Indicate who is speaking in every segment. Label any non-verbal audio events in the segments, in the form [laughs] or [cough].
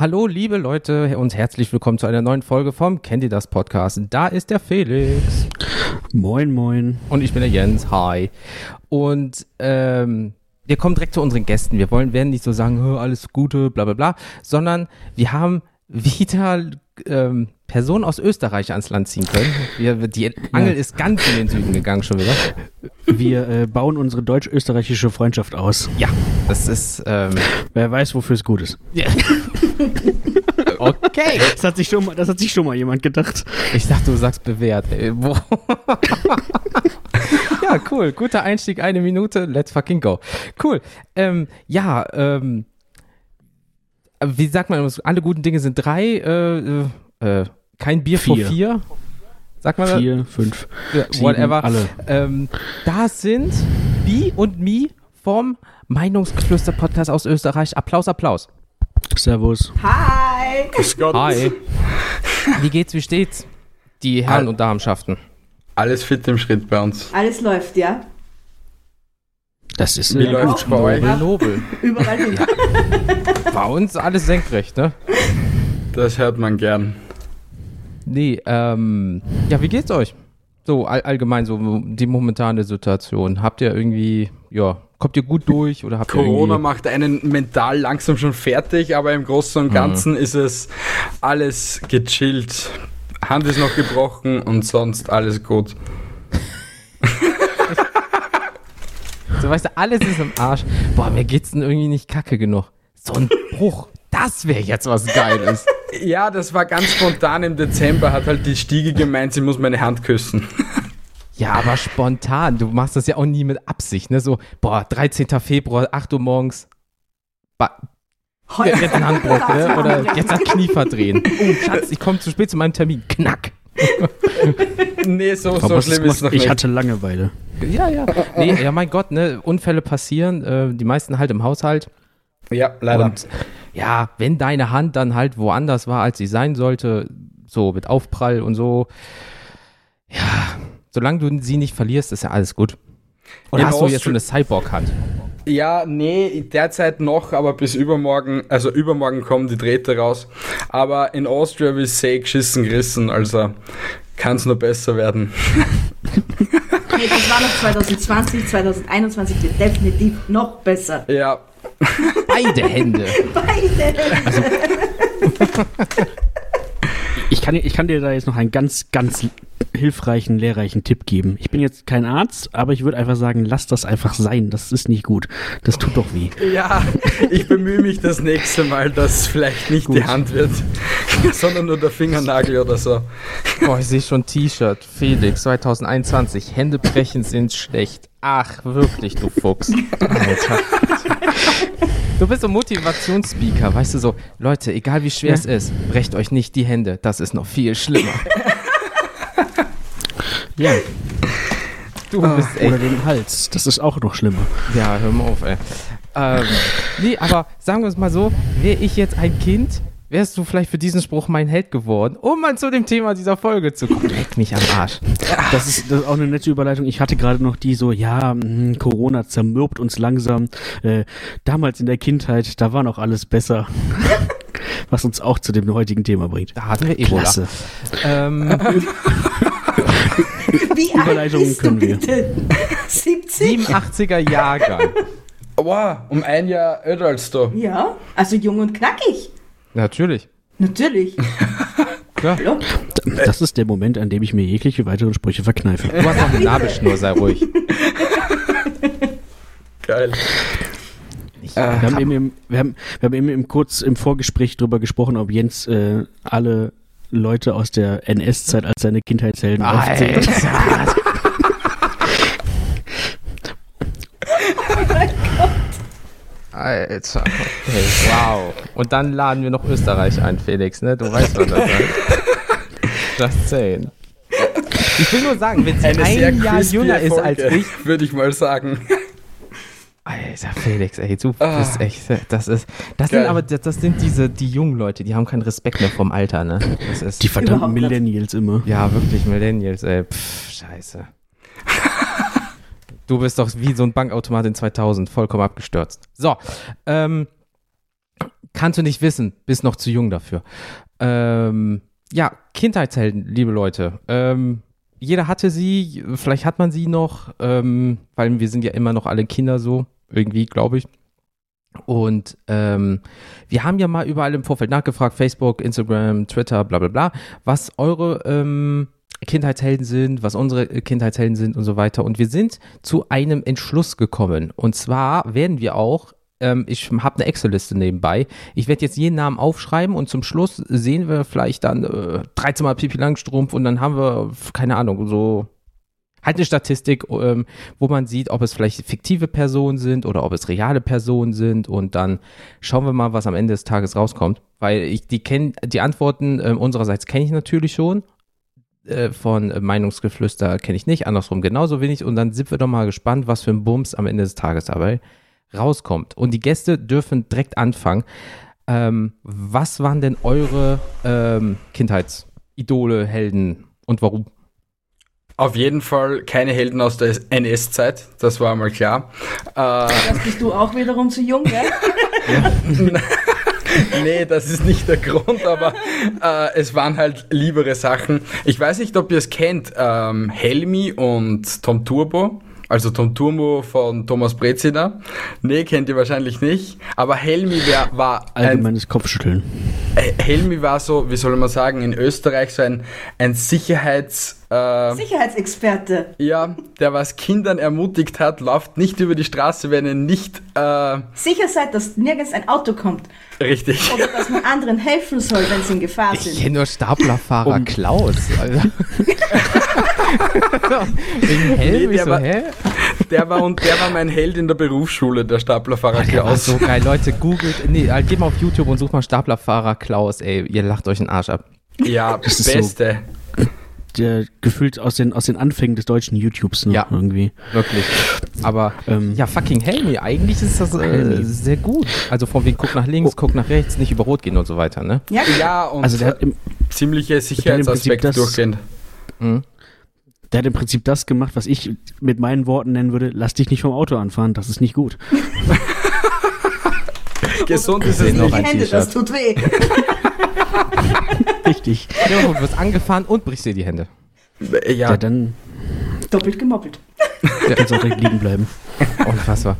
Speaker 1: Hallo, liebe Leute und herzlich willkommen zu einer neuen Folge vom Candy Das Podcast. Da ist der Felix.
Speaker 2: Moin, moin.
Speaker 1: Und ich bin der Jens. Hi. Und ähm, wir kommen direkt zu unseren Gästen. Wir wollen, werden nicht so sagen, alles Gute, bla bla bla, sondern wir haben wieder ähm, Personen aus Österreich ans Land ziehen können. Wir, die Angel ist ganz in den Süden gegangen schon wieder.
Speaker 2: Wir äh, bauen unsere deutsch-österreichische Freundschaft aus.
Speaker 1: Ja, das ist. Ähm,
Speaker 2: Wer weiß, wofür es gut ist. Ja. [laughs] okay. Das hat, sich schon mal, das hat sich schon mal jemand gedacht.
Speaker 1: Ich dachte, du sagst bewährt. [laughs] ja, cool. Guter Einstieg, eine Minute. Let's fucking go. Cool. Ähm, ja, ähm, wie sagt man, alle guten Dinge sind drei. Äh, äh, kein Bier vier. vor vier.
Speaker 2: Sag mal. Vier, fünf,
Speaker 1: ja, sieben, whatever. Alle. Ähm, da sind Bi und Mi vom Meinungsgeflüster-Podcast aus Österreich. Applaus, Applaus.
Speaker 2: Servus.
Speaker 3: Hi.
Speaker 1: Grüß Gott. Hi. Wie geht's, wie steht's? Die Herren All und Damenschaften.
Speaker 4: Alles fit im Schritt bei uns.
Speaker 3: Alles läuft, ja.
Speaker 2: Das ist
Speaker 4: Wie läuft bei euch?
Speaker 1: Nobel.
Speaker 3: Überall hin.
Speaker 1: Ja. [laughs] Bei uns alles senkrecht, ne?
Speaker 4: Das hört man gern.
Speaker 1: Nee, ähm, ja, wie geht's euch? So all, allgemein, so die momentane Situation. Habt ihr irgendwie, ja, kommt ihr gut durch oder habt
Speaker 4: Corona
Speaker 1: ihr
Speaker 4: macht einen mental langsam schon fertig, aber im Großen und mhm. Ganzen mhm. ist es alles gechillt. Hand ist noch gebrochen und sonst alles gut.
Speaker 1: So weißt du, alles ist im Arsch. Boah, mir geht's denn irgendwie nicht kacke genug. So ein Bruch. Das wäre jetzt was Geiles. [laughs]
Speaker 4: Ja, das war ganz spontan im Dezember, hat halt die Stiege gemeint, sie muss meine Hand küssen.
Speaker 1: Ja, aber spontan. Du machst das ja auch nie mit Absicht, ne? So, boah, 13. Februar, 8 Uhr morgens. Ba jetzt ein Handbruch, ne? [laughs] Oder jetzt ein Knie verdrehen. Oh, Schatz, ich komme zu spät zu meinem Termin. Knack.
Speaker 4: nee, so, so schlimm ist es noch
Speaker 2: nicht. Ich hatte Langeweile.
Speaker 1: Ja, ja. Nee, ja, mein Gott, ne? Unfälle passieren, äh, die meisten halt im Haushalt.
Speaker 4: Ja, leider. Und
Speaker 1: ja, wenn deine Hand dann halt woanders war, als sie sein sollte, so mit Aufprall und so, ja, solange du sie nicht verlierst, ist ja alles gut. Oder In hast du jetzt so eine Cyborg-Hand?
Speaker 4: Ja, nee, derzeit noch, aber bis übermorgen, also übermorgen kommen die Drähte raus. Aber in Austria will say geschissen gerissen, also kann es nur besser werden. [laughs]
Speaker 3: Das war noch 2020, 2021 wird definitiv noch besser.
Speaker 4: Ja,
Speaker 1: Beide Hände. [laughs] Beide. Also, [laughs]
Speaker 2: ich, kann, ich kann dir da jetzt noch einen ganz, ganz hilfreichen, lehrreichen Tipp geben. Ich bin jetzt kein Arzt, aber ich würde einfach sagen, lass das einfach sein. Das ist nicht gut. Das tut doch weh.
Speaker 4: Ja, ich bemühe mich das nächste Mal, dass vielleicht nicht gut. die Hand wird, [laughs] sondern nur der Fingernagel oder so.
Speaker 1: Boah, ich sehe schon T-Shirt. Felix 2021. Hände brechen sind schlecht. Ach, wirklich, du Fuchs. [laughs] Alter. Du bist so Motivationsspeaker, weißt du so, Leute, egal wie schwer ja. es ist, brecht euch nicht die Hände, das ist noch viel schlimmer. [laughs]
Speaker 2: ja. Du oh, bist echt. Oder den Hals, das ist auch noch schlimmer.
Speaker 1: Ja, hör mal auf, ey. Ähm, nee, aber sagen wir es mal so, wäre ich jetzt ein Kind, wärst du vielleicht für diesen Spruch mein Held geworden, um mal zu dem Thema dieser Folge zu kommen. Leck mich am Arsch. [laughs]
Speaker 2: Das ist, das ist auch eine nette Überleitung. Ich hatte gerade noch die so, ja, mh, hm, Corona zermürbt uns langsam. Äh, damals in der Kindheit, da war noch alles besser. [laughs] Was uns auch zu dem heutigen Thema bringt.
Speaker 1: Da hatten wir Ebola. Klasse. Ähm, [laughs]
Speaker 3: Wie Überleitungen können wir.
Speaker 1: 70? 87er Jahrgang.
Speaker 4: Wow, um ein Jahr älter als du.
Speaker 3: Ja, also jung und knackig.
Speaker 1: Natürlich.
Speaker 3: Natürlich.
Speaker 1: Klar.
Speaker 2: Das ist der Moment, an dem ich mir jegliche weiteren Sprüche verkneife.
Speaker 1: Du hast noch eine Nabelschnur, sei ruhig.
Speaker 4: Geil.
Speaker 2: wir, haben eben im, wir, haben, wir haben eben im, kurz im Vorgespräch darüber gesprochen, ob Jens äh, alle Leute aus der NS-Zeit als seine Kindheitshelden
Speaker 1: aufzählt. Alter. Okay, wow. Und dann laden wir noch Österreich ein, Felix, ne? Du weißt, was das heißt. Just saying. Ich will nur sagen, wenn sie ein Jahr jünger ist als ich,
Speaker 4: würde ich mal sagen.
Speaker 1: Alter, Felix, ey, du ah. bist echt, das ist, das Geil. sind aber, das sind diese, die jungen Leute, die haben keinen Respekt mehr vom Alter, ne?
Speaker 2: Das ist die verdammten Millennials immer.
Speaker 1: Ja, wirklich, Millennials, ey, pff, scheiße. Du bist doch wie so ein Bankautomat in 2000, vollkommen abgestürzt. So, ähm, kannst du nicht wissen, bist noch zu jung dafür. Ähm, ja, Kindheitshelden, liebe Leute. Ähm, jeder hatte sie, vielleicht hat man sie noch, ähm, weil wir sind ja immer noch alle Kinder so, irgendwie, glaube ich. Und ähm, wir haben ja mal überall im Vorfeld nachgefragt, Facebook, Instagram, Twitter, bla bla bla, was eure ähm, Kindheitshelden sind, was unsere Kindheitshelden sind und so weiter. Und wir sind zu einem Entschluss gekommen. Und zwar werden wir auch, ähm, ich habe eine Excel-Liste nebenbei, ich werde jetzt jeden Namen aufschreiben und zum Schluss sehen wir vielleicht dann äh, 13 Mal Pipi Langstrumpf und dann haben wir, keine Ahnung, so halt eine Statistik, ähm, wo man sieht, ob es vielleicht fiktive Personen sind oder ob es reale Personen sind und dann schauen wir mal, was am Ende des Tages rauskommt, weil ich die kenne die Antworten ähm, unsererseits kenne ich natürlich schon äh, von äh, Meinungsgeflüster kenne ich nicht, andersrum genauso wenig und dann sind wir doch mal gespannt, was für ein Bums am Ende des Tages dabei rauskommt und die Gäste dürfen direkt anfangen. Ähm, was waren denn eure ähm, Kindheitsidole, Helden und warum?
Speaker 4: Auf jeden Fall keine Helden aus der NS-Zeit, das war einmal klar. Äh,
Speaker 3: Das bist du auch wiederum zu jung, gell? [laughs] [laughs] [laughs]
Speaker 4: nee, das ist nicht der Grund, aber äh, es waren halt liebere Sachen. Ich weiß nicht, ob ihr es kennt, ähm, Helmi und Tom Turbo. Also Tom Turbo von Thomas Brezina. Nee, kennt ihr wahrscheinlich nicht. Aber Helmi wär, war ein,
Speaker 2: Allgemeines Kopfschütteln.
Speaker 4: äh, Helmi war so, wie soll man sagen, in Österreich so ein, ein Sicherheits... Äh,
Speaker 3: Sicherheitsexperte.
Speaker 4: ja, der was Kindern ermutigt hat, läuft nicht über die Straße, wenn ihr nicht äh,
Speaker 3: Sicher seid, dass nirgends ein Auto kommt.
Speaker 4: richtig.
Speaker 3: Oder dass man anderen helfen soll, wenn sie in Gefahr
Speaker 1: Ich
Speaker 3: sind.
Speaker 1: kenne nur Staplerfahrer
Speaker 2: Um-
Speaker 1: Klaus. Alter. Wegen Helm,
Speaker 4: Nee,
Speaker 1: ich
Speaker 4: der
Speaker 1: so,
Speaker 4: war-
Speaker 1: hä?
Speaker 4: Der war und der war mein Held in der Berufsschule, der Staplerfahrer
Speaker 1: Der war
Speaker 4: Klaus.
Speaker 1: so geil. Leute, googelt, nee, äh, geht mal auf YouTube und sucht mal Staplerfahrer Klaus, ey. Ihr lacht euch den Arsch ab.
Speaker 4: Ja,
Speaker 2: Das ist so-
Speaker 4: Beste.
Speaker 2: Der gefühlt aus den, aus den Anfängen des deutschen YouTubes noch
Speaker 1: Ja.
Speaker 2: irgendwie.
Speaker 1: Wirklich. Aber,
Speaker 2: Ähm,
Speaker 1: ja, fucking Helmi, eigentlich ist das äh, sehr gut. Also von wegen, guck nach links, guck nach rechts, nicht über Rot gehen und so weiter, ne?
Speaker 3: Ja,
Speaker 4: Ja, und
Speaker 2: Also der hat, im,
Speaker 4: ziemliche Sicherheitsaspekte
Speaker 2: das-
Speaker 4: durchgehend.
Speaker 1: Mhm.
Speaker 2: der hat im Prinzip das gemacht, was ich mit meinen Worten nennen würde, lass dich nicht vom Auto anfahren, das ist nicht gut. [laughs]
Speaker 4: Gesund ist es nicht.
Speaker 3: Hände, das tut weh. [laughs] [laughs]
Speaker 2: Richtig.
Speaker 1: Ja, du wirst angefahren und brichst dir die Hände.
Speaker 4: Ja,
Speaker 2: Ja, dann
Speaker 3: Doppelt gemoppelt. [laughs]
Speaker 2: kannst du auch direkt liegen bleiben. [laughs]
Speaker 1: Unfassbar.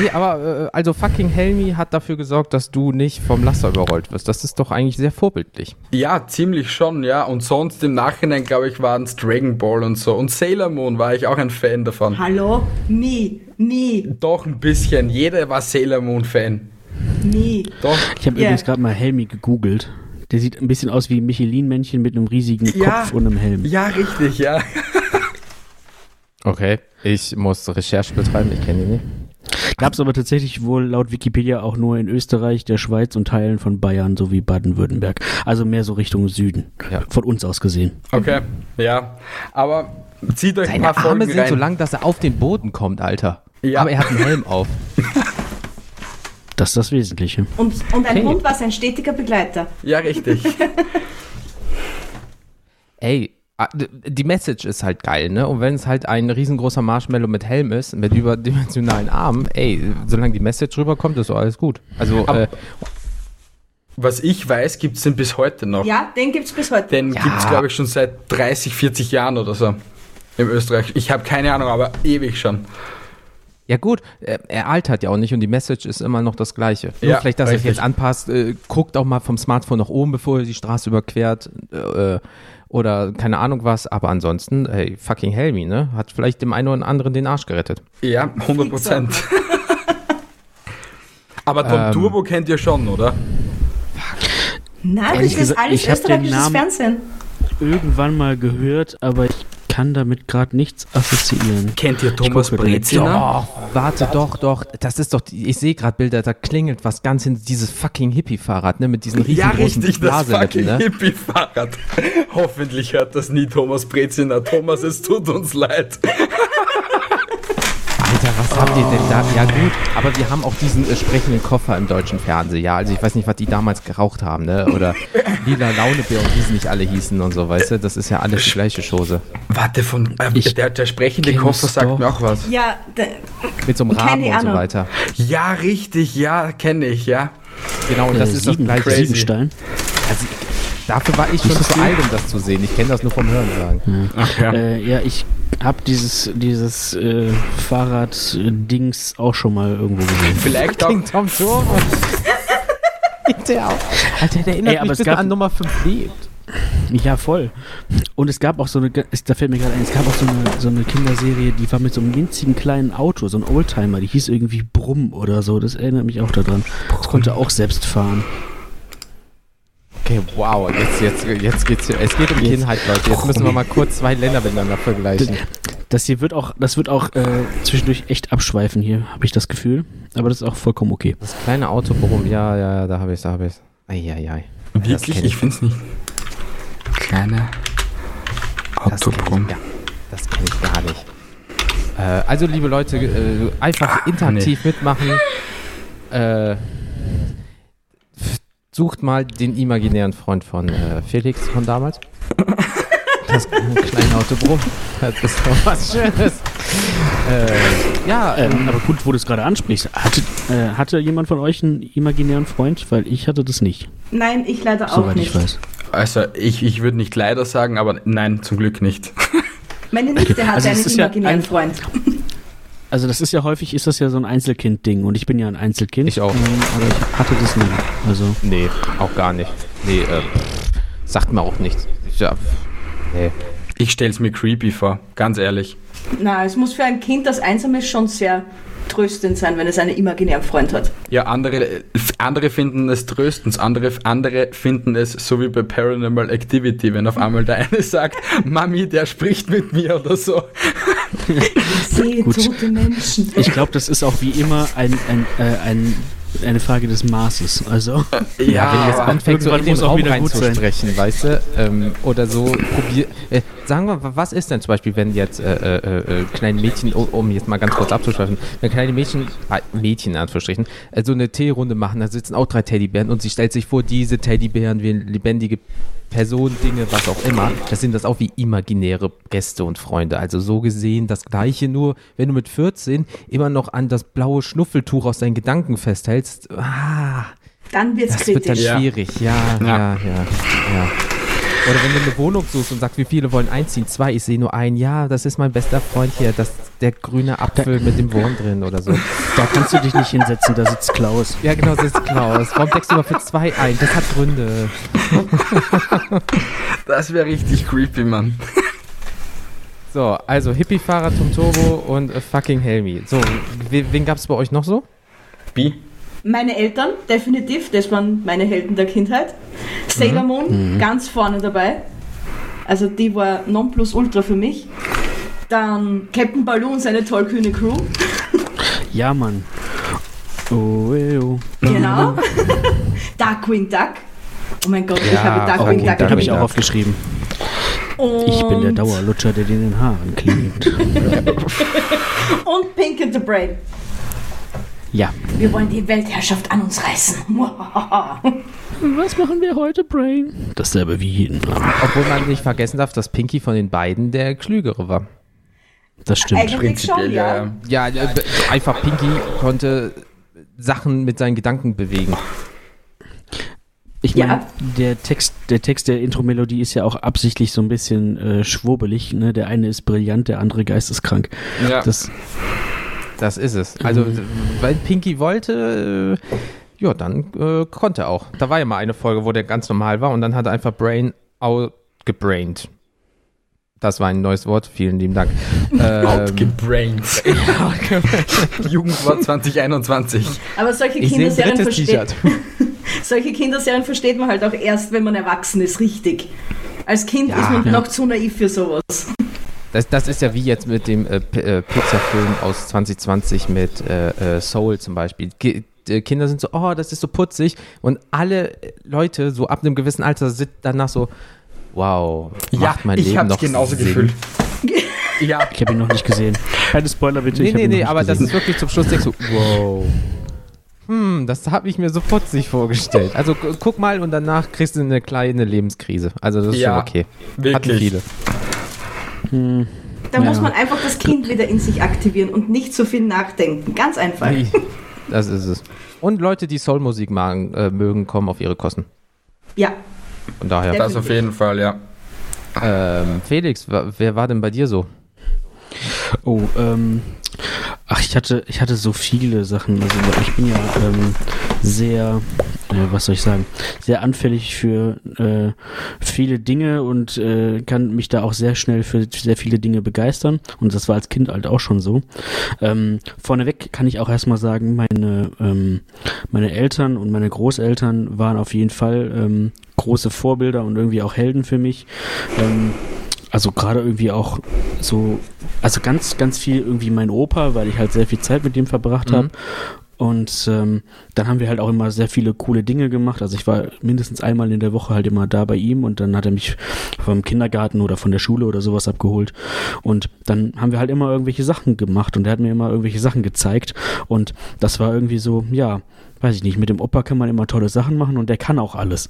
Speaker 1: Nee, aber äh, also fucking Helmi hat dafür gesorgt, dass du nicht vom Laster überrollt wirst. Das ist doch eigentlich sehr vorbildlich.
Speaker 4: ja, ziemlich schon, ja. Und sonst im Nachhinein, glaube ich, waren es Dragon Ball und so. Und Sailor Moon war ich auch ein Fan davon.
Speaker 3: Hallo? Nie, nie,
Speaker 4: Doch ein bisschen. Jeder war Sailor Moon Fan.
Speaker 3: nie.
Speaker 4: Doch.
Speaker 2: Ich habe
Speaker 3: Ja.
Speaker 2: übrigens gerade mal Helmi gegoogelt. Der sieht ein bisschen aus wie ein Michelin-Männchen mit einem riesigen
Speaker 4: Ja.
Speaker 2: Kopf und einem Helm.
Speaker 4: Ja, richtig, ja. [laughs]
Speaker 1: Okay, ich muss Recherche betreiben, ich kenne ihn nicht.
Speaker 2: Gab es aber tatsächlich wohl laut Wikipedia auch nur in Österreich, der Schweiz und Teilen von Bayern sowie Baden-Württemberg. Also mehr so Richtung Süden.
Speaker 1: Ja.
Speaker 2: Von uns aus gesehen.
Speaker 4: Okay, ja. Aber zieht euch ein
Speaker 1: Seine
Speaker 4: paar
Speaker 1: Arme
Speaker 4: Folgen
Speaker 1: sind
Speaker 4: rein.
Speaker 1: so lang, dass er auf den Boden kommt, Alter.
Speaker 4: Ja.
Speaker 1: Aber er hat einen Helm auf. [laughs]
Speaker 2: Das ist das Wesentliche.
Speaker 3: Und, und ein
Speaker 1: Okay.
Speaker 3: Hund war sein stetiger Begleiter.
Speaker 4: Ja, richtig. [laughs]
Speaker 1: Ey, ah, die Message ist halt geil, ne? Und wenn es halt ein riesengroßer Marshmallow mit Helm ist, mit überdimensionalen Armen, ey, solange die Message rüberkommt, ist alles gut. Also,
Speaker 4: Aber-
Speaker 1: äh,
Speaker 4: Was ich weiß, gibt es den bis heute noch.
Speaker 3: Ja, den gibt's bis heute.
Speaker 4: Den
Speaker 1: Ja.
Speaker 4: gibt es, glaube ich, schon seit 30, 40 Jahren oder so. Im Österreich. Ich habe keine Ahnung, aber ewig schon.
Speaker 1: Ja gut, er, er altert ja auch nicht und die Message ist immer noch das gleiche. Nur
Speaker 4: Ja,
Speaker 1: vielleicht, dass er sich jetzt anpasst, äh, guckt auch mal vom Smartphone nach oben, bevor er die Straße überquert, äh, oder keine Ahnung was, aber ansonsten, ey, fucking Helmi, ne? Hat vielleicht dem einen oder anderen den Arsch gerettet.
Speaker 4: Ja, 100 Prozent. [laughs] aber Tom
Speaker 1: Ähm.
Speaker 4: Turbo kennt ihr schon, oder?
Speaker 3: Nein, das ist alles
Speaker 2: ich hab den
Speaker 3: österreichisches
Speaker 2: Namen-
Speaker 3: Fernsehen.
Speaker 2: Irgendwann mal gehört, aber ich kann damit gerade nichts assoziieren.
Speaker 4: Kennt ihr Thomas. Brezina?
Speaker 1: Doch, warte, doch, doch. Das ist doch, die- ich sehe gerade Bilder, da klingelt was ganz hin, dieses fucking Hippie-Fahrrad, ne, mit diesen
Speaker 4: Ja,
Speaker 1: riesengroßen
Speaker 4: richtig, das fucking
Speaker 1: ne?
Speaker 4: Hippie-Fahrrad. [laughs] Hoffentlich hört das nie Thomas Brezina. Thomas, es tut uns leid.
Speaker 1: Alter, was habt ihr denn da? Ja gut, aber wir haben auch diesen äh, sprechenden Koffer im deutschen Fernsehen, ja. Also ich weiß nicht, was die damals geraucht haben, ne? Oder [laughs] Lila Launebär und wie sie nicht alle hießen und so, weißt du? Das ist ja alles die gleiche Chose.
Speaker 4: Warte, von äh,
Speaker 2: Ich
Speaker 4: der, der sprechende Koffer sagt
Speaker 2: doch.
Speaker 4: mir auch was.
Speaker 3: Ja,
Speaker 1: Mit so einem Rahmen und so weiter.
Speaker 4: Ja, richtig, ja, kenne ich, ja.
Speaker 1: Genau, und das
Speaker 2: Äh,
Speaker 1: ist das
Speaker 2: Sieben,
Speaker 1: gleiche.
Speaker 4: Crazy.
Speaker 2: Siebenstein.
Speaker 1: Also, dafür war ich schon zu alt, um das zu sehen. Ich kenne das nur vom Hören sagen.
Speaker 4: Ach ja.
Speaker 2: Äh, ja, ich habe dieses, dieses äh, Fahrrad-Dings auch schon mal irgendwo gesehen.
Speaker 4: Vielleicht auch.
Speaker 1: King Tom Turbo. der auch. Alter, der erinnert
Speaker 2: Ey, aber
Speaker 1: mich
Speaker 2: es
Speaker 1: bitte
Speaker 2: gab-
Speaker 1: an Nummer 5 lebt.
Speaker 2: Ja, voll. Und es gab auch so eine, es- da fällt mir gerade ein, es gab auch so eine, so eine Kinderserie, die war mit so einem winzigen kleinen Auto, so ein Oldtimer, die hieß irgendwie Brumm oder so. Das erinnert mich auch daran. Das konnte auch selbst fahren.
Speaker 1: Okay, wow, jetzt, jetzt, jetzt geht's hier. Es geht um Kindheit, Leute. Jetzt müssen wir mal kurz zwei Länder miteinander vergleichen.
Speaker 2: Das hier wird auch, das wird auch äh, zwischendurch echt abschweifen hier, habe ich das Gefühl. Aber das ist auch vollkommen okay.
Speaker 1: Das kleine Auto, warum? Ja, ja, ja, da habe ich's, da habe ich's. Eieiei. Das
Speaker 4: Wirklich? Ich finde es nicht. Kleine
Speaker 1: Das
Speaker 4: Autobrumm.
Speaker 1: ja, das kenne ich gar nicht. Äh, also, liebe Leute, äh, einfach interaktiv mitmachen. Äh, sucht mal den imaginären Freund von äh, Felix von damals. Das kleine Autobrumm. Das ist doch was Schönes. Äh, ja,
Speaker 2: Ähm, aber gut, wo du es gerade ansprichst, hatte, äh, hatte jemand von euch einen imaginären Freund? Weil ich hatte das nicht,
Speaker 3: Nein, ich leider auch
Speaker 2: soweit
Speaker 3: nicht.
Speaker 2: ich weiß.
Speaker 4: Also, ich, ich würde nicht leider sagen, aber nein, zum Glück nicht. [laughs]
Speaker 3: Meine Nichte hatte
Speaker 2: Also
Speaker 3: einen
Speaker 2: ja
Speaker 3: imaginären
Speaker 2: ein-
Speaker 3: Freund.
Speaker 2: Also das ist ja häufig, ist das ja so ein Einzelkind-Ding und ich bin ja ein Einzelkind.
Speaker 1: Ich auch.
Speaker 2: Ähm, aber ich hatte das nie. Also
Speaker 1: nee, auch gar nicht. Nee, äh, sagt mir auch nichts. Ja, nee.
Speaker 4: Ich stell's mir creepy vor, ganz ehrlich.
Speaker 3: Na, es muss für ein Kind, das einsam ist, schon sehr tröstend sein, wenn es einen imaginären Freund hat.
Speaker 4: Ja, andere, andere finden es tröstend, andere, andere finden es so wie bei Paranormal Activity, wenn auf einmal der eine [laughs] sagt, Mami, der spricht mit mir oder so. [laughs]
Speaker 3: Ich sehe
Speaker 2: Gut.
Speaker 3: tote Menschen.
Speaker 2: ich glaube, das ist auch wie immer ein, ein, äh, ein, eine Frage des Maßes. Also
Speaker 1: Ja, wenn ihr jetzt
Speaker 4: aber
Speaker 1: anfängt, so in den
Speaker 2: muss auch
Speaker 1: Raum reinzusprechen, weißt du, ähm, oder so, probier, äh, sagen wir, was ist denn zum Beispiel, wenn jetzt äh, äh, äh, kleine Mädchen, um, um jetzt mal ganz kurz abzuschweifen, wenn kleine Mädchen, äh, Mädchen in Anführungsstrichen, äh, so eine Teerunde machen, da sitzen auch drei Teddybären und sie stellt sich vor, diese Teddybären wie lebendige Personen, Dinge, was auch immer, das sind das auch wie imaginäre Gäste und Freunde. Also so gesehen das Gleiche, nur wenn du mit 14 immer noch an das blaue Schnuffeltuch aus deinen Gedanken festhältst, ah,
Speaker 3: Dann wird's
Speaker 1: das wird dann
Speaker 3: kritisch.
Speaker 4: Ja.
Speaker 1: schwierig, ja, ja, ja, ja, Oder wenn du eine Wohnung suchst und sagst, wie viele wollen einziehen? Zwei, ich sehe nur einen. Ja, das ist mein bester Freund hier, das der grüne Apfel mit dem Wurm drin oder so.
Speaker 2: da kannst du dich nicht hinsetzen, da sitzt Klaus.
Speaker 1: Ja, genau, das ist Klaus. Warum deckst du mal für zwei ein? Das hat Gründe.
Speaker 4: Das wäre richtig creepy, Mann.
Speaker 1: So, also Hippie-Fahrer, Tom Turbo und fucking Helmi. So, we- wen gab's bei euch noch so?
Speaker 4: Wie?
Speaker 3: Meine Eltern, definitiv, das waren meine Helden der Kindheit. Sailor Moon, ganz vorne dabei. Also die war Nonplusultra für mich. Dann Captain Baloo und seine tollkühne Crew. [laughs]
Speaker 2: Ja, Mann. Oh, eh, oh.
Speaker 3: Genau. [laughs] Darkwing Duck. Oh mein Gott, ich
Speaker 1: Ja,
Speaker 3: habe Darkwing
Speaker 1: fucking
Speaker 3: Duck
Speaker 2: Den habe ich auch aufgeschrieben.
Speaker 3: Und,
Speaker 2: Ich bin der Dauerlutscher, der dir in den Haaren klebt. [laughs]
Speaker 3: Und Pink and the Brain.
Speaker 2: Ja.
Speaker 3: Wir wollen die Weltherrschaft an uns reißen. [laughs]
Speaker 2: Was machen wir heute, Brain? Dasselbe wie jeden.
Speaker 1: Obwohl man nicht vergessen darf, dass Pinky von den beiden der Klügere war.
Speaker 2: Das stimmt.
Speaker 3: Eigentlich schon,
Speaker 4: Prinzipiell, ja.
Speaker 3: ja.
Speaker 4: ja.
Speaker 1: Ja, äh, einfach Pinky konnte Sachen mit seinen Gedanken bewegen.
Speaker 2: Ich
Speaker 3: Ja.
Speaker 2: meine, der Text, der Text der Intro-Melodie ist ja auch absichtlich so ein bisschen äh, schwurbelig. Ne? Der eine ist brillant, der andere geisteskrank.
Speaker 4: ja.
Speaker 2: Das,
Speaker 1: Das ist es. Also, weil Pinky wollte, äh, ja, dann äh, konnte er auch. Da war ja mal eine Folge, wo der ganz normal war und dann hat er einfach Brain outgebrained. Das war ein neues Wort, vielen lieben Dank. [laughs] Ähm,
Speaker 4: Outgebrained. [laughs] [laughs] Jugendwort 2021.
Speaker 3: Aber solche
Speaker 1: ich
Speaker 3: Kinderserien, versteht,
Speaker 1: T-Shirt.
Speaker 3: solche Kinderserien versteht man halt auch erst, wenn man erwachsen ist, richtig. Als Kind
Speaker 1: Ja.
Speaker 3: ist man
Speaker 2: Ja.
Speaker 3: noch zu naiv für sowas.
Speaker 1: Das, das ist ja wie jetzt mit dem äh, äh, Pixar-Film aus 2020 mit äh, äh, Soul zum Beispiel. Ki äh, Kinder sind so, oh, das ist so putzig. Und alle Leute, so ab einem gewissen Alter, sind danach so, wow,
Speaker 4: Ja,
Speaker 1: macht mein
Speaker 4: ich
Speaker 1: Leben
Speaker 4: hab's
Speaker 1: noch
Speaker 4: genauso
Speaker 1: Sinn.
Speaker 4: gefühlt. [laughs] Ja,
Speaker 2: ich habe ihn noch nicht gesehen. Keine Spoiler bitte.
Speaker 1: Nee, nee, nee, aber das
Speaker 2: gesehen.
Speaker 1: ist wirklich zum Schluss denkst du, wow. Hm, das habe ich mir so putzig vorgestellt. Also gu- guck mal und danach kriegst du eine kleine Lebenskrise. Also das ist
Speaker 4: Ja,
Speaker 1: schon okay. Hatten
Speaker 4: wirklich.
Speaker 1: viele.
Speaker 2: Hm,
Speaker 3: Da
Speaker 2: Ja.
Speaker 3: muss man einfach das Kind wieder in sich aktivieren und nicht so viel nachdenken. Ganz einfach.
Speaker 1: Nee. Das ist es. Und Leute, die Soulmusik magen, äh, mögen, kommen auf ihre Kosten.
Speaker 3: Ja,
Speaker 1: Von daher.
Speaker 4: Das auf jeden Fall, ja.
Speaker 1: Ähm, Felix, wer war denn bei dir so?
Speaker 2: Oh, ähm, ach, ich hatte, ich hatte so viele Sachen. Also ich bin ja ähm, sehr, äh, was soll ich sagen, sehr anfällig für äh, viele Dinge und äh, kann mich da auch sehr schnell für sehr viele Dinge begeistern. Und das war als Kind halt auch schon so. Ähm, vorneweg kann ich auch erstmal sagen, meine, ähm, meine Eltern und meine Großeltern waren auf jeden Fall ähm, große Vorbilder und irgendwie auch Helden für mich. Ähm, also gerade irgendwie auch so, also ganz, ganz viel irgendwie mein Opa, weil ich halt sehr viel Zeit mit dem verbracht
Speaker 1: Mhm.
Speaker 2: habe. Und ähm, dann haben wir halt auch immer sehr viele coole Dinge gemacht. Also ich war mindestens einmal in der Woche halt immer da bei ihm und dann hat er mich vom Kindergarten oder von der Schule oder sowas abgeholt. Und dann haben wir halt immer irgendwelche Sachen gemacht und er hat mir immer irgendwelche Sachen gezeigt. Und das war irgendwie so, ja, weiß ich nicht, mit dem Opa kann man immer tolle Sachen machen und der kann auch alles.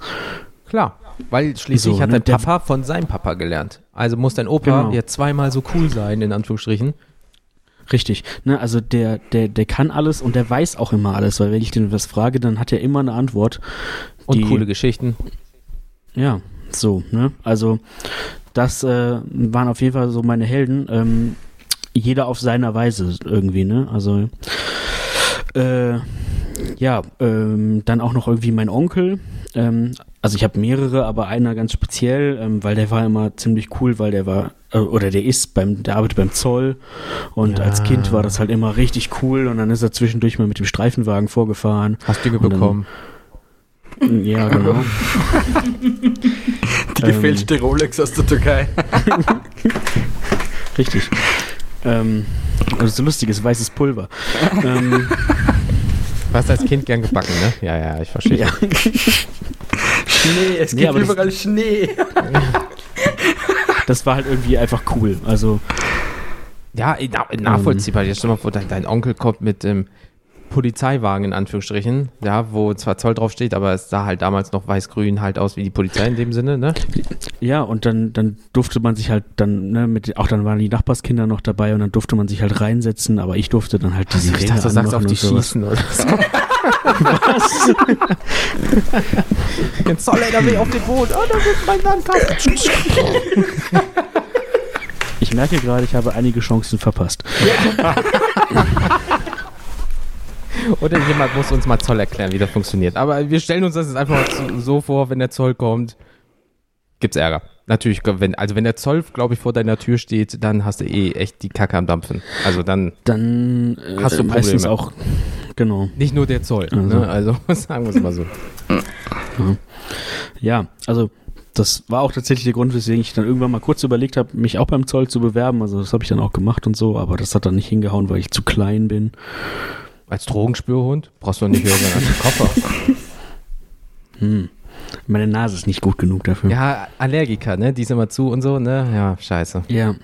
Speaker 1: Klar, weil schließlich
Speaker 2: So,
Speaker 1: hat
Speaker 2: ne,
Speaker 1: dein
Speaker 2: der-
Speaker 1: Papa von seinem Papa gelernt. Also muss dein Opa
Speaker 2: Genau.
Speaker 1: jetzt zweimal so cool sein, in Anführungsstrichen.
Speaker 2: Richtig, ne, also der, der, der kann alles und der weiß auch immer alles, weil wenn ich den was frage, dann hat er immer eine Antwort.
Speaker 1: Und
Speaker 2: Die-
Speaker 1: coole Geschichten.
Speaker 2: Ja, so, ne, also das äh, waren auf jeden Fall so meine Helden, ähm, jeder auf seiner Weise irgendwie, ne, also äh, ja, ähm, dann auch noch irgendwie mein Onkel, ähm, also ich habe mehrere, aber einer ganz speziell, ähm, weil der war immer ziemlich cool, weil der war, äh, oder der ist beim, der arbeitet beim Zoll und
Speaker 1: Ja.
Speaker 2: als Kind war das halt immer richtig cool und dann ist er zwischendurch mal mit dem Streifenwagen vorgefahren.
Speaker 1: Hast Dinge
Speaker 2: Und dann-
Speaker 1: bekommen.
Speaker 2: Ja, [laughs] genau.
Speaker 4: Die
Speaker 2: Ähm.
Speaker 4: gefälschte Rolex aus der Türkei. [laughs]
Speaker 2: Richtig. Ähm, ist so lustiges weißes Pulver. ähm, [laughs]
Speaker 1: Du hast als Kind gern gebacken, ne? Ja, ja, ich verstehe.
Speaker 2: ja.
Speaker 4: Schnee, es
Speaker 2: Nee,
Speaker 4: gibt
Speaker 2: das-
Speaker 4: überall Schnee.
Speaker 2: Das war halt irgendwie einfach cool. Also,
Speaker 1: Ja, na, nachvollziehbar. Jetzt stell dir mal vor, dein, dein Onkel kommt mit dem Polizeiwagen in Anführungsstrichen, ja, wo zwar Zoll drauf steht, aber es sah halt damals noch weiß-grün halt aus wie die Polizei in dem Sinne, ne?
Speaker 2: ja, und dann, dann durfte man sich halt dann, ne, mit, auch dann waren die Nachbarskinder noch dabei und dann durfte man sich halt reinsetzen, aber ich durfte dann halt die
Speaker 1: ich
Speaker 2: Sirene
Speaker 1: dachte, du sagst auf die
Speaker 2: und sowas.
Speaker 1: schießen oder so. [laughs] Den Zoll-LKW auf den Boden. Oh, da ist mein Landkasten.
Speaker 2: Ich merke gerade, ich habe einige Chancen verpasst. [laughs]
Speaker 1: Oder jemand muss uns mal Zoll erklären, wie das funktioniert. Aber wir stellen uns das jetzt einfach so- vor, wenn der Zoll kommt, gibt's Ärger. Natürlich, wenn, also wenn der Zoll, glaube ich, vor deiner Tür steht, dann hast du eh echt die Kacke am Dampfen. Also dann
Speaker 2: Dann äh,
Speaker 1: Hast du
Speaker 2: meistens
Speaker 1: Probleme.
Speaker 2: auch, genau.
Speaker 1: nicht nur der Zoll.
Speaker 2: Also.
Speaker 1: Ne? Also [laughs] sagen wir es mal so.
Speaker 2: Ja, also das war auch tatsächlich der Grund, weswegen ich dann irgendwann mal kurz überlegt habe, mich auch beim Zoll zu bewerben. Also das habe ich dann auch gemacht und so, aber das hat dann nicht hingehauen, weil ich zu klein bin.
Speaker 1: Als Drogenspürhund brauchst du nicht als ein [laughs] Koffer.
Speaker 2: Hm. Meine Nase ist nicht gut genug dafür.
Speaker 1: Ja, Allergiker, ne? Die sind immer zu und so, ne? Ja, scheiße.
Speaker 2: Ja.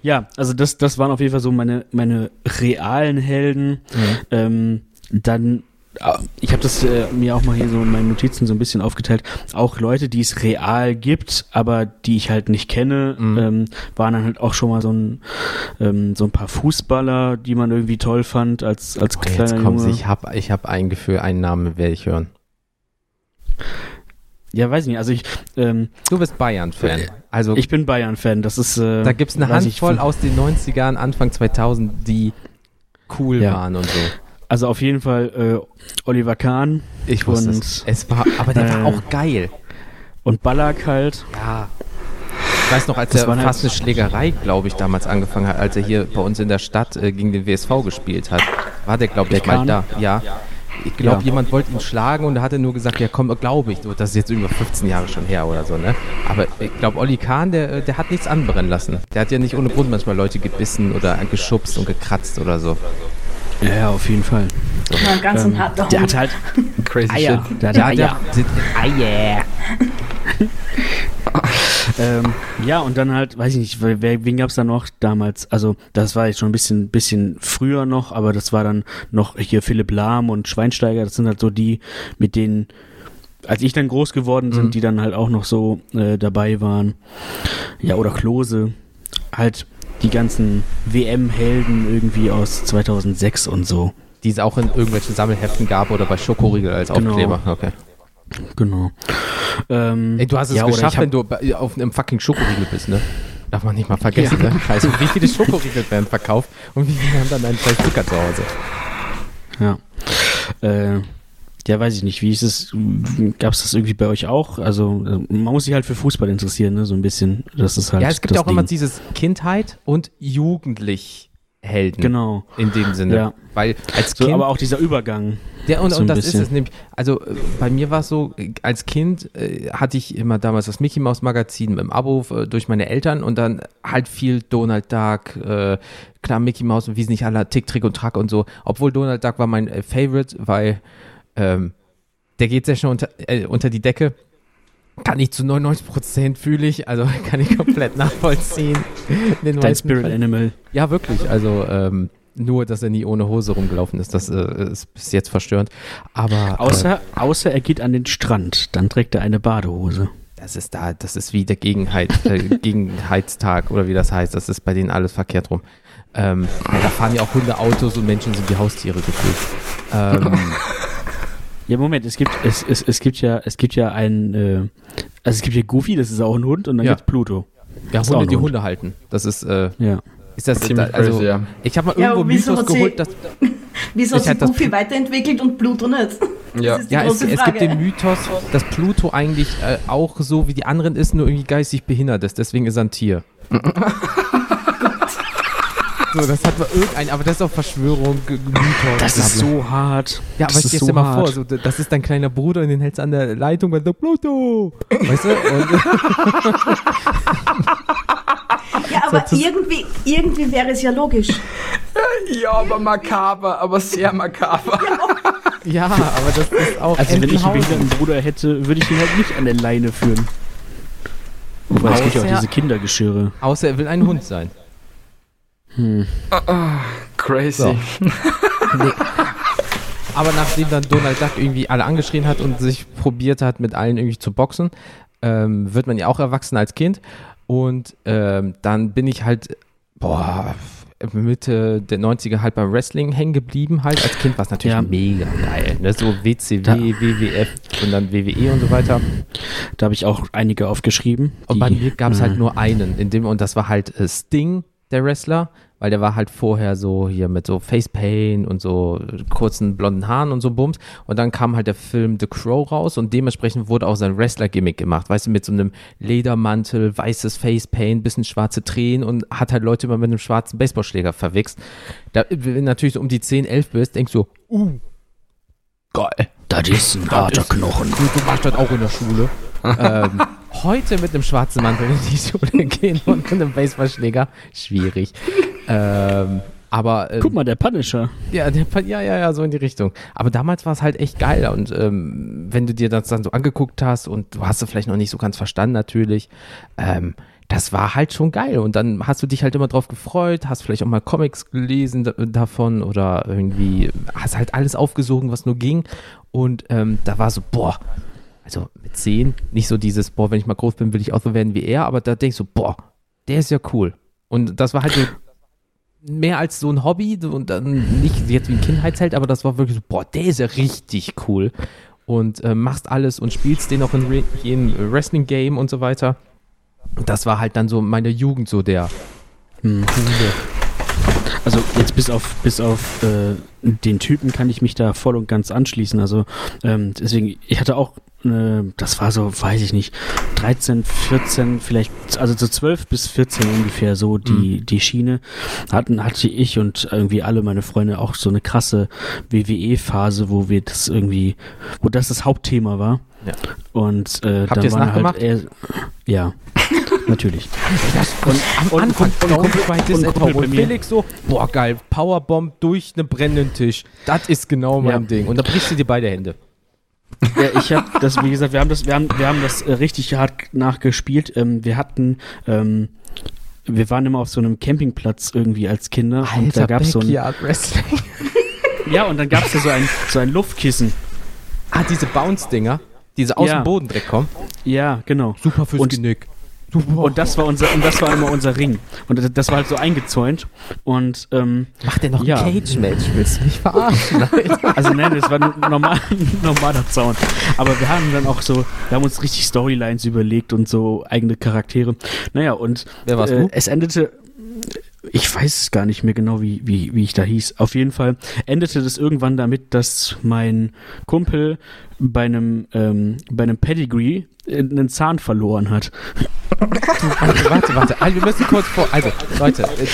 Speaker 2: Ja, also das, das waren auf jeden Fall so meine, meine realen Helden. Ähm, dann, ich habe das äh, mir auch mal hier so in meinen Notizen so ein bisschen aufgeteilt. Auch Leute, die es real gibt, aber die ich halt nicht kenne,
Speaker 1: Mhm.
Speaker 2: ähm, waren dann halt auch schon mal so ein, ähm, so ein paar Fußballer, die man irgendwie toll fand als, als
Speaker 1: Oh,
Speaker 2: kleiner
Speaker 1: jetzt kommt's.
Speaker 2: Junge.
Speaker 1: Ich hab, ich hab ein Gefühl, einen Namen werde ich hören.
Speaker 2: Ja, weiß nicht. Also ich, ähm,
Speaker 1: Du bist Bayern-Fan. Also
Speaker 2: ich bin Bayern-Fan. Das ist. Äh,
Speaker 1: da gibt's eine
Speaker 2: ich,
Speaker 1: Handvoll
Speaker 2: von-
Speaker 1: aus den 90ern, Anfang 2000, die cool
Speaker 2: Ja.
Speaker 1: waren und so.
Speaker 2: Also auf jeden Fall äh, Oliver Kahn
Speaker 1: Ich wusste
Speaker 2: Und,
Speaker 1: es. Es war, aber der
Speaker 2: äh,
Speaker 1: war auch geil.
Speaker 2: und Ballack halt.
Speaker 1: Ja. Ich weiß noch, als
Speaker 2: Das
Speaker 1: er fast eine Schlägerei, glaube ich, damals angefangen hat, als er hier bei uns in der Stadt äh, gegen den WSV gespielt hat. War der, glaube ich,
Speaker 2: Der
Speaker 1: mal da. Ja. Ich glaube,
Speaker 2: Ja.
Speaker 1: jemand wollte ihn schlagen und da hat er nur gesagt, ja komm, glaube ich. Das ist jetzt über 15 Jahre schon her oder so, ne? Aber ich glaube, Olli Kahn, der, äh, der hat nichts anbrennen lassen. Der hat ja nicht ohne Grund manchmal Leute gebissen oder geschubst und gekratzt oder so.
Speaker 2: Ja, ja, auf jeden Fall.
Speaker 3: Ein ganz
Speaker 2: Ähm,
Speaker 3: harter
Speaker 2: der hat halt [laughs]
Speaker 4: Crazy
Speaker 2: Eier.
Speaker 4: shit.
Speaker 2: Der hat
Speaker 1: Ja,
Speaker 2: Eier.
Speaker 1: der, Eier. [laughs]
Speaker 2: Ähm, ja, und dann halt, weiß ich nicht, wen gab's da noch damals? Also, das war jetzt schon ein bisschen, bisschen früher noch, aber das war dann noch hier Philipp Lahm und Schweinsteiger. Das sind halt so die, mit denen, als ich dann groß geworden sind,
Speaker 1: Mhm.
Speaker 2: die dann halt auch noch so äh, dabei waren. Ja, oder Klose. Halt die ganzen WM-Helden irgendwie aus 2006 und so.
Speaker 1: Die es auch in irgendwelchen Sammelheften gab oder bei Schokoriegel als
Speaker 2: Genau.
Speaker 1: Aufkleber. Okay.
Speaker 2: Genau. Ähm,
Speaker 1: Ey, du hast es
Speaker 2: ja,
Speaker 1: geschafft, wenn du bei- auf einem fucking Schokoriegel bist, ne? Darf man nicht mal vergessen, ne? Scheiße, wie viele Schokoriegel werden verkauft und wie viele haben dann einen scheiß Zucker zu Hause?
Speaker 2: Ja. Äh, ja, weiß ich nicht. Wie ist es? Gab es das irgendwie bei euch auch? Also, äh, man muss sich halt für Fußball interessieren, ne? So ein bisschen. Das ist halt.
Speaker 1: Ja, es gibt
Speaker 2: das
Speaker 1: ja auch immer
Speaker 2: Ding.
Speaker 1: dieses Kindheit und jugendlich Helden.
Speaker 2: Genau.
Speaker 1: In dem Sinne.
Speaker 2: Ja.
Speaker 1: Weil als
Speaker 2: So,
Speaker 1: Kind.
Speaker 2: aber auch dieser Übergang.
Speaker 1: Ja, und,
Speaker 2: So
Speaker 1: und das
Speaker 2: bisschen.
Speaker 1: ist es nämlich. Also äh, bei mir war es so, äh, als Kind äh, hatte ich immer damals das Mickey Mouse Magazin im Abo äh, durch meine Eltern und dann halt viel Donald Duck, äh, klar Mickey Mouse und wie es nicht alle, Tick, Trick und Track und so. Obwohl Donald Duck war mein Favorite, weil ähm, der geht sehr schnell unter, äh, unter die Decke. Kann ich zu 99 Prozent fühle ich, also [laughs] kann ich komplett nachvollziehen. Den
Speaker 2: Dein Spirit
Speaker 1: Fällen.
Speaker 2: Animal.
Speaker 1: Ja, wirklich. Also ähm, nur, dass er nie ohne Hose rumgelaufen ist, das äh, ist bis jetzt verstörend. Aber
Speaker 2: Außer, außer er geht an den Strand, dann trägt er eine Badehose.
Speaker 1: äh, das ist da, das ist wie der Gegenheit, äh, Gegenheitstag oder wie das heißt. Das ist bei denen alles verkehrt rum. Ähm, da fahren ja auch Hunde Autos und Menschen sind die Haustiere gefühlt. Ähm, [laughs]
Speaker 2: Ja, Moment, es gibt, es, es, es gibt ja, es gibt ja ein, äh, also es gibt ja Goofy, das ist auch ein Hund, und dann
Speaker 1: Ja.
Speaker 2: gibt's Pluto.
Speaker 1: ja,
Speaker 2: Ist auch
Speaker 1: Hunde, die
Speaker 2: Hund.
Speaker 1: Hunde halten. Das ist, äh,
Speaker 2: Ja.
Speaker 1: ist das,
Speaker 4: Ziemlich
Speaker 1: da, also,
Speaker 4: crazy, ja.
Speaker 1: ich habe mal
Speaker 3: Ja,
Speaker 1: irgendwo
Speaker 3: wieso
Speaker 1: Mythos
Speaker 3: sie-
Speaker 1: geholt, dass, [laughs]
Speaker 3: Wieso hat
Speaker 1: Ich
Speaker 3: sich
Speaker 1: das
Speaker 3: Goofy weiterentwickelt und Pluto nicht? [laughs]
Speaker 4: Ja.
Speaker 3: Das ist die
Speaker 1: Ja, es,
Speaker 3: große
Speaker 1: es
Speaker 3: Frage.
Speaker 1: gibt den Mythos, dass Pluto eigentlich äh, auch so wie die anderen ist, nur irgendwie geistig behindert ist. Deswegen ist er ein Tier. [laughs] so, das hat mal irgendein, aber das ist auch Verschwörung, Mythos.
Speaker 2: Das ist so hart.
Speaker 1: Ja, aber
Speaker 2: das
Speaker 1: stell dir
Speaker 2: so
Speaker 1: mal vor, so, das ist dein kleiner Bruder und den hältst du an der Leitung bei der Pluto. Weißt du? Und, [laughs]
Speaker 3: Ja, aber [laughs] irgendwie, irgendwie wäre es ja logisch.
Speaker 4: Ja, aber makaber, aber sehr makaber.
Speaker 1: ja, [laughs] aber das ist auch.
Speaker 2: Also wenn ich einen behinderten Bruder hätte, würde ich ihn halt nicht an der Leine führen. Wobei es gibt ja auch diese Kindergeschirre.
Speaker 1: Außer er will ein Hund sein.
Speaker 2: Hm.
Speaker 4: Crazy.
Speaker 1: So. [laughs] Nee. Aber nachdem dann Donald Duck irgendwie alle angeschrien hat und sich probiert hat, mit allen irgendwie zu boxen, ähm, wird man ja auch erwachsen als Kind. Und ähm, dann bin ich halt, boah, Mitte der 90er halt beim Wrestling hängen geblieben halt. Als Kind war es natürlich
Speaker 2: Ja.
Speaker 1: mega geil. Ne? So WCW,
Speaker 2: Da-
Speaker 1: WWF und dann WWE und so weiter.
Speaker 2: Da habe ich auch einige aufgeschrieben.
Speaker 1: Und bei mir gab es halt
Speaker 2: äh,
Speaker 1: nur einen, in dem, und das war halt äh, Sting, der Wrestler, weil der war halt vorher so hier mit so Facepaint und so kurzen blonden Haaren und so Bums. Und dann kam halt der Film The Crow raus und dementsprechend wurde auch sein Wrestler-Gimmick gemacht, weißt du, mit so einem Ledermantel, weißes Facepaint, bisschen schwarze Tränen und hat halt Leute immer mit einem schwarzen Baseballschläger verwichst. Da, wenn du natürlich so um die 10, 11 bist, denkst du, uh, geil.
Speaker 2: Das ist ein harter Knochen.
Speaker 1: Du, du machst das auch in der Schule. [laughs] ähm, heute mit einem schwarzen Mantel in die Schule [laughs] gehen und mit einem Baseballschläger, schwierig. Ähm, aber ähm,
Speaker 2: Guck mal, der Punisher.
Speaker 1: ja, der, ja, ja, ja, so in die Richtung. Aber damals war es halt echt geil. Und ähm, wenn du dir das dann so angeguckt hast und du hast es vielleicht noch nicht so ganz verstanden, natürlich, ähm, das war halt schon geil. Und dann hast du dich halt immer drauf gefreut, hast vielleicht auch mal Comics gelesen da, davon oder irgendwie hast halt alles aufgesogen, was nur ging. Und ähm, da war so, boah, also mit 10, nicht so dieses, boah, wenn ich mal groß bin, will ich auch so werden wie er, aber da denkst du, boah, der ist ja cool. Und das war halt so mehr als so ein Hobby und dann nicht jetzt wie ein Kindheitsheld, aber das war wirklich so, boah, der ist ja richtig cool. Und äh, machst alles und spielst den auch in jedem Wrestling-Game und so weiter. Und das war halt dann so meine Jugend, so der.
Speaker 2: Hm. Also jetzt bis auf bis auf äh, den Typen kann ich mich da voll und ganz anschließen. Also ähm, deswegen, ich hatte auch, äh, das war so, weiß ich nicht, 13, 14, vielleicht, also so 12 bis 14 ungefähr so die die Schiene hatten hatte ich und irgendwie alle meine Freunde auch so eine krasse WWE-Phase, wo wir das irgendwie, wo das das Hauptthema war.
Speaker 1: Ja.
Speaker 2: Und äh,
Speaker 1: Habt
Speaker 2: dann waren
Speaker 1: nachgemacht?
Speaker 2: Halt eher, ja, [laughs] natürlich.
Speaker 1: Und am
Speaker 2: und-
Speaker 1: Anfang,
Speaker 2: und- und- und- und-
Speaker 1: Und
Speaker 2: mir.
Speaker 1: Felix so, boah geil, Powerbomb durch einen brennenden Tisch. Das ist genau mein
Speaker 2: Ja.
Speaker 1: Ding. Und da brichst du dir beide Hände.
Speaker 2: Ja, ich habe das, wie gesagt, wir haben das, wir haben, wir haben das äh, richtig hart nachgespielt. Ähm, wir hatten, ähm, wir waren immer auf so einem Campingplatz irgendwie als Kinder und da gab's so ein, ja und dann gab's da so ein, so ein Luftkissen.
Speaker 1: Ah, diese Bounce-Dinger, diese aus
Speaker 2: Ja.
Speaker 1: dem Boden direkt kommen.
Speaker 2: Ja, genau.
Speaker 1: Super fürs
Speaker 2: Und-
Speaker 1: Genick.
Speaker 2: Und das war unser, und das war immer unser Ring. Und das war halt so eingezäunt. Und ähm,
Speaker 1: Macht der noch
Speaker 2: Ja.
Speaker 1: ein Cage-Match? Willst du mich verarschen? Alter? [laughs]
Speaker 2: also nein, das war ein normal, [laughs] normaler Zaun. Aber wir haben dann auch so, wir haben uns richtig Storylines überlegt und so eigene Charaktere. Naja, und
Speaker 1: Wer warst
Speaker 2: äh,
Speaker 1: du?
Speaker 2: es endete. Ich weiß gar nicht mehr genau, wie, wie, wie ich da hieß. Auf jeden Fall endete das irgendwann damit, dass mein Kumpel bei einem, ähm, bei einem Pedigree einen Zahn verloren hat.
Speaker 1: warte, warte, warte. Also, wir müssen kurz vor. Also, Leute, äh,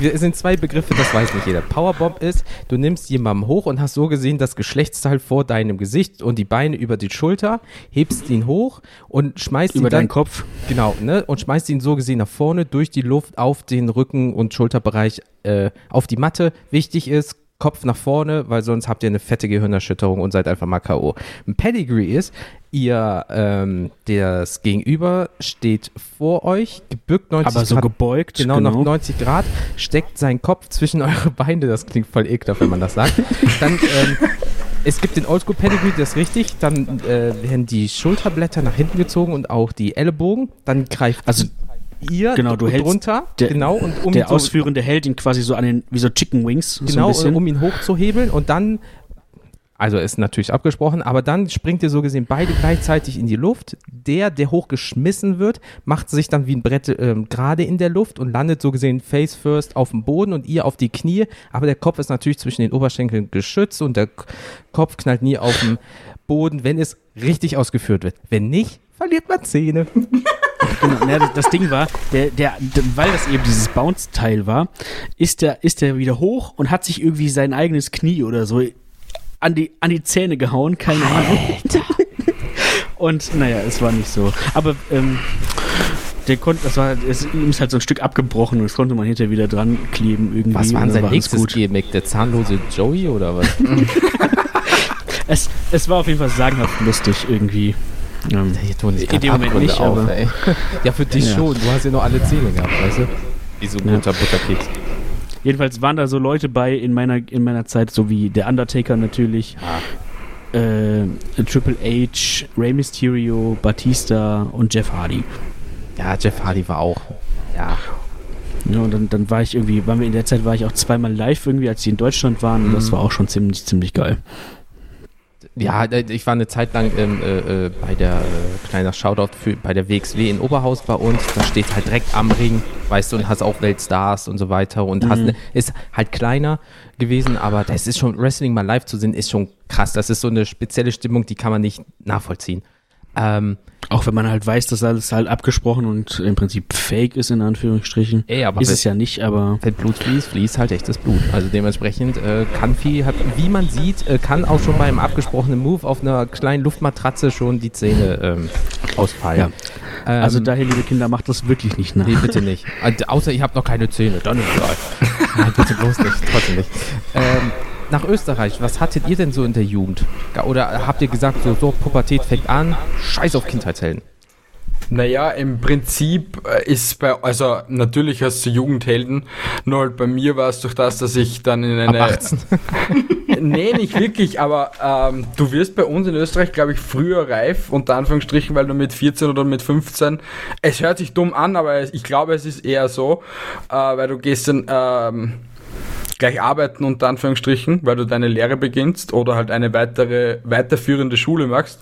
Speaker 1: wir- es sind zwei Begriffe, das weiß nicht jeder. Powerbomb ist, du nimmst jemanden hoch und hast so gesehen das Geschlechtsteil vor deinem Gesicht und die Beine über die Schulter, hebst ihn hoch und schmeißt ihn
Speaker 2: Über deinen Kopf.
Speaker 1: Genau, ne? Und schmeißt ihn so gesehen nach vorne durch die Luft auf den Rücken und Schulterbereich äh, auf die Matte. Wichtig ist, Kopf nach vorne, weil sonst habt ihr eine fette Gehirnerschütterung und seid einfach mal K.O. Ein Pedigree ist, ihr, ähm, das Gegenüber steht vor euch, gebückt 90
Speaker 2: Aber so
Speaker 1: Grad.
Speaker 2: gebeugt.
Speaker 1: Genau, nach 90 Grad, steckt seinen Kopf zwischen eure Beine, das klingt voll ekelhaft, wenn man das sagt. Dann, ähm, es gibt den Oldschool Pedigree, das ist richtig. Dann äh, werden die Schulterblätter nach hinten gezogen und auch die Ellenbogen. Dann greift
Speaker 2: Also,
Speaker 1: ihr
Speaker 2: genau, du hältst
Speaker 1: drunter,
Speaker 2: der-
Speaker 1: genau, und um ihn
Speaker 2: der
Speaker 1: so,
Speaker 2: Ausführende hält ihn quasi so an den, wie so Chicken Wings. so ein
Speaker 1: genau,
Speaker 2: bisschen.
Speaker 1: um ihn hochzuhebeln und dann, also ist natürlich abgesprochen, aber dann springt ihr so gesehen beide gleichzeitig in die Luft. Der, der hochgeschmissen wird, macht sich dann wie ein Brett ähm, gerade in der Luft und landet so gesehen face first auf dem Boden und ihr auf die Knie, aber der Kopf ist natürlich zwischen den Oberschenkeln geschützt und der K- Kopf knallt nie auf den Boden, wenn es richtig ausgeführt wird. Wenn nicht, verliert man Zähne. [laughs]
Speaker 2: Genau, na, das, das Ding war, der, der, weil das eben dieses Bounce-Teil war, ist der, ist der wieder hoch und hat sich irgendwie sein eigenes Knie oder so an die, an die Zähne gehauen, keine Ahnung. [laughs] Und naja, es war nicht so. Aber ähm, der konnte, das war, es, ihm ist halt so ein Stück abgebrochen und das konnte man hinterher wieder dran kleben irgendwie.
Speaker 1: Was war
Speaker 2: und
Speaker 1: denn sein nächstes. Gimmick? Der zahnlose Joey oder was? [laughs]
Speaker 2: Es, es war auf jeden Fall sagenhaft lustig irgendwie. Ähm,
Speaker 1: sich
Speaker 2: In dem Moment
Speaker 1: Abgründe
Speaker 2: nicht,
Speaker 1: auf,
Speaker 2: aber-
Speaker 1: ey. Ja, für dich
Speaker 2: Ja.
Speaker 1: schon. Du hast ja noch alle Zähne gehabt, weißt du? Wie so ein
Speaker 2: Ja.
Speaker 1: guter Butterkeks.
Speaker 2: Jedenfalls waren da so Leute bei in meiner, in meiner Zeit, so wie der Undertaker natürlich, äh, Triple H, Rey Mysterio, Batista und Jeff Hardy.
Speaker 1: Ja, Jeff Hardy war auch. Ja.
Speaker 2: Ja, und dann, dann war ich irgendwie, waren wir in der Zeit war ich auch zweimal live irgendwie, als die in Deutschland waren und das
Speaker 1: Mhm.
Speaker 2: war auch schon ziemlich, ziemlich geil.
Speaker 1: Ja, äh, ich war eine Zeit lang ähm, äh, äh, bei der, äh, kleiner Shoutout für, bei der WXW in Oberhaus bei uns. Da steht halt direkt am Ring, weißt du, und hast auch Weltstars und so weiter und hast
Speaker 2: Mhm.
Speaker 1: ne, ist halt kleiner gewesen, aber das ist schon, Wrestling mal live zu sehen, ist schon krass. Das ist so eine spezielle Stimmung, die kann man nicht nachvollziehen. Ähm,
Speaker 2: Auch wenn man halt weiß, dass alles halt abgesprochen und im Prinzip fake ist, in Anführungsstrichen.
Speaker 1: ey, aber
Speaker 2: ist es ja nicht, aber
Speaker 1: Wenn Blut fließt, fließt halt echtes Blut. Also dementsprechend äh, kann viel, hat, wie man sieht, äh, kann auch schon beim abgesprochenen Move auf einer kleinen Luftmatratze schon die Zähne ähm, ausfallen.
Speaker 2: Ja.
Speaker 1: Ähm,
Speaker 2: also daher, liebe Kinder, macht das wirklich nicht nach.
Speaker 1: Nee, bitte nicht. Äh, Außer ihr habt noch keine Zähne, dann ist egal. [laughs] Nein, bitte bloß nicht, trotzdem nicht. Ähm, nach Österreich, was hattet ihr denn so in der Jugend? Oder habt ihr gesagt, so, so Pubertät fängt an, scheiß auf Kindheitshelden?
Speaker 4: Naja, im Prinzip äh, ist bei, also natürlich hast du Jugendhelden, nur halt bei mir war es durch das, dass ich dann in eine.
Speaker 1: Ab 18. [laughs]
Speaker 4: nee, nicht wirklich, aber ähm, du wirst bei uns in Österreich, glaube ich, früher reif, unter Anführungsstrichen, weil du mit 14 oder mit 15, es hört sich dumm an, aber ich glaube, es ist eher so, äh, weil du gehst dann ähm, gleich arbeiten, unter Anführungsstrichen, weil du deine Lehre beginnst oder halt eine weitere, weiterführende Schule machst.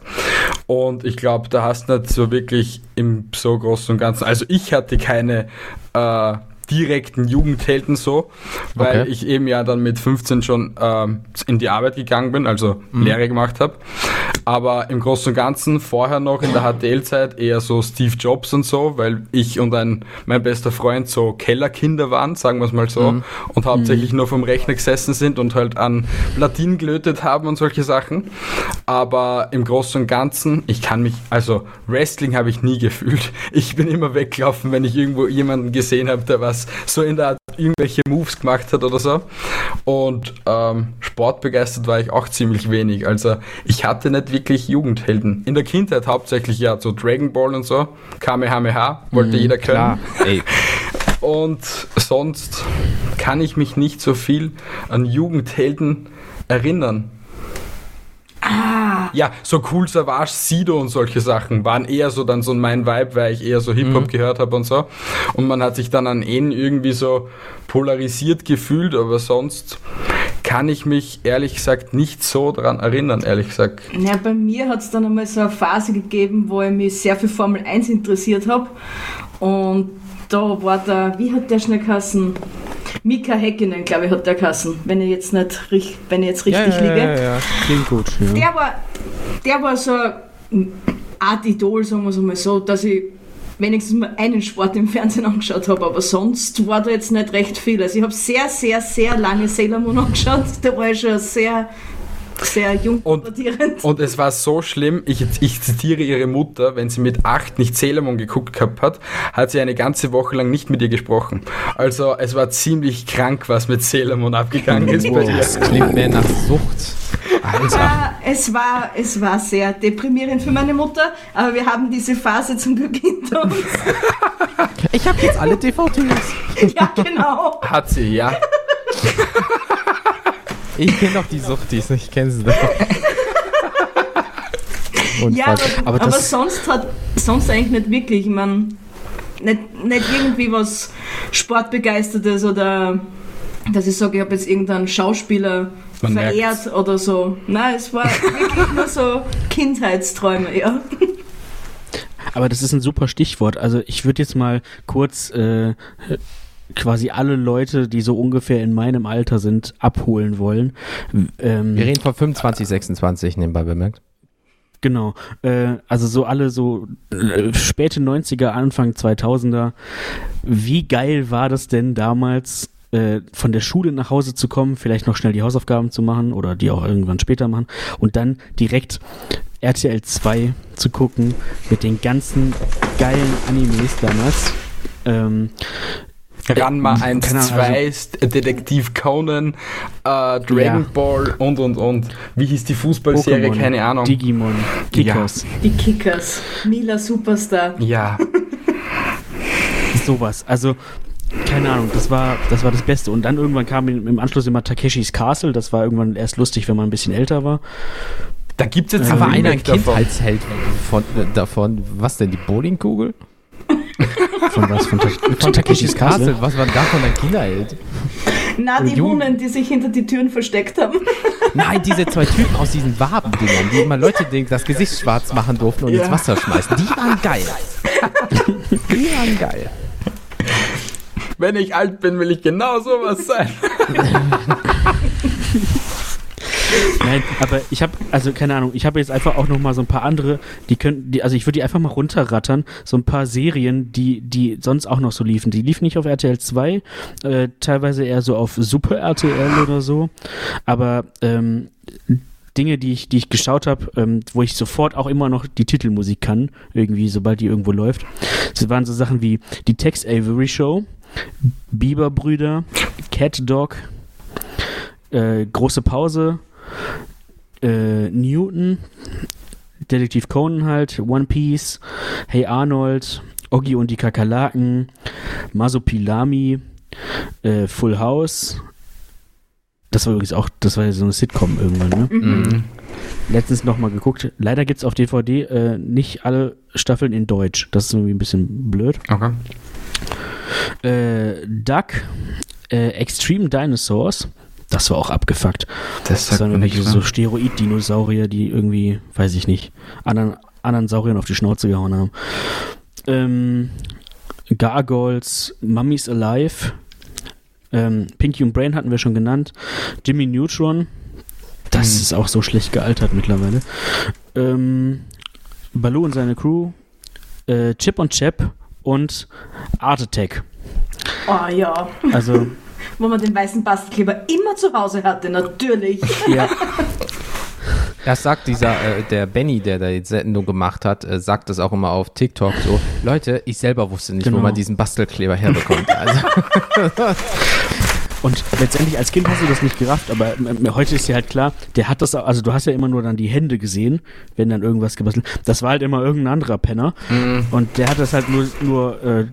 Speaker 4: Und ich glaube, da hast du nicht so wirklich im so großen und ganzen, also ich hatte keine äh, direkten Jugendhelden so, weil
Speaker 1: Okay.
Speaker 4: ich eben ja dann mit 15 schon ähm, in die Arbeit gegangen bin, also Lehre gemacht habe. Aber im Großen und Ganzen vorher noch in der HTL-Zeit eher so Steve Jobs und so, weil ich und ein, mein bester Freund so Kellerkinder waren, sagen wir es mal so, und hauptsächlich nur vom Rechner gesessen sind und halt an Platinen gelötet haben und solche Sachen. Aber im Großen und Ganzen, ich kann mich, also Wrestling habe ich nie gefühlt. Ich bin immer weggelaufen, wenn ich irgendwo jemanden gesehen habe, der was so in der Art irgendwelche Moves gemacht hat oder so. Und ähm, sportbegeistert war ich auch ziemlich wenig. Also ich hatte nicht wirklich Jugendhelden. In der Kindheit hauptsächlich ja so Dragon Ball und so. Kamehameha, wollte jeder können.
Speaker 1: Klar, ey. [laughs]
Speaker 4: Und sonst kann ich mich nicht so viel an Jugendhelden erinnern.
Speaker 3: Ah,
Speaker 4: ja, so Cool Savage, Sido und solche Sachen waren eher so dann so mein Vibe, weil ich eher so Hip-Hop
Speaker 1: Mhm.
Speaker 4: gehört habe und so. Und man hat sich dann an ihn irgendwie so polarisiert gefühlt, aber sonst kann ich mich ehrlich gesagt nicht so dran erinnern, ehrlich gesagt.
Speaker 3: Ja, bei mir hat es dann einmal so eine Phase gegeben, wo ich mich sehr für Formel 1 interessiert habe. Und da war der, wie hat der schnell geheißen? Mika Häkkinen, glaube ich, hat der geheißen, wenn ich jetzt nicht rich- wenn ich jetzt richtig
Speaker 1: ja,
Speaker 3: liege.
Speaker 1: Ja, ja, ja. Klingt gut. Ja.
Speaker 3: Der war, der war so eine Art Idol, sagen wir es einmal so, dass ich wenigstens mal einen Sport im Fernsehen angeschaut habe, aber sonst war da jetzt nicht recht viel. Also ich habe sehr, sehr, sehr lange Sailor Moon [laughs] angeschaut, da war ich schon sehr, sehr jung
Speaker 4: Und-. Und es war so schlimm, ich, ich zitiere ihre Mutter, wenn sie mit acht nicht Sailor Moon geguckt gehabt hat, hat sie eine ganze Woche lang nicht mit ihr gesprochen. Also es war ziemlich krank, was mit Sailor Moon abgegangen ist bei ihr.
Speaker 1: Das klingt mehr nach Sucht.
Speaker 3: Ja, es war, es war sehr deprimierend für meine Mutter, aber wir haben diese Phase zum Glück hinter uns.
Speaker 1: Ich habe jetzt alle DVDs.
Speaker 3: ja, genau.
Speaker 4: Hat sie, ja.
Speaker 1: Ich kenne doch die Suchtis, ich kenne sie doch.
Speaker 3: Ja, aber,
Speaker 1: aber
Speaker 3: aber, sonst hat sonst eigentlich nicht wirklich. Ich mein, nicht, nicht irgendwie was Sportbegeistertes oder dass ich sage, ich habe jetzt irgendeinen Schauspieler
Speaker 4: Man
Speaker 3: verehrt oder so. Nein, es war [laughs] wirklich nur so Kindheitsträume, ja.
Speaker 2: Aber das ist ein super Stichwort. Also ich würde jetzt mal kurz äh, quasi alle Leute, die so ungefähr in meinem Alter sind, abholen wollen. Ähm,
Speaker 1: wir reden von 25, 26, nebenbei bemerkt.
Speaker 2: Genau. Äh, also so alle so äh, späte 90er, Anfang 2000er. Wie geil war das denn damals, äh, von der Schule nach Hause zu kommen, vielleicht noch schnell die Hausaufgaben zu machen oder die auch irgendwann später machen und dann direkt RTL 2 zu gucken mit den ganzen geilen Animes damals. Ähm,
Speaker 4: Ranma 1,
Speaker 2: Keine Ahnung,
Speaker 4: 2, Detektiv Conan, äh, Dragon
Speaker 2: Ja.
Speaker 4: Ball und und und. Wie hieß die Fußballserie?
Speaker 2: Pokémon,
Speaker 4: Keine Ahnung.
Speaker 2: Digimon, Kickers,
Speaker 3: Die Kickers, Mila Superstar.
Speaker 4: ja,
Speaker 2: sowas. Also keine Ahnung, das war, das war das Beste. Und dann irgendwann kam im, im Anschluss immer Takeshis Castle. Das war irgendwann erst lustig, wenn man ein bisschen älter war.
Speaker 4: da gibt es jetzt
Speaker 1: Aber einer ein
Speaker 4: Remake davon.
Speaker 1: Kindheitsheld von, äh, davon. Was denn, die Bowlingkugel? [laughs]
Speaker 2: Von was? Von, Ta von Takeshis Castle?
Speaker 1: Was war davon ein Kinderheld?
Speaker 3: Na, die Hunden, die sich hinter die Türen versteckt haben. [laughs]
Speaker 1: Nein, diese zwei Typen aus diesen Wabendingern, die immer Leute die das Gesicht schwarz machen durften und
Speaker 4: Ja.
Speaker 1: ins Wasser schmeißen. Die waren geil. Die waren geil.
Speaker 4: Wenn ich alt bin, will ich genau sowas sein.
Speaker 2: Nein, aber ich habe, also keine Ahnung, ich habe jetzt einfach auch noch mal so ein paar andere, die könnten, die, also ich würde die einfach mal runterrattern, so ein paar Serien, die, die sonst auch noch so liefen. Die liefen nicht auf RTL 2, äh, teilweise eher so auf Super RTL oder so, aber ähm, Dinge, die ich, die ich geschaut habe, ähm, wo ich sofort auch immer noch die Titelmusik kann, irgendwie, sobald die irgendwo läuft. Das waren so Sachen wie die Tex Avery Show, Bieberbrüder, Cat Dog, äh, Große Pause, äh, Newton, Detektiv Conan halt, One Piece, Hey Arnold, Oggi und die Kakerlaken, Masopilami, äh, Full House. Das war übrigens auch, das war ja so eine Sitcom irgendwann, ne?
Speaker 4: Mhm.
Speaker 2: Letztens nochmal geguckt. Leider gibt's auf DVD äh, nicht alle Staffeln in Deutsch. Das ist irgendwie ein bisschen blöd.
Speaker 4: Okay.
Speaker 2: Äh, Duck, äh, Extreme Dinosaurs. Das war auch abgefuckt.
Speaker 4: Das
Speaker 2: Das waren irgendwelche so
Speaker 4: ne?
Speaker 2: Steroid-Dinosaurier, die irgendwie, weiß ich nicht, anderen, anderen Sauriern auf die Schnauze gehauen haben. Ähm, Gargoyles, Mummies Alive, ähm, Pinky und Brain hatten wir schon genannt, Jimmy Neutron, das
Speaker 4: Hm.
Speaker 2: ist auch so schlecht gealtert mittlerweile. Ähm, Baloo und seine Crew, äh, Chip und Chap und Art Attack.
Speaker 3: Oh ja,
Speaker 2: Also, [laughs]
Speaker 3: wo man den weißen Bastelkleber immer zu Hause hatte, natürlich. [laughs]
Speaker 2: ja,
Speaker 1: Das sagt dieser, äh, der Benny, der da die Sendung gemacht hat, äh, sagt das auch immer auf TikTok so. Leute, ich selber wusste nicht,
Speaker 2: Genau.
Speaker 1: wo man diesen Bastelkleber herbekommt. [laughs] Also,
Speaker 2: Und letztendlich als Kind hast du das nicht gerafft, aber ähm, heute ist dir halt klar, der hat das, also du hast ja immer nur dann die Hände gesehen, wenn dann irgendwas gebastelt. Das war halt immer irgendein anderer Penner. Und der hat das halt nur, nur äh,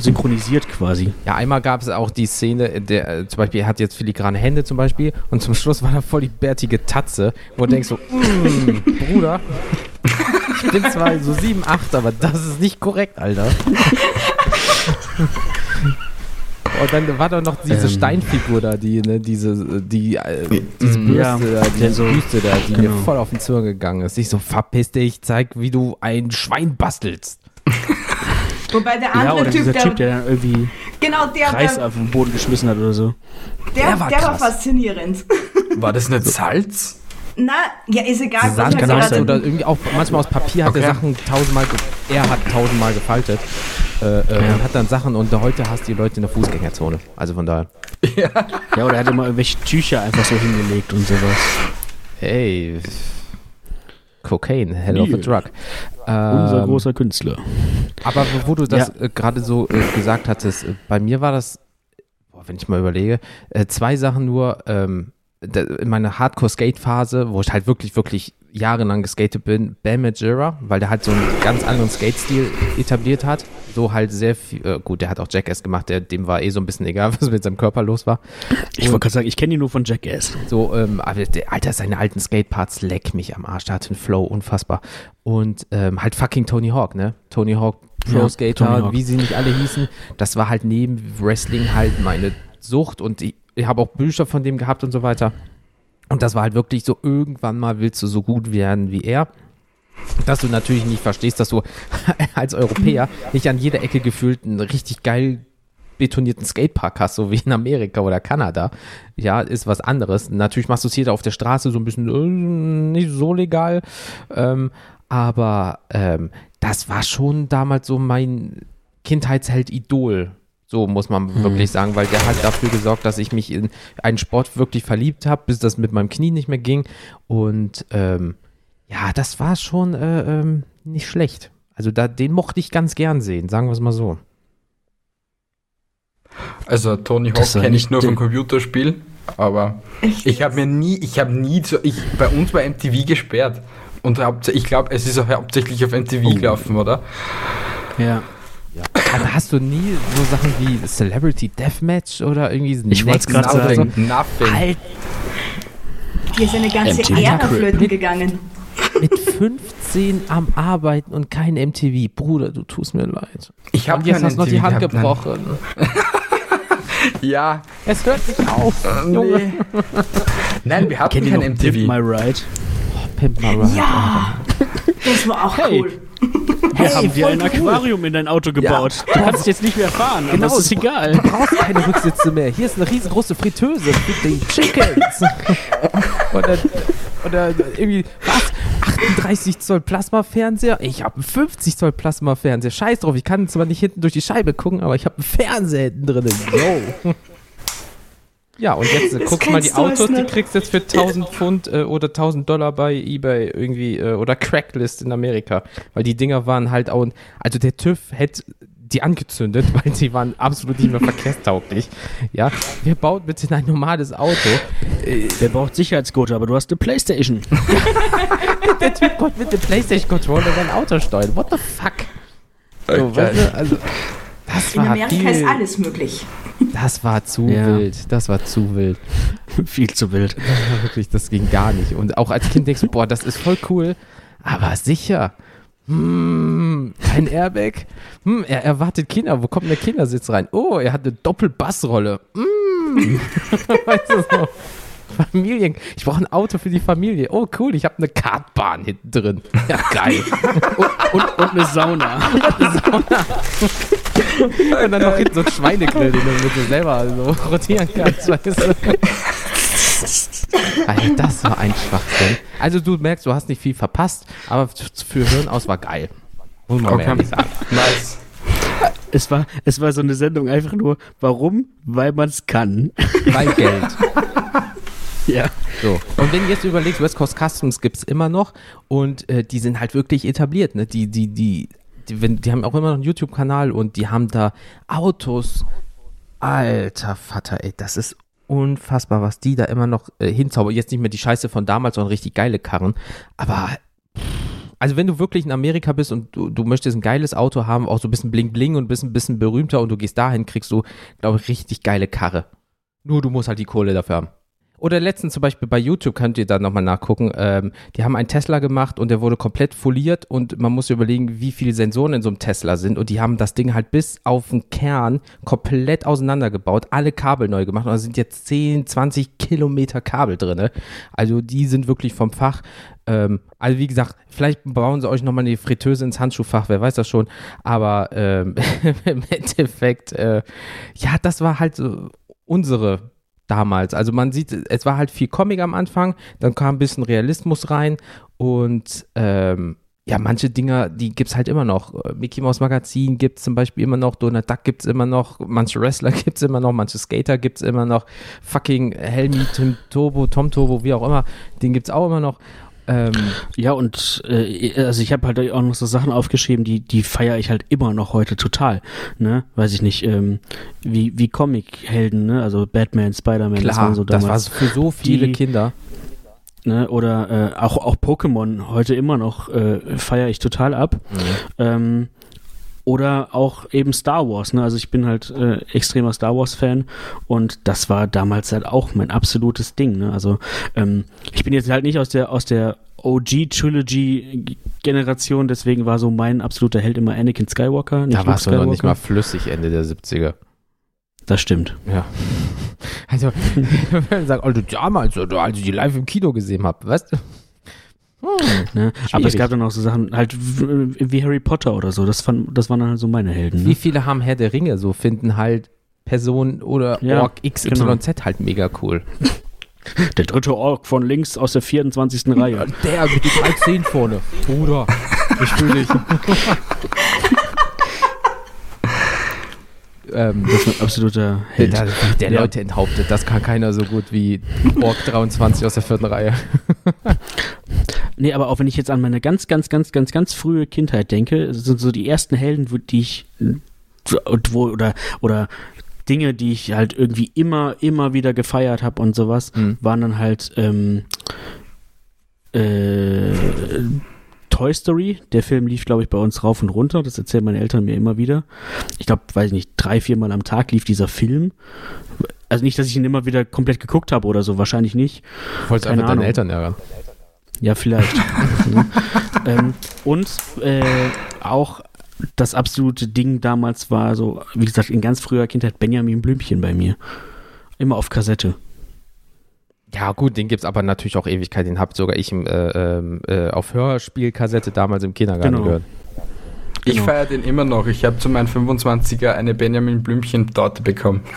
Speaker 2: synchronisiert quasi.
Speaker 1: Ja, einmal gab es auch die Szene, der äh, zum Beispiel, er hat jetzt filigrane Hände zum Beispiel und zum Schluss war da voll die bärtige Tatze, wo du denkst so, [laughs] mm, Bruder, ich bin zwar so 7, 8, aber das ist nicht korrekt, Alter. [laughs] Und dann war da noch diese
Speaker 2: Ähm.
Speaker 1: Steinfigur da, die, ne, diese, die, äh, diese Bürste
Speaker 2: Ja,
Speaker 1: da, die
Speaker 2: der so-
Speaker 1: Büste da, die mir
Speaker 2: genau.
Speaker 1: voll auf den Zunge gegangen ist. Ich so, verpiss dich, zeig, wie du ein Schwein bastelst. [laughs]
Speaker 3: Wobei der
Speaker 2: Ja,
Speaker 3: andere
Speaker 2: oder
Speaker 3: Typ,
Speaker 2: dieser
Speaker 3: der,
Speaker 2: Typ, der dann irgendwie
Speaker 3: genau der,
Speaker 2: Reis
Speaker 3: der,
Speaker 2: auf den Boden geschmissen hat oder so.
Speaker 3: der,
Speaker 1: der war
Speaker 3: der war
Speaker 1: krass.
Speaker 3: faszinierend. [laughs]
Speaker 4: War das nicht Salz?
Speaker 3: Na, ja, ist egal. was
Speaker 1: Sand
Speaker 2: kann auch sein.
Speaker 1: oder irgendwie auch manchmal aus Papier hat er
Speaker 4: Okay.
Speaker 1: Sachen tausendmal, er hat tausendmal gefaltet äh, äh, und hat dann Sachen und heute hast du die Leute in der Fußgängerzone. Also von daher, [laughs]
Speaker 2: Ja, oder er hat immer irgendwelche Tücher einfach so hingelegt und sowas.
Speaker 1: hey, Cocaine, hell of a drug.
Speaker 2: Unser
Speaker 1: Ähm,
Speaker 2: großer Künstler.
Speaker 1: Aber wo, du das äh, gerade so äh, gesagt hattest, äh, bei mir war das, boah, wenn ich mal überlege, äh, zwei Sachen nur. Ähm, da, in meiner Hardcore-Skate-Phase, wo ich halt wirklich, wirklich jahrelang geskatet bin, Bam Majera, weil der halt so einen ganz anderen Skate-Stil etabliert hat. So halt sehr viel, äh, gut, der hat auch Jackass gemacht, der, dem war eh so ein bisschen egal, [laughs] was mit seinem Körper los war.
Speaker 2: Ich wollte gerade sagen, ich kenne ihn nur von Jackass.
Speaker 1: So, ähm, aber der, Alter, seine alten Skateparts leck mich am Arsch. Der hat einen Flow, unfassbar. Und ähm, halt fucking Tony Hawk, ne? Tony Hawk, Pro
Speaker 2: Ja,
Speaker 1: Skater,
Speaker 2: Hawk.
Speaker 1: wie sie nicht alle hießen. Das war halt neben Wrestling halt meine Sucht und ich, ich habe auch Bücher von dem gehabt und so weiter. Und das war halt wirklich so, irgendwann mal willst du so gut werden wie er. Dass du natürlich nicht verstehst, dass du [laughs] als Europäer nicht an jeder Ecke gefühlt einen richtig geil betonierten Skatepark hast, so wie in Amerika oder Kanada. Ja, ist was anderes. Natürlich machst du es hier auf der Straße so ein bisschen äh, nicht so legal. Ähm, aber ähm, das war schon damals so mein Kindheitsheld-Idol. So muss man wirklich sagen, weil der hat dafür gesorgt, dass ich mich in einen Sport wirklich verliebt habe, bis das mit meinem Knie nicht mehr ging. Und ähm, ja, das war schon äh, ähm, nicht schlecht. Also da, den mochte ich ganz gern sehen, sagen wir es mal so.
Speaker 4: Also Tony Hawk kenne ich nur vom Computerspiel, aber ich habe mir nie, ich habe nie so, ich, bei uns war MTV gesperrt. Und ich glaube, es ist auch hauptsächlich auf MTV
Speaker 2: Oh.
Speaker 4: gelaufen, oder?
Speaker 2: Ja.
Speaker 1: Aber hast du nie so Sachen wie Celebrity Deathmatch oder irgendwie
Speaker 2: Ich grad
Speaker 1: oder
Speaker 2: sagen.
Speaker 1: so?
Speaker 4: Nothing.
Speaker 1: Halt
Speaker 3: Hier ist eine ganze
Speaker 2: MTV
Speaker 3: Ära flöten gegangen.
Speaker 1: Mit 15 am Arbeiten und kein MTV. Bruder, du tust mir leid.
Speaker 4: Ich habe
Speaker 1: Und jetzt hast du noch die Hand gebrochen. [laughs]
Speaker 4: Ja,
Speaker 1: Es hört nicht auf.
Speaker 4: Junge. Nee. Nein, wir
Speaker 2: Kennt ihr
Speaker 4: kein
Speaker 2: noch Pimp
Speaker 4: MTV.
Speaker 2: My Ride?
Speaker 1: Pimp my ride.
Speaker 3: Ja! Das war auch
Speaker 2: Hey.
Speaker 3: cool.
Speaker 2: Wir haben dir ein
Speaker 3: cool.
Speaker 2: Aquarium in dein Auto gebaut. Du kannst es jetzt nicht mehr fahren, aber
Speaker 1: Genau,
Speaker 2: es ist egal.
Speaker 1: Du brauchst keine Rücksitze mehr. Hier ist eine riesengroße Fritteuse mit den Chickens. [laughs] oder, oder irgendwie, was? 38 Zoll Plasmafernseher? Ich habe einen 50 Zoll Plasmafernseher. Scheiß drauf, ich kann zwar nicht hinten durch die Scheibe gucken, aber ich habe einen Fernseher hinten drin. Yo. [laughs] Ja, und jetzt äh,
Speaker 3: Das
Speaker 1: guck mal die Autos, die kriegst du jetzt für 1000 Pfund äh, oder 1000 Dollar bei eBay irgendwie äh, oder Cracklist in Amerika. Weil die Dinger waren halt auch, also der TÜV hätte die angezündet, [laughs] weil sie waren absolut nicht mehr verkehrstauglich. Ja, wer baut bitte ein normales Auto? Äh,
Speaker 2: Der braucht Sicherheitsgurte, aber du hast eine Playstation. [laughs]
Speaker 1: der Typ konnte mit dem Playstation-Controller sein Auto steuern. What the fuck? So,
Speaker 4: Okay.
Speaker 1: weißt du, also, das
Speaker 3: In
Speaker 1: war
Speaker 3: Amerika
Speaker 1: viel,
Speaker 3: ist alles möglich.
Speaker 1: das war zu
Speaker 2: Ja.
Speaker 1: wild. Das war zu wild. [laughs]
Speaker 2: Viel zu wild.
Speaker 1: Das wirklich, das ging gar nicht. Und auch als Kind denkst du, boah, das ist voll cool, aber sicher. Hm, kein Airbag. Hm, er erwartet Kinder. Wo kommt denn der Kindersitz rein? Oh, er hat eine Doppelbassrolle. Hm. [laughs] weißt du so. Familien. Ich brauche ein Auto für die Familie. Oh, cool, ich habe eine Kartbahn hinten drin. Ja, geil. [laughs]
Speaker 2: Und, und eine Sauna. [laughs]
Speaker 1: Und dann noch hinten so ein Schweinegrill, den du selber so rotieren kannst. Weißt du? Alter, das war ein Schwachsinn. Also du merkst, du hast nicht viel verpasst, aber für Hirn aus war geil. Muss man mal
Speaker 4: Okay.
Speaker 1: ehrlich sagen.
Speaker 4: Nice.
Speaker 2: Es war, es war so eine Sendung einfach nur, warum? Weil man es kann.
Speaker 1: Weil Geld. [laughs]
Speaker 2: Ja.
Speaker 1: So. Und wenn du jetzt überlegst, West Coast Customs gibt es immer noch und äh, die sind halt wirklich etabliert. Ne? Die, die, die, die, wenn, die haben auch immer noch einen YouTube-Kanal und die haben da Autos. Alter Vater, ey, das ist unfassbar, was die da immer noch äh, hinzaubern. Jetzt nicht mehr die Scheiße von damals, sondern richtig geile Karren. Aber also wenn du wirklich in Amerika bist und du, du möchtest ein geiles Auto haben, auch so ein bisschen bling bling und bist ein bisschen berühmter und du gehst dahin, kriegst du, glaube ich, richtig geile Karre. Nur du musst halt die Kohle dafür haben. Oder letztens zum Beispiel bei YouTube könnt ihr da nochmal nachgucken. Ähm, die haben einen Tesla gemacht und der wurde komplett foliert und man muss überlegen, wie viele Sensoren in so einem Tesla sind. Und die haben das Ding halt bis auf den Kern komplett auseinandergebaut, alle Kabel neu gemacht und da sind jetzt 10, 20 Kilometer Kabel drin. Also die sind wirklich vom Fach. Ähm, also wie gesagt, vielleicht bauen sie euch nochmal eine Fritteuse ins Handschuhfach, wer weiß das schon. Aber ähm, [laughs] im Endeffekt, äh, ja, das war halt so unsere damals. Also man sieht, es war halt viel Comic am Anfang, dann kam ein bisschen Realismus rein und ähm, ja, manche Dinger, die gibt es halt immer noch. Äh, Mickey Mouse Magazin gibt es zum Beispiel immer noch, Donald Duck gibt es immer noch, manche Wrestler [laughs] gibt es immer noch, manche Skater gibt es immer noch, fucking Helmi, Tim Turbo, Tom Turbo, wie auch immer, den gibt es auch immer noch. Ähm,
Speaker 2: Ja, und äh, also ich habe halt auch noch so Sachen aufgeschrieben, die, die feiere ich halt immer noch heute total. Ne? Weiß ich nicht, ähm, wie, wie Comic-Helden, ne? Also Batman, Spider-Man, das
Speaker 1: klar,
Speaker 2: waren so
Speaker 1: das
Speaker 2: damals.
Speaker 1: war für so viele
Speaker 2: die-
Speaker 1: Kinder.
Speaker 2: ne? Oder äh, auch, auch Pokémon heute immer noch äh, feiere ich total ab. Ähm, oder auch eben Star Wars. Ne? Also ich bin halt äh, extremer Star Wars-Fan und das war damals halt auch mein absolutes Ding. Ne? Also ähm, ich bin jetzt halt nicht aus der aus der OG-Trilogy-Generation, deswegen war so mein absoluter Held immer Anakin Skywalker. Nicht
Speaker 1: Da warst du noch nicht mal flüssig Ende der 70er.
Speaker 2: Das stimmt.
Speaker 1: Ja. [laughs] Also, [laughs] wenn sagen, also damals, oder als ich die live im Kino gesehen habe, weißt du? Hm,
Speaker 2: Ne? Aber es gab dann auch so Sachen, halt w- wie Harry Potter oder so. Das, fand, das waren dann halt so meine Helden.
Speaker 1: Wie
Speaker 2: Ne?
Speaker 1: viele haben Herr der Ringe so, finden halt Person oder
Speaker 2: Ja,
Speaker 1: Ork XYZ halt mega cool. [laughs]
Speaker 2: Der dritte Ork von links aus der 24. Reihe.
Speaker 1: Der mit den 13 vorne. Bruder, ich fühle dich. [laughs] ähm,
Speaker 2: Das ist ein absoluter Held.
Speaker 1: der, der
Speaker 2: Ja.
Speaker 1: Leute enthauptet, das kann keiner so gut wie Ork 23 aus der vierten Reihe. [laughs]
Speaker 2: Nee, aber auch wenn ich jetzt an meine ganz, ganz, ganz, ganz, ganz frühe Kindheit denke, sind so die ersten Helden, wo- die ich wo oder oder Dinge, die ich halt irgendwie immer, immer wieder gefeiert habe und sowas,
Speaker 1: Mhm.
Speaker 2: waren dann halt ähm, äh, Toy Story. Der Film lief, glaube ich, bei uns rauf und runter. Das erzählen meine Eltern mir immer wieder. Ich glaube, weiß ich nicht, drei, viermal am Tag lief dieser Film. Also nicht, dass ich ihn immer wieder komplett geguckt habe oder so, wahrscheinlich nicht.
Speaker 1: Wolltest
Speaker 2: Keine
Speaker 1: einfach deine
Speaker 2: Ahnung.
Speaker 1: Eltern ärgern.
Speaker 2: Ja, vielleicht. [laughs] ähm, und äh, auch das absolute Ding damals war so, wie gesagt, in ganz früher Kindheit Benjamin Blümchen bei mir. Immer auf Kassette.
Speaker 1: Ja, gut, den gibt's aber natürlich auch Ewigkeit. Den hab sogar ich im, äh, ähm, äh, auf Hörspielkassette damals im Kindergarten
Speaker 2: Genau.
Speaker 1: gehört.
Speaker 4: Ich
Speaker 2: Genau.
Speaker 4: feiere den immer noch. Ich habe zu meinem 25er eine Benjamin Blümchen Torte bekommen. [laughs]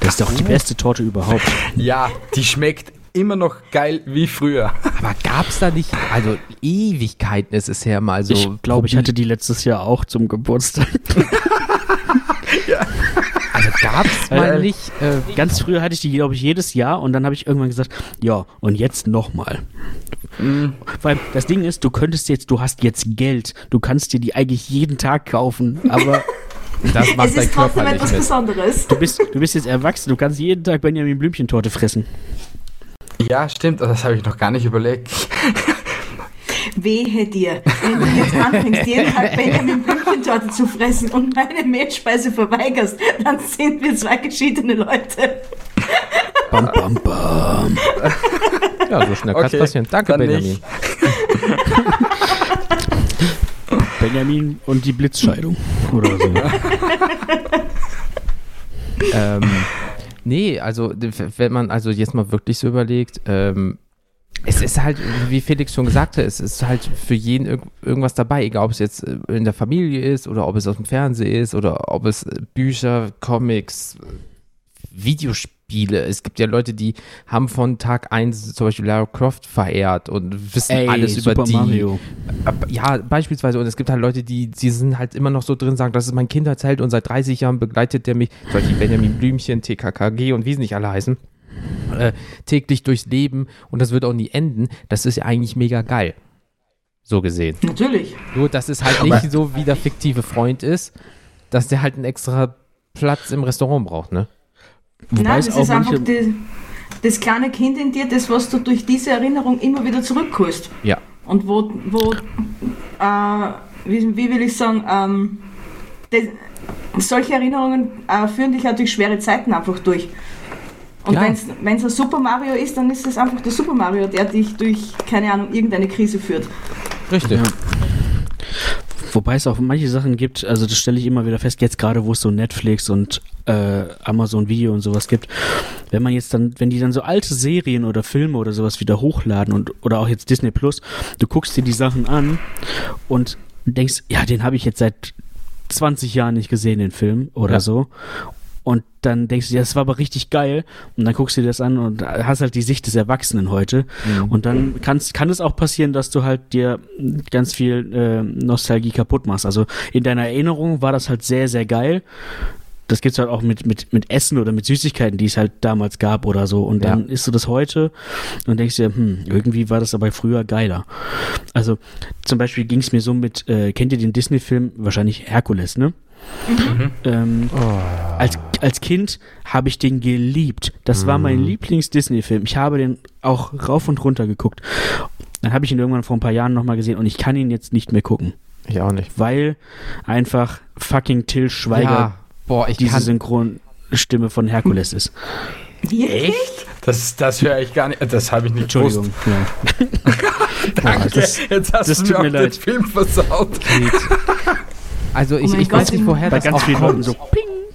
Speaker 2: Das ist doch die beste Torte überhaupt.
Speaker 4: Ja, die schmeckt immer noch geil wie früher. [laughs]
Speaker 1: Aber gab's da nicht, also Ewigkeiten ist es her mal so.
Speaker 2: ich glaube, ich hatte die letztes Jahr auch zum Geburtstag. [laughs]
Speaker 1: Also gab's mal
Speaker 2: Äh,
Speaker 1: nicht, äh,
Speaker 2: Ganz früher hatte ich die, glaube ich, jedes Jahr und dann habe ich irgendwann gesagt, ja, und jetzt nochmal. Weil das Ding ist, du könntest jetzt, du hast jetzt Geld, du kannst dir die eigentlich jeden Tag kaufen, aber [laughs]
Speaker 1: das macht
Speaker 3: Es
Speaker 1: dein
Speaker 3: ist
Speaker 1: Körper
Speaker 3: trotzdem etwas
Speaker 1: mit.
Speaker 3: Besonderes.
Speaker 2: du bist, du bist jetzt erwachsen, du kannst jeden Tag Benjamin Blümchen-Torte fressen.
Speaker 4: Ja, stimmt, das habe ich noch gar nicht überlegt.
Speaker 3: Wehe dir, wenn du jetzt anfängst, jeden Tag [laughs] Benjamin Blümchentorte zu fressen und meine Mehlspeise verweigerst, dann sind wir zwei geschiedene Leute.
Speaker 2: Bam, bam, bam.
Speaker 1: Ja, so schnell kann's
Speaker 4: Okay,
Speaker 1: passieren. Danke, Benjamin. [laughs]
Speaker 2: Benjamin und die Blitzscheidung. Oder so. [laughs]
Speaker 1: ähm, nee, also wenn man also jetzt mal wirklich so überlegt, ähm, es ist halt, wie Felix schon gesagt hat, es ist halt für jeden irg irgendwas dabei, egal ob es jetzt äh, in der Familie ist oder ob es aus dem Fernsehen ist oder ob es äh, Bücher, Comics, äh, Videospiele. Es gibt ja Leute, die haben von Tag 1 zum Beispiel Lara Croft verehrt und wissen alles über
Speaker 2: Super
Speaker 1: die.
Speaker 2: Mario.
Speaker 1: Ja, beispielsweise. Und es gibt halt Leute, die, die sind halt immer noch so drin, sagen, das ist mein Kindheitsheld und seit 30 Jahren begleitet der mich, zum Beispiel Benjamin Blümchen, TKKG und wie sie nicht alle heißen, äh, täglich durchs Leben und das wird auch nie enden. Das ist ja eigentlich mega geil. So gesehen.
Speaker 3: Natürlich.
Speaker 1: Nur, dass es halt nicht so wie der fiktive Freund ist, dass der halt einen extra Platz im Restaurant braucht, ne?
Speaker 2: Wobei
Speaker 3: Nein,
Speaker 2: es
Speaker 3: das
Speaker 2: auch
Speaker 3: ist einfach die, das kleine Kind in dir, das, was du durch diese Erinnerung immer wieder zurückholst.
Speaker 1: Ja.
Speaker 3: Und wo, wo äh, wie, wie will ich sagen, ähm, das, solche Erinnerungen äh, führen dich halt durch schwere Zeiten einfach durch. Und
Speaker 1: Ja.
Speaker 3: wenn es ein Super Mario ist, dann ist es einfach der Super Mario, der dich durch, keine Ahnung, irgendeine Krise führt.
Speaker 1: Richtig.
Speaker 2: Ja. Wobei es auch manche Sachen gibt, also das stelle ich immer wieder fest, jetzt gerade wo es so Netflix und äh, Amazon Video und sowas gibt, wenn man jetzt dann, wenn die dann so alte Serien oder Filme oder sowas wieder hochladen und oder auch jetzt Disney Plus, du guckst dir die Sachen an und denkst, ja, den habe ich jetzt seit 20 Jahren nicht gesehen, den Film oder
Speaker 1: Ja.
Speaker 2: so. Und dann denkst du, ja, das war aber richtig geil. Und dann guckst du dir das an und hast halt die Sicht des Erwachsenen heute. Und dann kann's, kann es auch passieren, dass du halt dir ganz viel äh, Nostalgie kaputt machst. Also in deiner Erinnerung war das halt sehr, sehr geil. Das gibt's halt auch mit, mit, mit Essen oder mit Süßigkeiten, die es halt damals gab oder so. Und dann
Speaker 1: Ja.
Speaker 2: isst du das heute und denkst dir, hm, irgendwie war das aber früher geiler. Also zum Beispiel ging's mir so mit, äh, kennt ihr den Disney-Film? Wahrscheinlich Herkules, ne? Ähm, als, als Kind habe ich den geliebt. Das war mein Lieblings-Disney-Film. Ich habe den auch rauf und runter geguckt. Dann habe ich ihn irgendwann vor ein paar Jahren nochmal gesehen und ich kann ihn jetzt nicht mehr gucken.
Speaker 1: Ich auch nicht.
Speaker 2: Weil einfach fucking Till Schweiger
Speaker 1: Ja. Boah, ich
Speaker 2: diese
Speaker 1: kann.
Speaker 2: Synchronstimme von Herkules ist.
Speaker 3: Wirklich?
Speaker 4: Das, das höre ich gar nicht. Das habe ich nicht
Speaker 2: Entschuldigung. [laughs]
Speaker 4: Danke.
Speaker 2: das-
Speaker 4: Jetzt hast
Speaker 2: das
Speaker 4: du
Speaker 2: tut
Speaker 4: mir auch
Speaker 2: mir
Speaker 4: den
Speaker 2: leid.
Speaker 4: Film versaut.
Speaker 1: Also ich,
Speaker 3: Oh
Speaker 1: ich weiß
Speaker 3: Gott,
Speaker 1: nicht,
Speaker 3: ich-
Speaker 1: woher das auch kommt.
Speaker 2: so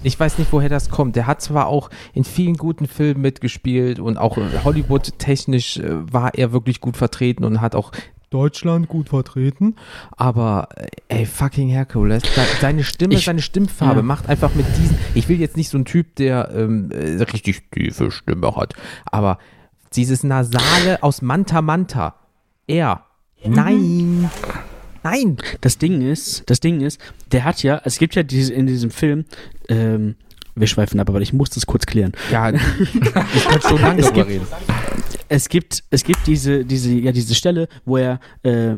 Speaker 1: Ich weiß nicht, woher das kommt. Der hat zwar auch in vielen guten Filmen mitgespielt und auch Hollywood-technisch äh, war er wirklich gut vertreten und hat auch Deutschland gut vertreten. Aber äh, ey, fucking Hercules, se- seine Stimme,
Speaker 2: Ich-
Speaker 1: seine Stimmfarbe
Speaker 2: ja.
Speaker 1: macht einfach mit diesen. Ich will jetzt nicht so ein Typ, der ähm, äh, richtig tiefe Stimme hat, aber dieses Nasale aus Manta Manta. Er. Nein. Nein.
Speaker 2: Das Ding ist, das Ding ist, der hat ja, es gibt ja diese, in diesem Film, ähm, wir schweifen ab, aber ich muss das kurz klären.
Speaker 1: Ja, [laughs] ich kann schon lange
Speaker 2: Es
Speaker 1: darüber
Speaker 2: gibt-
Speaker 1: reden.
Speaker 2: Es gibt, es gibt diese, diese, ja, diese Stelle, wo er, äh,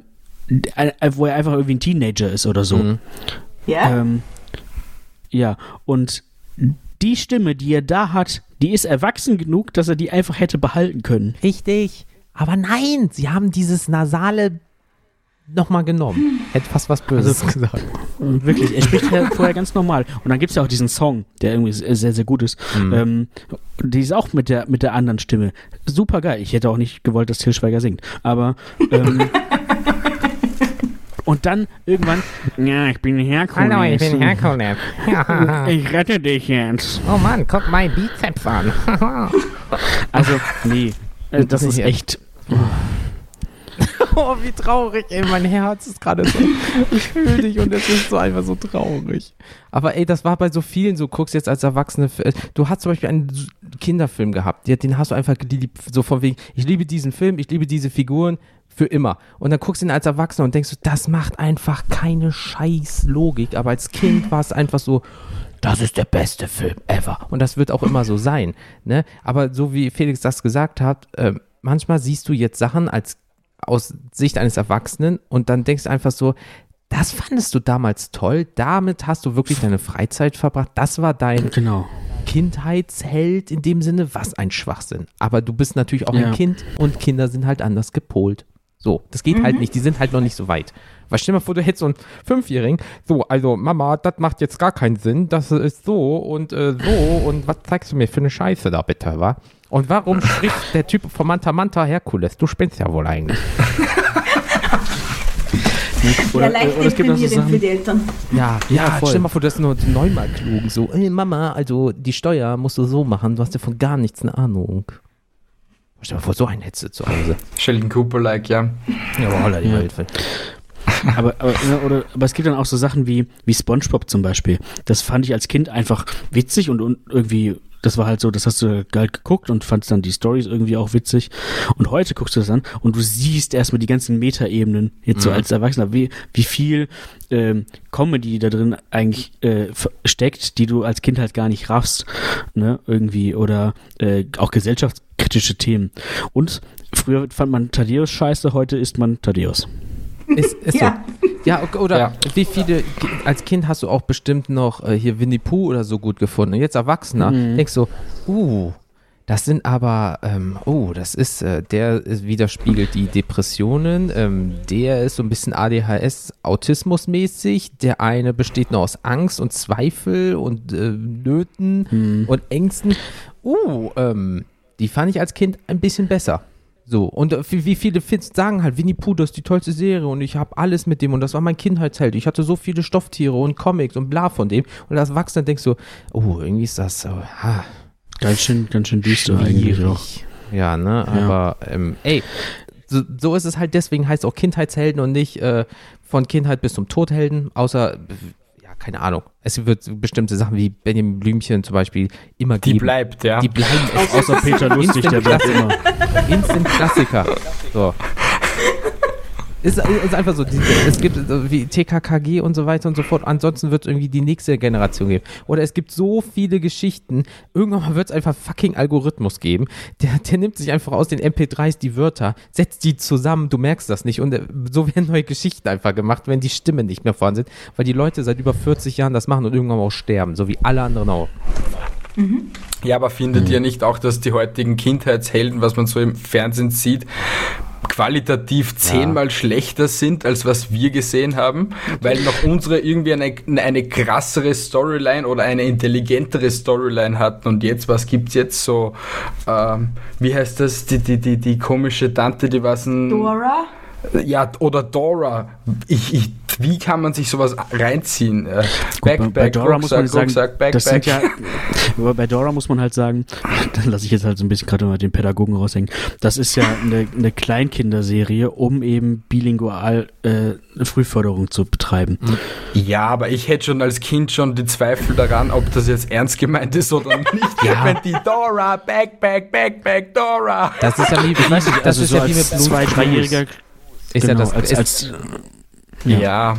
Speaker 2: wo er einfach irgendwie ein Teenager ist oder so.
Speaker 1: Mhm.
Speaker 3: Ja?
Speaker 2: Ähm, ja, und die Stimme, die er da hat, die ist erwachsen genug, dass er die einfach hätte behalten können.
Speaker 1: Richtig. Aber nein, sie haben dieses nasale nochmal genommen. Hätte fast was Böses gesagt. [laughs]
Speaker 2: Wirklich, er spricht ja vorher ganz normal. Und dann gibt es ja auch diesen Song, der irgendwie sehr, sehr gut ist. Ähm, die ist auch mit der, mit der anderen Stimme. Super geil. Ich hätte auch nicht gewollt, dass Til Schweiger singt. Aber ähm, [laughs] und dann irgendwann, ja, ich bin Herkules.
Speaker 1: Herkules. [laughs]
Speaker 2: Ich rette dich jetzt.
Speaker 1: Oh Mann, guck mein Bizeps an.
Speaker 2: Also, nee, äh, das ist echt. [laughs]
Speaker 1: oh, wie traurig, ey, mein Herz ist gerade so. Ich fühle dich und es ist so einfach so traurig. Aber ey, das war bei so vielen, so guckst jetzt als Erwachsene, du hast zum Beispiel einen Kinderfilm gehabt, den hast du einfach geliebt, so von wegen, ich liebe diesen Film, ich liebe diese Figuren für immer. Und dann guckst du ihn als Erwachsener und denkst du, das macht einfach keine scheiß Logik, aber als Kind war es einfach so, das ist der beste Film ever. Und das wird auch immer so sein. Ne? Aber so wie Felix das gesagt hat, äh, manchmal siehst du jetzt Sachen als aus Sicht eines Erwachsenen und dann denkst du einfach so, das fandest du damals toll, damit hast du wirklich deine Freizeit verbracht, das war dein
Speaker 2: Genau.
Speaker 1: Kindheitsheld in dem Sinne, was ein Schwachsinn. Aber du bist natürlich auch
Speaker 2: Ja.
Speaker 1: ein Kind und Kinder sind halt anders gepolt. So, das geht halt nicht, die sind halt noch nicht so weit. Weil stell dir mal vor, du hättest so einen Fünfjährigen, so, also Mama, das macht jetzt gar keinen Sinn, das ist so und äh, so und was zeigst du mir für eine Scheiße da bitte, wa? Und warum spricht der Typ von Manta Manta Herkules? Du spinnst ja wohl eigentlich.
Speaker 2: Oder,
Speaker 3: ja, leicht
Speaker 2: oder es gibt so
Speaker 3: deprimierend für
Speaker 2: Sachen.
Speaker 3: die Eltern.
Speaker 1: Ja, ja,
Speaker 2: voll.
Speaker 1: stell dir mal vor, du hast nur neunmal klugen, so, ey Mama, also die Steuer musst du so machen, du hast ja von gar nichts eine Ahnung. Stell dir mal vor, so ein du zu Hause.
Speaker 4: Sheldon Cooper-like, ja.
Speaker 1: Ja, aber holla die
Speaker 2: Ja.
Speaker 1: Waldfeld. [laughs]
Speaker 2: Aber, aber, ja, oder, aber es gibt dann auch so Sachen wie, wie Spongebob zum Beispiel. Das fand ich als Kind einfach witzig und, und irgendwie, das war halt so, das hast du halt geguckt und fandst dann die Stories irgendwie auch witzig. Und heute guckst du das an und du siehst erstmal die ganzen Metaebenen jetzt so als Erwachsener, wie, wie viel ähm, Comedy da drin eigentlich äh, steckt, die du als Kind halt gar nicht raffst, ne, irgendwie, oder äh, auch gesellschaftskritische Themen. Und früher fand man Thaddeus scheiße, heute ist man Thaddeus.
Speaker 1: Ist, ist
Speaker 3: Ja. [laughs]
Speaker 1: so. Ja, oder
Speaker 4: Ja.
Speaker 1: wie viele, als Kind hast du auch bestimmt noch äh, hier Winnie Pooh oder so gut gefunden. Und jetzt Erwachsener denkst du, uh, das sind aber, ähm, oh, das ist, äh, der ist, widerspiegelt die Depressionen, ähm, der ist so ein bisschen ADHS, Autismusmäßig, der eine besteht nur aus Angst und Zweifel und äh, Nöten und Ängsten. Uh, ähm, die fand ich als Kind ein bisschen besser. So, und äh, wie viele Fans sagen halt, Winnie Pooh, das ist die tollste Serie und ich habe alles mit dem und das war mein Kindheitsheld. Ich hatte so viele Stofftiere und Comics und bla von dem. Und als Erwachsener denkst du, oh, irgendwie ist das so, ha,
Speaker 2: Ganz schön, ganz schön düster eigentlich auch.
Speaker 1: Ja, ne, aber ähm, ey, so, so ist es halt, deswegen heißt es auch Kindheitshelden und nicht äh, von Kindheit bis zum Todhelden, außer, ja, keine Ahnung. Es wird bestimmte Sachen wie Benjamin Blümchen zum Beispiel immer
Speaker 4: Die
Speaker 1: geben.
Speaker 4: bleibt, ja.
Speaker 1: Die bleiben.
Speaker 2: Außer Peter Lustig, der bleibt immer.
Speaker 1: Instant Klassiker. So. Ist, ist einfach so. Die, es gibt so wie TKKG und so weiter und so fort. Ansonsten wird es irgendwie die nächste Generation geben. Oder es gibt so viele Geschichten. Irgendwann mal wird es einfach fucking Algorithmus geben. Der, der nimmt sich einfach aus den MP3s die Wörter, setzt die zusammen. Du merkst das nicht. Und äh, so werden neue Geschichten einfach gemacht, wenn die Stimmen nicht mehr vorhanden sind. Weil die Leute seit über 40 Jahren das machen und irgendwann auch sterben. So wie alle anderen auch.
Speaker 4: Ja, aber findet ihr nicht auch, dass die heutigen Kindheitshelden, was man so im Fernsehen sieht, qualitativ zehnmal schlechter sind, als was wir gesehen haben, weil noch unsere irgendwie eine, eine krassere Storyline oder eine intelligentere Storyline hatten. Und jetzt, was gibt's jetzt so, ähm, wie heißt das, die, die, die, die komische Tante, die was ein...
Speaker 3: Dora?
Speaker 4: Ja, oder Dora. Ich, ich, wie kann man sich sowas reinziehen? Äh,
Speaker 2: Gut, bei, Dora muss man sagen,
Speaker 4: Rucksack,
Speaker 2: das
Speaker 4: Backpack.
Speaker 2: sind ja, aber bei Dora muss man halt sagen, [laughs] dann lasse ich jetzt halt so ein bisschen gerade mal den Pädagogen raushängen. Das ist ja eine, eine Kleinkinderserie, um eben bilingual äh, Frühförderung zu betreiben.
Speaker 4: Ja, aber ich hätte schon als Kind schon die Zweifel daran, ob das jetzt ernst gemeint ist oder [laughs] nicht.
Speaker 1: Ja.
Speaker 4: Wenn die Dora, Backpack, Backpack, Dora.
Speaker 1: Das ist ja wie,
Speaker 2: Ich weiß nicht,
Speaker 1: das
Speaker 2: also
Speaker 1: ist
Speaker 2: so
Speaker 1: ja wie mit
Speaker 2: als zwei, dreijähriger,
Speaker 1: Ist ja
Speaker 2: genau,
Speaker 1: das,
Speaker 2: als,
Speaker 1: ist,
Speaker 2: als,
Speaker 4: Ja.
Speaker 2: ja.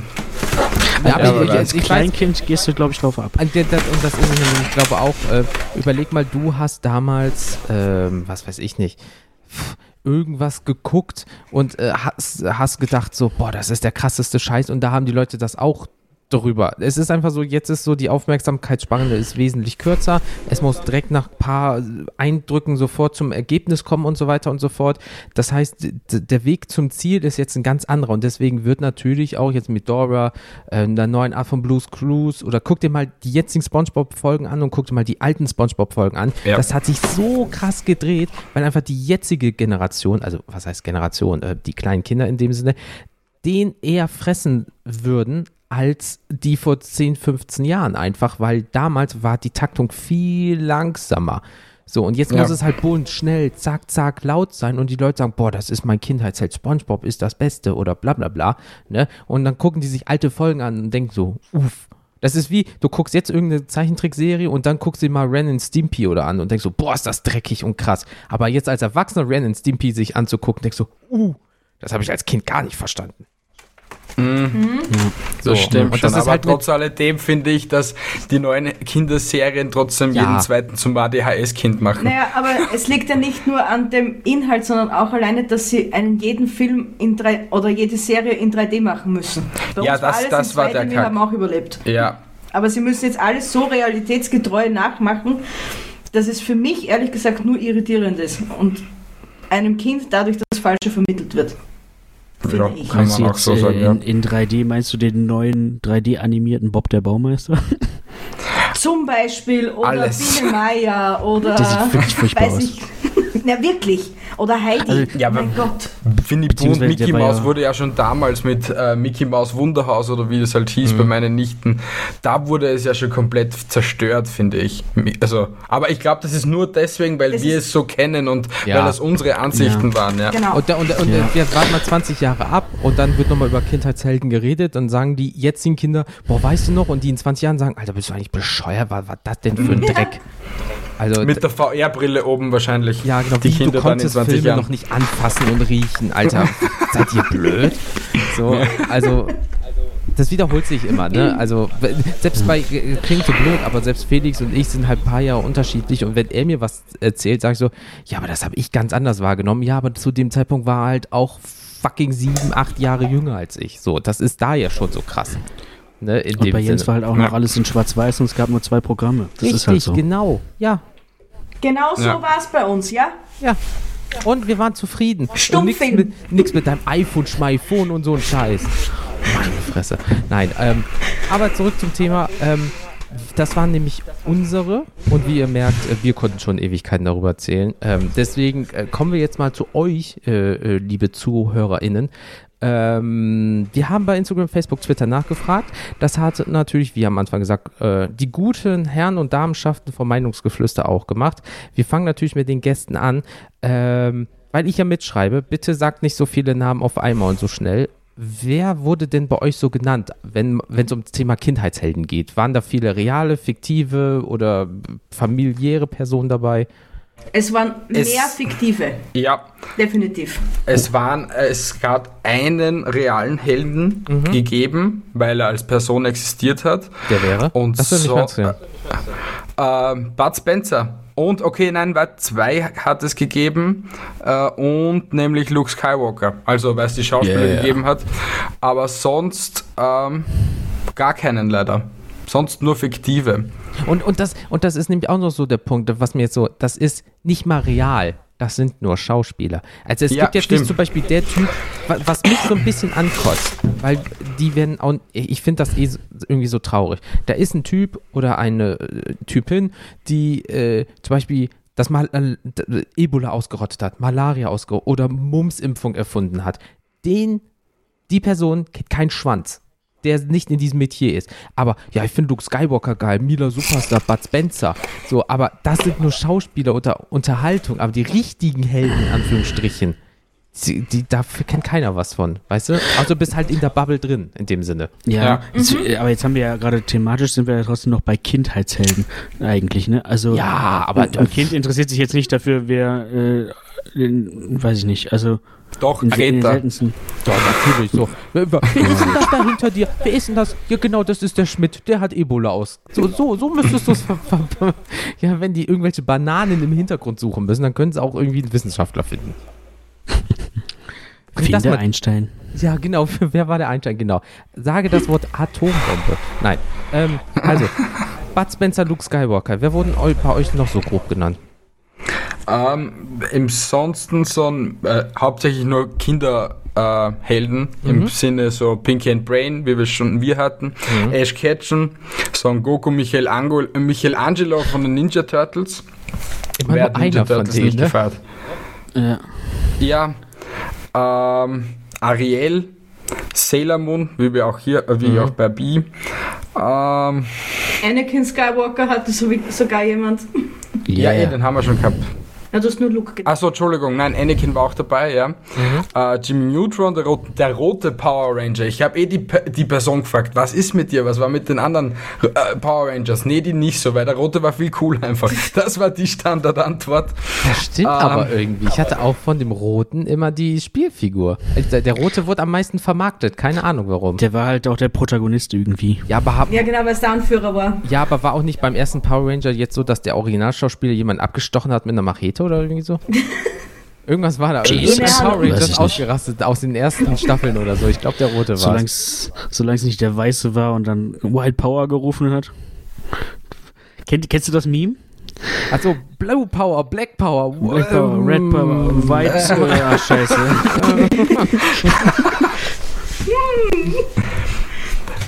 Speaker 1: Ja, aber
Speaker 4: Ja,
Speaker 1: ich,
Speaker 2: als
Speaker 1: ich weiß,
Speaker 2: Kleinkind gehst du, glaube ich, drauf ab.
Speaker 1: und das, ist es ich glaube auch, äh, überleg mal, du hast damals, ähm, was weiß ich nicht, irgendwas geguckt und äh, hast, hast gedacht so, boah, das ist der krasseste Scheiß und da haben die Leute das auch drüber. Es ist einfach so, jetzt ist so, die Aufmerksamkeitsspanne ist wesentlich kürzer. Es muss direkt nach ein paar Eindrücken sofort zum Ergebnis kommen und so weiter und so fort. Das heißt, der Weg zum Ziel ist jetzt ein ganz anderer und deswegen wird natürlich auch jetzt mit Dora, äh, einer neuen Art von Blues Clues oder guck dir mal die jetzigen Spongebob-Folgen an und guck dir mal die alten Spongebob-Folgen an.
Speaker 4: Ja.
Speaker 1: Das hat sich so krass gedreht, weil einfach die jetzige Generation, also was heißt Generation, äh, die kleinen Kinder in dem Sinne, den eher fressen würden als die vor 10, 15 Jahren einfach, weil damals war die Taktung viel langsamer. So, und jetzt
Speaker 4: Ja.
Speaker 1: muss es halt bunt, schnell, zack, zack, laut sein und die Leute sagen, boah, das ist mein Kindheitsheld, Spongebob ist das Beste oder bla bla bla, ne? Und dann gucken die sich alte Folgen an und denken so, uff. Das ist wie, du guckst jetzt irgendeine Zeichentrickserie und dann guckst du dir mal Ren and Stimpy oder an und denkst so, boah, ist das dreckig und krass. Aber jetzt als Erwachsener Ren and Stimpy sich anzugucken, denkst du, uh, das habe ich als Kind gar nicht verstanden. So,
Speaker 4: Das stimmt
Speaker 1: und
Speaker 4: schon,
Speaker 1: das ist
Speaker 4: aber
Speaker 1: halt
Speaker 4: trotz alledem finde ich, dass die neuen Kinderserien trotzdem
Speaker 1: Ja.
Speaker 4: jeden zweiten zum ADHS-Kind machen.
Speaker 3: Naja, aber es liegt ja nicht nur an dem Inhalt, sondern auch alleine, dass sie einen jeden Film in drei oder jede Serie in 3D machen müssen. Bei
Speaker 4: Ja, das-
Speaker 3: alles
Speaker 4: das
Speaker 3: in
Speaker 4: war
Speaker 3: 2D,
Speaker 4: der
Speaker 3: wir
Speaker 4: Kack.
Speaker 3: haben auch überlebt.
Speaker 4: Ja,
Speaker 3: Aber sie müssen jetzt alles so realitätsgetreu nachmachen, dass es für mich ehrlich gesagt nur irritierend ist und einem Kind dadurch das Falsche vermittelt wird.
Speaker 4: Ja,
Speaker 3: ich.
Speaker 4: kann
Speaker 2: Meinst du
Speaker 4: man auch
Speaker 2: jetzt
Speaker 4: so
Speaker 2: äh,
Speaker 4: sagen, ja.
Speaker 2: in, in 3D, meinst du den neuen 3D-animierten Bob der Baumeister? [laughs]
Speaker 3: Zum Beispiel oder
Speaker 4: Alles.
Speaker 3: Biene Meier oder
Speaker 2: Der sieht wirklich [laughs] furchtbar
Speaker 3: weiß
Speaker 2: aus.
Speaker 3: ich. Na wirklich. Oder Heidi.
Speaker 2: Also,
Speaker 4: ja,
Speaker 3: mein Gott.
Speaker 4: Winnie Pooh und Mickey Mouse
Speaker 2: ja-
Speaker 4: wurde ja schon damals mit äh, Mickey Mouse Wunderhaus oder wie das halt hieß
Speaker 1: Mhm.
Speaker 4: bei meinen Nichten, da wurde es ja schon komplett zerstört, finde ich. Also, aber ich glaube, das ist nur deswegen, weil
Speaker 3: Das
Speaker 4: wir es so kennen und
Speaker 1: Ja.
Speaker 4: weil das unsere Ansichten waren. Ja.
Speaker 3: Genau.
Speaker 1: Und, da, und, und
Speaker 2: Ja.
Speaker 1: jetzt warten mal 20 Jahre ab und dann wird nochmal über Kindheitshelden geredet. Dann sagen die jetzigen Kinder, boah, weißt du noch? Und die in 20 Jahren sagen, Alter, bist du eigentlich bescheuert? Was war das denn für ein Dreck? [laughs] Also,
Speaker 4: Mit der VR-Brille oben wahrscheinlich.
Speaker 1: ja, genau,
Speaker 4: die
Speaker 1: wie, du
Speaker 4: Kinder dann in
Speaker 1: konntest
Speaker 4: 20
Speaker 1: Filme
Speaker 4: Jahren.
Speaker 1: noch nicht anfassen und riechen, Alter. [laughs] Seid ihr blöd? So, also, das wiederholt sich immer, ne? Also, selbst bei, äh, klingt so blöd, aber selbst Felix und ich sind halt ein paar Jahre unterschiedlich und wenn er mir was erzählt, sag ich so, ja, aber das habe ich ganz anders wahrgenommen. Ja, aber zu dem Zeitpunkt war halt auch fucking sieben, acht Jahre jünger als ich. So, das ist da ja schon so krass. Ne, in
Speaker 2: Und
Speaker 1: dem
Speaker 2: bei Jens
Speaker 1: Sinne.
Speaker 2: war halt auch noch alles in Schwarz-Weiß und es gab nur zwei Programme. Das
Speaker 1: Richtig,
Speaker 2: ist halt so.
Speaker 1: genau. Ja,
Speaker 3: Genau so
Speaker 4: Ja.
Speaker 3: war es bei uns, ja?
Speaker 1: ja. Und wir waren zufrieden.
Speaker 3: Stummfilm.
Speaker 1: mit, nix mit deinem iPhone, Schmeiphone und so ein Scheiß. Meine Fresse. Nein, ähm, aber zurück zum Thema. Ähm, das waren nämlich unsere und wie ihr merkt, äh, wir konnten schon Ewigkeiten darüber erzählen. Ähm, deswegen äh, kommen wir jetzt mal zu euch, äh, äh, liebe ZuhörerInnen. Ähm, wir haben bei Instagram, Facebook, Twitter nachgefragt. Das hat natürlich, wie am Anfang gesagt, äh, die guten Herren und Damenschaften vom Meinungsgeflüster auch gemacht. Wir fangen natürlich mit den Gästen an. Ähm, weil ich ja mitschreibe, bitte sagt nicht so viele Namen auf einmal und so schnell. Wer wurde denn bei euch so genannt, wenn es um das Thema Kindheitshelden geht? Waren da viele reale, fiktive oder familiäre Personen dabei?
Speaker 3: Es waren
Speaker 4: Es-
Speaker 3: mehr fiktive,
Speaker 4: Ja,
Speaker 3: definitiv.
Speaker 4: es waren, es gab einen realen Helden
Speaker 1: Mhm.
Speaker 4: gegeben, weil er als Person existiert hat.
Speaker 1: Der wäre?
Speaker 4: Und
Speaker 1: das
Speaker 4: so,
Speaker 1: interessieren.
Speaker 4: Ähm, Bud Spencer. Und, okay, nein, warte, zwei hat es gegeben. Äh, und nämlich Luke Skywalker. Also, weil es die Schauspieler
Speaker 2: Yeah.
Speaker 4: gegeben hat. Aber sonst ähm, gar keinen leider. Sonst nur fiktive.
Speaker 1: Und, und, das, und das ist nämlich auch noch so der Punkt, was mir jetzt so, das ist nicht mal real. Das sind nur Schauspieler. Also es
Speaker 4: Ja,
Speaker 1: gibt jetzt nicht zum Beispiel der Typ, wa- was mich so ein bisschen ankotzt, weil die werden auch, ich finde das eh irgendwie so traurig. Da ist ein Typ oder eine äh, Typin, die äh, zum Beispiel das Mal äh, Ebola ausgerottet hat, Malaria ausgerottet oder Mumps-Impfung erfunden hat. Den, die Person kennt keinen Schwanz der nicht in diesem Metier ist. Aber ja, ich finde Luke Skywalker geil, Mila Superstar, Bud Spencer. So, aber das sind nur Schauspieler unter Unterhaltung. Aber die richtigen Helden, in Anführungsstrichen, die, die, dafür kennt keiner was von, weißt du? Also bist halt in der Bubble drin, in dem Sinne.
Speaker 2: Ja,
Speaker 4: Ja.
Speaker 2: Jetzt, äh, aber jetzt haben wir ja gerade thematisch sind wir ja trotzdem noch bei Kindheitshelden eigentlich, ne? Also
Speaker 1: Ja, aber-
Speaker 2: ein, ein Kind interessiert sich jetzt nicht dafür, wer, äh, den, weiß ich nicht, also
Speaker 4: Doch,
Speaker 2: in,
Speaker 4: Greta.
Speaker 2: seltensten.
Speaker 1: Ja, natürlich so. Wer, ist denn das da hinter dir? Wer ist denn das? Ja, genau, das ist der Schmidt. Der hat Ebola aus. So, so, so müsstest du es. [laughs] Ja, wenn die irgendwelche Bananen im Hintergrund suchen müssen, dann können sie auch irgendwie einen Wissenschaftler finden.
Speaker 2: Finde
Speaker 1: mal-
Speaker 2: Einstein.
Speaker 1: Ja, genau. [laughs] Wer war der Einstein? Genau. Sage das Wort Atombombe. Nein. Ähm, also, Bud Spencer, Luke Skywalker. Wer wurden bei euch noch so grob genannt?
Speaker 4: Ähm, Im sonsten so ein, äh, hauptsächlich nur Kinderhelden äh, Helden, im Sinne so Pinky and Brain, wie wir schon wir hatten. Ash Ketchum, Son Goku Michelangelo, Michelangelo von den Ninja Turtles.
Speaker 1: Nur
Speaker 4: hat Ninja
Speaker 1: einer von
Speaker 4: Turtles
Speaker 1: denen,
Speaker 4: nicht
Speaker 1: ne?
Speaker 4: gefeiert?
Speaker 2: Ja.
Speaker 4: Ja, ähm, Ariel, Sailor Moon, wie wir auch hier, äh, wie
Speaker 1: Mhm.
Speaker 4: auch bei B. Ähm,
Speaker 3: Anakin Skywalker hatte sogar jemand.
Speaker 4: ja, eh, den haben wir schon gehabt.
Speaker 3: Ja, du hast nur Luke gedacht.
Speaker 4: Achso, Entschuldigung, nein, Anakin war auch dabei, ja. Äh, Jimmy Neutron, der, rot, der rote Power Ranger. Ich habe eh die, die Person gefragt, was ist mit dir? Was war mit den anderen äh, Power Rangers? Nee, die nicht so, weil der rote war viel cooler einfach. [laughs] Das war die Standardantwort.
Speaker 1: Das stimmt
Speaker 4: Ähm.
Speaker 1: aber irgendwie. Ich hatte auch von dem Roten immer die Spielfigur. Also Der, der Rote wurde am meisten vermarktet. Keine Ahnung warum.
Speaker 2: Der war halt auch der Protagonist irgendwie.
Speaker 1: Ja, aber, hab,
Speaker 3: Ja, genau, weil es der Anführer war.
Speaker 1: ja, aber war auch nicht beim ersten Power Ranger jetzt so, dass der Originalschauspieler jemanden abgestochen hat mit einer Machete oder irgendwie so? [laughs] Irgendwas war da.
Speaker 2: Jesus. Ich
Speaker 1: Rangers
Speaker 2: nicht.
Speaker 1: ausgerastet aus den ersten Staffeln oder so. Ich glaube, der Rote war
Speaker 2: Solange es nicht der Weiße war und dann White Power gerufen hat. Kennt, kennst du das Meme?
Speaker 1: Also Blue Power, Black Power,
Speaker 2: Black Power, Red Power, White. Äh, ah, scheiße. [laughs] [laughs]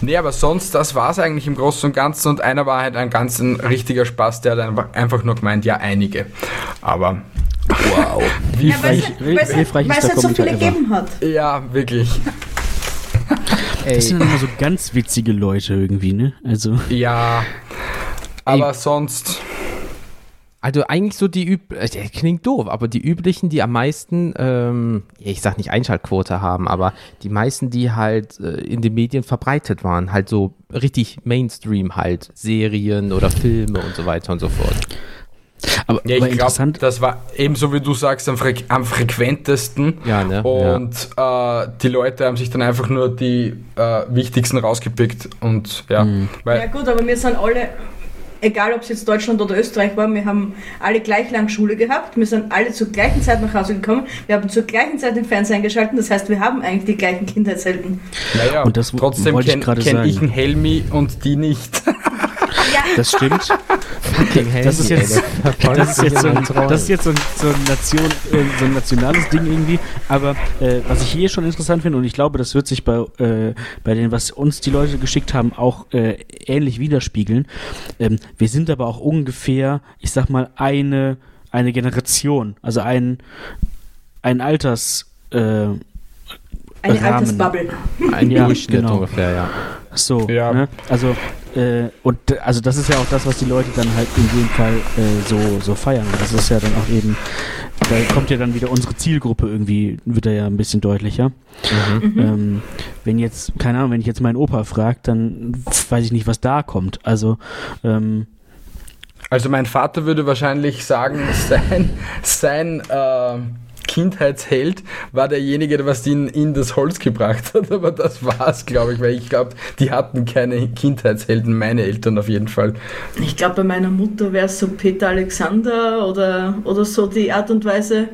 Speaker 4: Nee, aber sonst, das war es eigentlich im Großen und Ganzen. Und einer war halt ein ganz ein richtiger Spaß, der hat einfach, nur gemeint, ja, einige. Aber
Speaker 2: Wow. [laughs]
Speaker 3: Ja, weil es
Speaker 2: Hilfreich,
Speaker 3: weil es-
Speaker 2: hilfreich
Speaker 3: weil
Speaker 2: ist
Speaker 3: es
Speaker 2: der
Speaker 3: halt so
Speaker 2: Kommentar
Speaker 3: viele gegeben hat.
Speaker 4: ja, wirklich.
Speaker 1: Ey,
Speaker 2: Das sind immer so ganz witzige Leute irgendwie, ne? Also,
Speaker 4: Ja. Aber sonst,
Speaker 1: Also eigentlich so die üb äh, der klingt doof, aber die üblichen, die am meisten, ähm, ja, ich sag nicht Einschaltquote haben, aber die meisten, die halt äh, in den Medien verbreitet waren, halt so richtig Mainstream halt, Serien oder Filme und so weiter und so fort.
Speaker 2: aber,
Speaker 4: ja, ich
Speaker 2: interessant.
Speaker 4: glaube, das war ebenso wie du sagst, am, freq am frequentesten.
Speaker 1: Ja, ne?
Speaker 4: Und äh, die Leute haben sich dann einfach nur die äh, wichtigsten rausgepickt und ja,
Speaker 2: Mhm.
Speaker 4: weil
Speaker 3: Ja gut, aber wir sind alle egal ob es jetzt Deutschland oder Österreich war, wir haben alle gleich lang Schule gehabt, wir sind alle zur gleichen Zeit nach Hause gekommen, wir haben zur gleichen Zeit den Fernseher eingeschaltet, das heißt, wir haben eigentlich die gleichen Kindheitshelden.
Speaker 4: Naja,
Speaker 2: Und das
Speaker 4: trotzdem
Speaker 2: wollte ich
Speaker 4: kenne
Speaker 2: gerade
Speaker 4: kenn
Speaker 2: sagen.
Speaker 4: ich einen Helmi und die nicht. [laughs]
Speaker 3: Ja,
Speaker 2: Das stimmt.
Speaker 1: Fucking
Speaker 2: Das ist jetzt,
Speaker 1: ey,
Speaker 2: das ist jetzt, so,
Speaker 1: in
Speaker 2: ein, das ist jetzt so, ein, so, ein Nation, äh, so ein nationales Ding irgendwie. Aber äh, was ich hier schon interessant finde, und ich glaube, das wird sich bei, äh, bei dem, was uns die Leute geschickt haben, auch äh, ähnlich widerspiegeln. Ähm, wir sind aber auch ungefähr, ich sag mal, eine, eine Generation, also ein, ein Alters. Äh,
Speaker 3: eine
Speaker 2: Rahmen.
Speaker 3: Altersbubble.
Speaker 1: Ein
Speaker 2: Ja,
Speaker 1: Durchschnitt
Speaker 2: genau.
Speaker 1: ungefähr, ja.
Speaker 2: So,
Speaker 4: Ja.
Speaker 2: ne? Also, äh, und d- also das ist ja auch das, was die Leute dann halt in jedem Fall äh, so, so feiern. Das ist ja dann auch eben, da kommt ja dann wieder unsere Zielgruppe irgendwie, wird da ja ein bisschen deutlicher. Ähm, wenn jetzt, keine Ahnung, wenn ich jetzt meinen Opa frage, dann weiß ich nicht, was da kommt. Also, ähm,
Speaker 4: Also mein Vater würde wahrscheinlich sagen, [laughs] sein, sein äh, Kindheitsheld war derjenige, der was ihn in das Holz gebracht hat. [laughs] Aber das war's, glaube ich, weil ich glaube, die hatten keine Kindheitshelden, meine Eltern auf jeden Fall.
Speaker 3: Ich glaube, bei meiner Mutter wäre es so Peter Alexander oder, oder so die Art und Weise.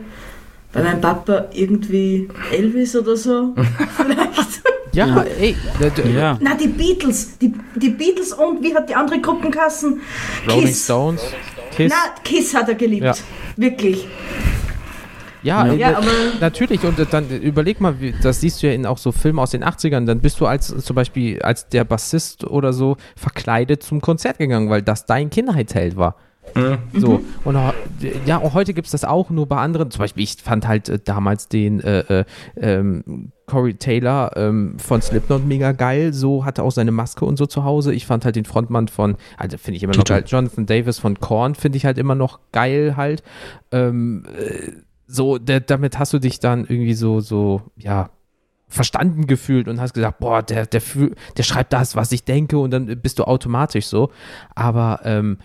Speaker 3: Bei meinem Papa irgendwie Elvis oder so. [laughs] Vielleicht.
Speaker 1: Ja,
Speaker 2: Ja.
Speaker 1: ey,
Speaker 2: ja.
Speaker 3: Na, die Beatles. Die, die Beatles und wie hat die andere Gruppenkassen?
Speaker 1: Rolling
Speaker 3: Kiss.
Speaker 1: Stones, Kiss.
Speaker 3: Na, Kiss hat er geliebt.
Speaker 1: Ja.
Speaker 3: Wirklich.
Speaker 1: Ja,
Speaker 2: Ja.
Speaker 1: äh,
Speaker 3: Ja, aber-
Speaker 1: natürlich. Und äh, dann äh, überleg mal, das siehst du ja in auch so Filmen aus den 80ern. Dann bist du als äh, zum Beispiel als der Bassist oder so verkleidet zum Konzert gegangen, weil das dein Kindheitsheld war. So, und heu- ja, auch heute gibt es das auch, nur bei anderen. Zum Beispiel, ich fand halt äh, damals den äh, äh, ähm, Corey Taylor ähm, von Slipknot mega geil. So hatte auch seine Maske und so zu Hause. Ich fand halt den Frontmann von, also finde ich immer noch geil. Jonathan Davis von Korn finde ich halt immer noch geil halt. Ähm, äh, so, der, damit hast du dich dann irgendwie so, so, ja, verstanden gefühlt und hast gesagt, boah, der, der, der schreibt das, was ich denke und dann bist du automatisch so. Aber ähm,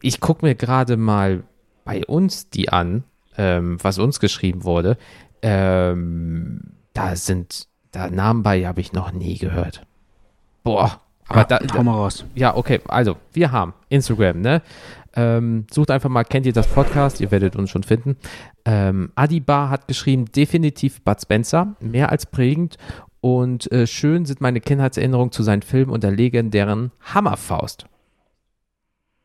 Speaker 1: ich gucke mir gerade mal bei uns die an, ähm, was uns geschrieben wurde. Ähm, da sind, da Namen bei habe ich noch nie gehört. Boah, aber da,
Speaker 2: Hau mal raus.
Speaker 1: ja, okay, also wir haben Instagram, ne? Ähm, sucht einfach mal, kennt ihr das Podcast? Ihr werdet uns schon finden. Ähm, Adibar hat geschrieben, definitiv Bud Spencer, mehr als prägend. Und äh, schön sind meine Kindheitserinnerungen zu seinen Filmen und der legendären Hammerfaust.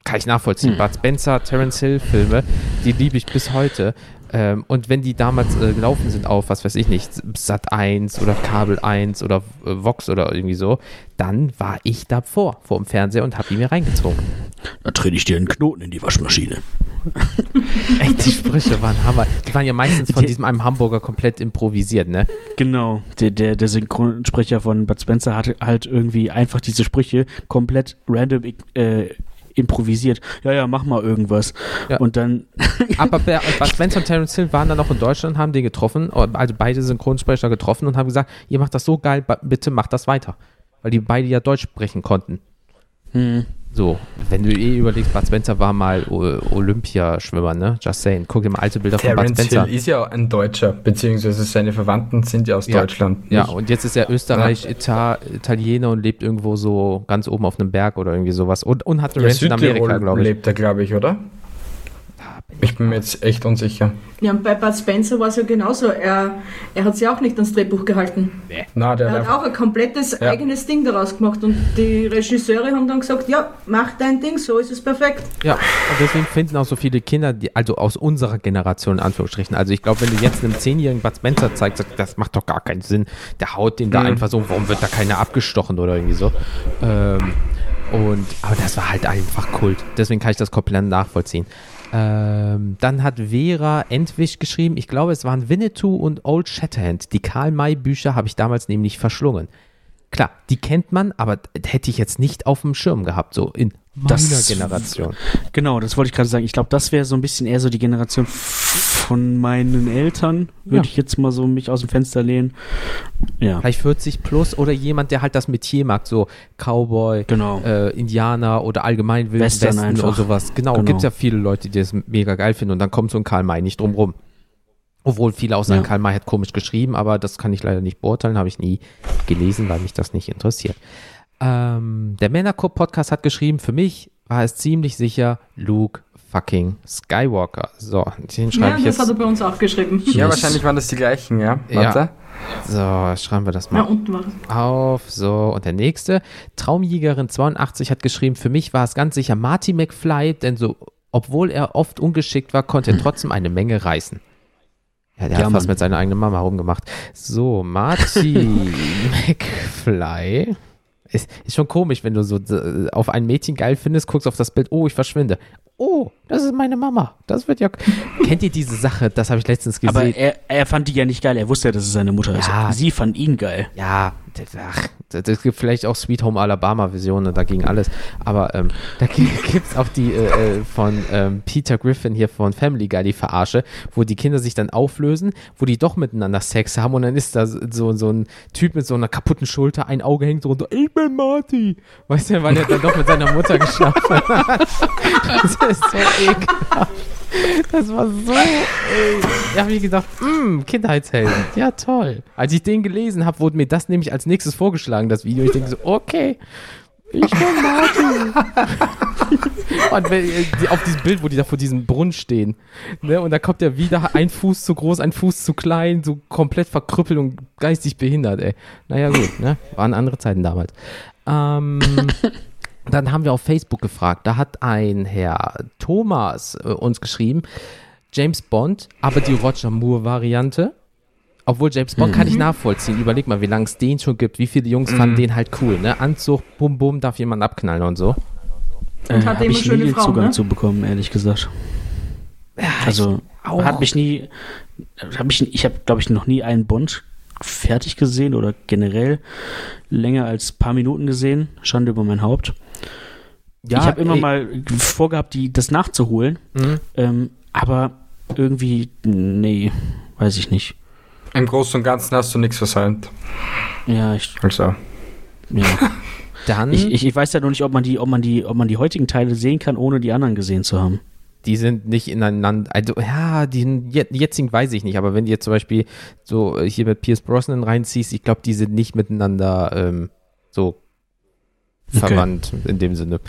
Speaker 1: Kann ich nachvollziehen. Bud Spencer, Terence Hill Filme, die liebe ich bis heute. Ähm, und wenn die damals äh, gelaufen sind auf, was weiß ich nicht, Sat 1 oder Kabel 1 oder äh, Vox oder irgendwie so, dann war ich davor, vor dem Fernseher und habe die mir reingezogen.
Speaker 2: Da trete ich dir einen Knoten in die Waschmaschine. [laughs]
Speaker 1: Ey, die Sprüche waren Hammer. Die waren ja meistens von diesem einem Hamburger komplett improvisiert, ne?
Speaker 2: Genau, der, der, der Synchronsprecher von Bud Spencer hat halt irgendwie einfach diese Sprüche komplett random äh, improvisiert. Ja, ja, mach mal irgendwas.
Speaker 1: Ja.
Speaker 2: Und dann, [laughs]
Speaker 1: Aber Ber- Bud Spencer und Terence Hill waren dann noch in Deutschland, haben den getroffen, also beide Synchronsprecher getroffen und haben gesagt, ihr macht das so geil, bitte macht das weiter. Weil die beide ja Deutsch sprechen konnten.
Speaker 2: hm,
Speaker 1: So, wenn du eh überlegst, Bud Spencer war mal Olympiaschwimmer, ne? Just saying. Guck dir mal alte Bilder von Bud Spencer.
Speaker 4: Hill ist ja ein Deutscher, beziehungsweise seine Verwandten sind ja aus
Speaker 1: Ja.
Speaker 4: Deutschland.
Speaker 1: Ja,
Speaker 4: nicht?
Speaker 1: und jetzt ist er Österreich, Ita Italiener und lebt irgendwo so ganz oben auf einem Berg oder irgendwie sowas. Und, und hat eine
Speaker 4: ja,
Speaker 1: Ranch in Amerika, glaube ich.
Speaker 4: lebt er, glaube ich, oder? Ich bin mir jetzt echt unsicher.
Speaker 3: Ja, und bei Bud Spencer war es ja genauso. Er, er hat sich auch nicht ans Drehbuch gehalten.
Speaker 4: Na, der
Speaker 3: Er hat auch ein komplettes
Speaker 4: Ja.
Speaker 3: eigenes Ding daraus gemacht. Und die Regisseure haben dann gesagt, ja, mach dein Ding, so ist es perfekt.
Speaker 1: Ja, und deswegen finden auch so viele Kinder, die, also aus unserer Generation in Anführungsstrichen. Also ich glaube, wenn du jetzt einem zehnjährigen Bud Spencer zeigst, sagt, das macht doch gar keinen Sinn. Der haut den da
Speaker 4: Mhm.
Speaker 1: einfach so, warum wird da keiner abgestochen oder irgendwie so. Ähm, und, aber das war halt einfach Kult. Deswegen kann ich das komplett nachvollziehen. Ähm, dann hat Vera Entwisch geschrieben, ich glaube, es waren Winnetou und Old Shatterhand. Die Karl-May-Bücher habe ich damals nämlich verschlungen. Klar, die kennt man, aber hätte ich jetzt nicht auf dem Schirm gehabt, so in meiner
Speaker 2: Das-
Speaker 1: Generation.
Speaker 2: genau, das wollte ich gerade sagen. Ich glaube, das wäre so ein bisschen eher so die Generation von meinen Eltern, würde
Speaker 1: Ja.
Speaker 2: ich jetzt mal so mich aus dem Fenster lehnen. Ja,
Speaker 1: Vielleicht 40 plus oder jemand, der halt das Metier mag, so Cowboy,
Speaker 2: genau.
Speaker 1: äh, Indianer oder allgemein Wilden
Speaker 2: Western
Speaker 1: Westen
Speaker 2: einfach.
Speaker 1: und sowas. Genau,
Speaker 2: Genau.
Speaker 1: gibt ja viele Leute, die das mega geil finden und dann kommt so ein Karl May nicht drum rum. Obwohl viele auch sagen,
Speaker 2: Ja.
Speaker 1: Karl May hat komisch geschrieben, aber das kann ich leider nicht beurteilen, habe ich nie gelesen, weil mich das nicht interessiert. Ähm, der Männerclub Podcast hat geschrieben, für mich war es ziemlich sicher Luke fucking Skywalker. So, den schreibe
Speaker 3: Ja,
Speaker 1: ich
Speaker 3: das
Speaker 1: jetzt.
Speaker 3: hat er bei uns auch geschrieben.
Speaker 4: Ja, wahrscheinlich waren das die gleichen, ja.
Speaker 1: Ja.
Speaker 4: Warte.
Speaker 1: So, schreiben wir das
Speaker 3: Ja,
Speaker 1: mal
Speaker 3: unten war
Speaker 1: auf. So, und der nächste. Traumjägerin82 hat geschrieben, für mich war es ganz sicher Marty McFly, denn so, obwohl er oft ungeschickt war, konnte er [laughs] trotzdem eine Menge reißen. Ja, der
Speaker 2: Ja,
Speaker 1: hat was
Speaker 2: Mann.
Speaker 1: mit seiner eigenen Mama rumgemacht. So, Marty [laughs] McFly. Ist, ist schon komisch, wenn du so auf ein Mädchen geil findest, guckst auf das Bild, oh, ich verschwinde. Oh, das ist meine Mama. Das wird ja. [laughs] Kennt ihr diese Sache? Das habe ich letztens gesehen.
Speaker 2: Aber er, er fand die ja nicht geil. Er wusste ja, dass es seine Mutter
Speaker 1: Ja.
Speaker 2: ist. Sie fand ihn geil.
Speaker 1: Ja, ach, das, gibt vielleicht auch Sweet Home Alabama Versionen, da ging alles. Aber ähm, [laughs] da gibt es auch die äh, äh, von ähm, Peter Griffin hier von Family Guy, die Verarsche, wo die Kinder sich dann auflösen, wo die doch miteinander Sex haben und dann ist da so, so ein Typ mit so einer kaputten Schulter, ein Auge hängt runter, ich bin Marty. Weißt du, weil er dann doch mit seiner Mutter geschlafen hat. [laughs] Das ist so ekelhaft. Das war so, ey. Da habe ich gedacht, mh, Kindheitshelden. Ja, toll. Als ich den gelesen habe, wurde mir das nämlich als nächstes vorgeschlagen, das Video. Ich denke so, okay, ich bin Martin. [laughs] und wenn, äh, auf diesem Bild, wo die da vor diesem Brunnen stehen, ne, und da kommt er wieder, ein Fuß zu groß, ein Fuß zu klein, so komplett verkrüppelt und geistig behindert, ey. Naja, gut, ne, waren andere Zeiten damals. Ähm, [laughs] dann haben wir auf Facebook gefragt, da hat ein Herr Thomas äh, uns geschrieben, James Bond, aber die Roger Moore-Variante. Obwohl James Bond kann ich nachvollziehen. Überleg mal, wie lange es den schon gibt. Wie viele Jungs fanden den halt cool, ne? Anzug, bum bum, darf jemand abknallen und so.
Speaker 3: Und hat
Speaker 2: hab
Speaker 3: immer
Speaker 2: ich
Speaker 3: schöne
Speaker 2: nie
Speaker 3: Frauen,
Speaker 2: Zugang
Speaker 3: ne?
Speaker 2: zu bekommen, ehrlich gesagt. Also
Speaker 1: auch.
Speaker 2: hat mich nie, hab ich, ich habe glaube ich noch nie einen Bond fertig gesehen oder generell länger als paar Minuten gesehen. Schande über mein Haupt.
Speaker 1: Ja,
Speaker 2: ich habe immer
Speaker 1: ey,
Speaker 2: mal vorgehabt, die das nachzuholen,
Speaker 1: Mhm.
Speaker 2: ähm, aber irgendwie nee, weiß ich nicht.
Speaker 4: Im Großen und Ganzen hast du nichts versäumt.
Speaker 2: Ja, ich,
Speaker 4: Also.
Speaker 2: ja. [laughs]
Speaker 1: Dann,
Speaker 2: ich, ich, ich weiß ja noch nicht, ob man die, ob man die, ob man die heutigen Teile sehen kann, ohne die anderen gesehen zu haben.
Speaker 1: die sind nicht ineinander, also ja, die je- jetzigen weiß ich nicht, aber wenn du jetzt zum Beispiel so äh, hier mit Pierce Brosnan reinziehst, ich glaube, die sind nicht miteinander ähm, so
Speaker 2: Okay.
Speaker 1: verwandt in dem Sinne.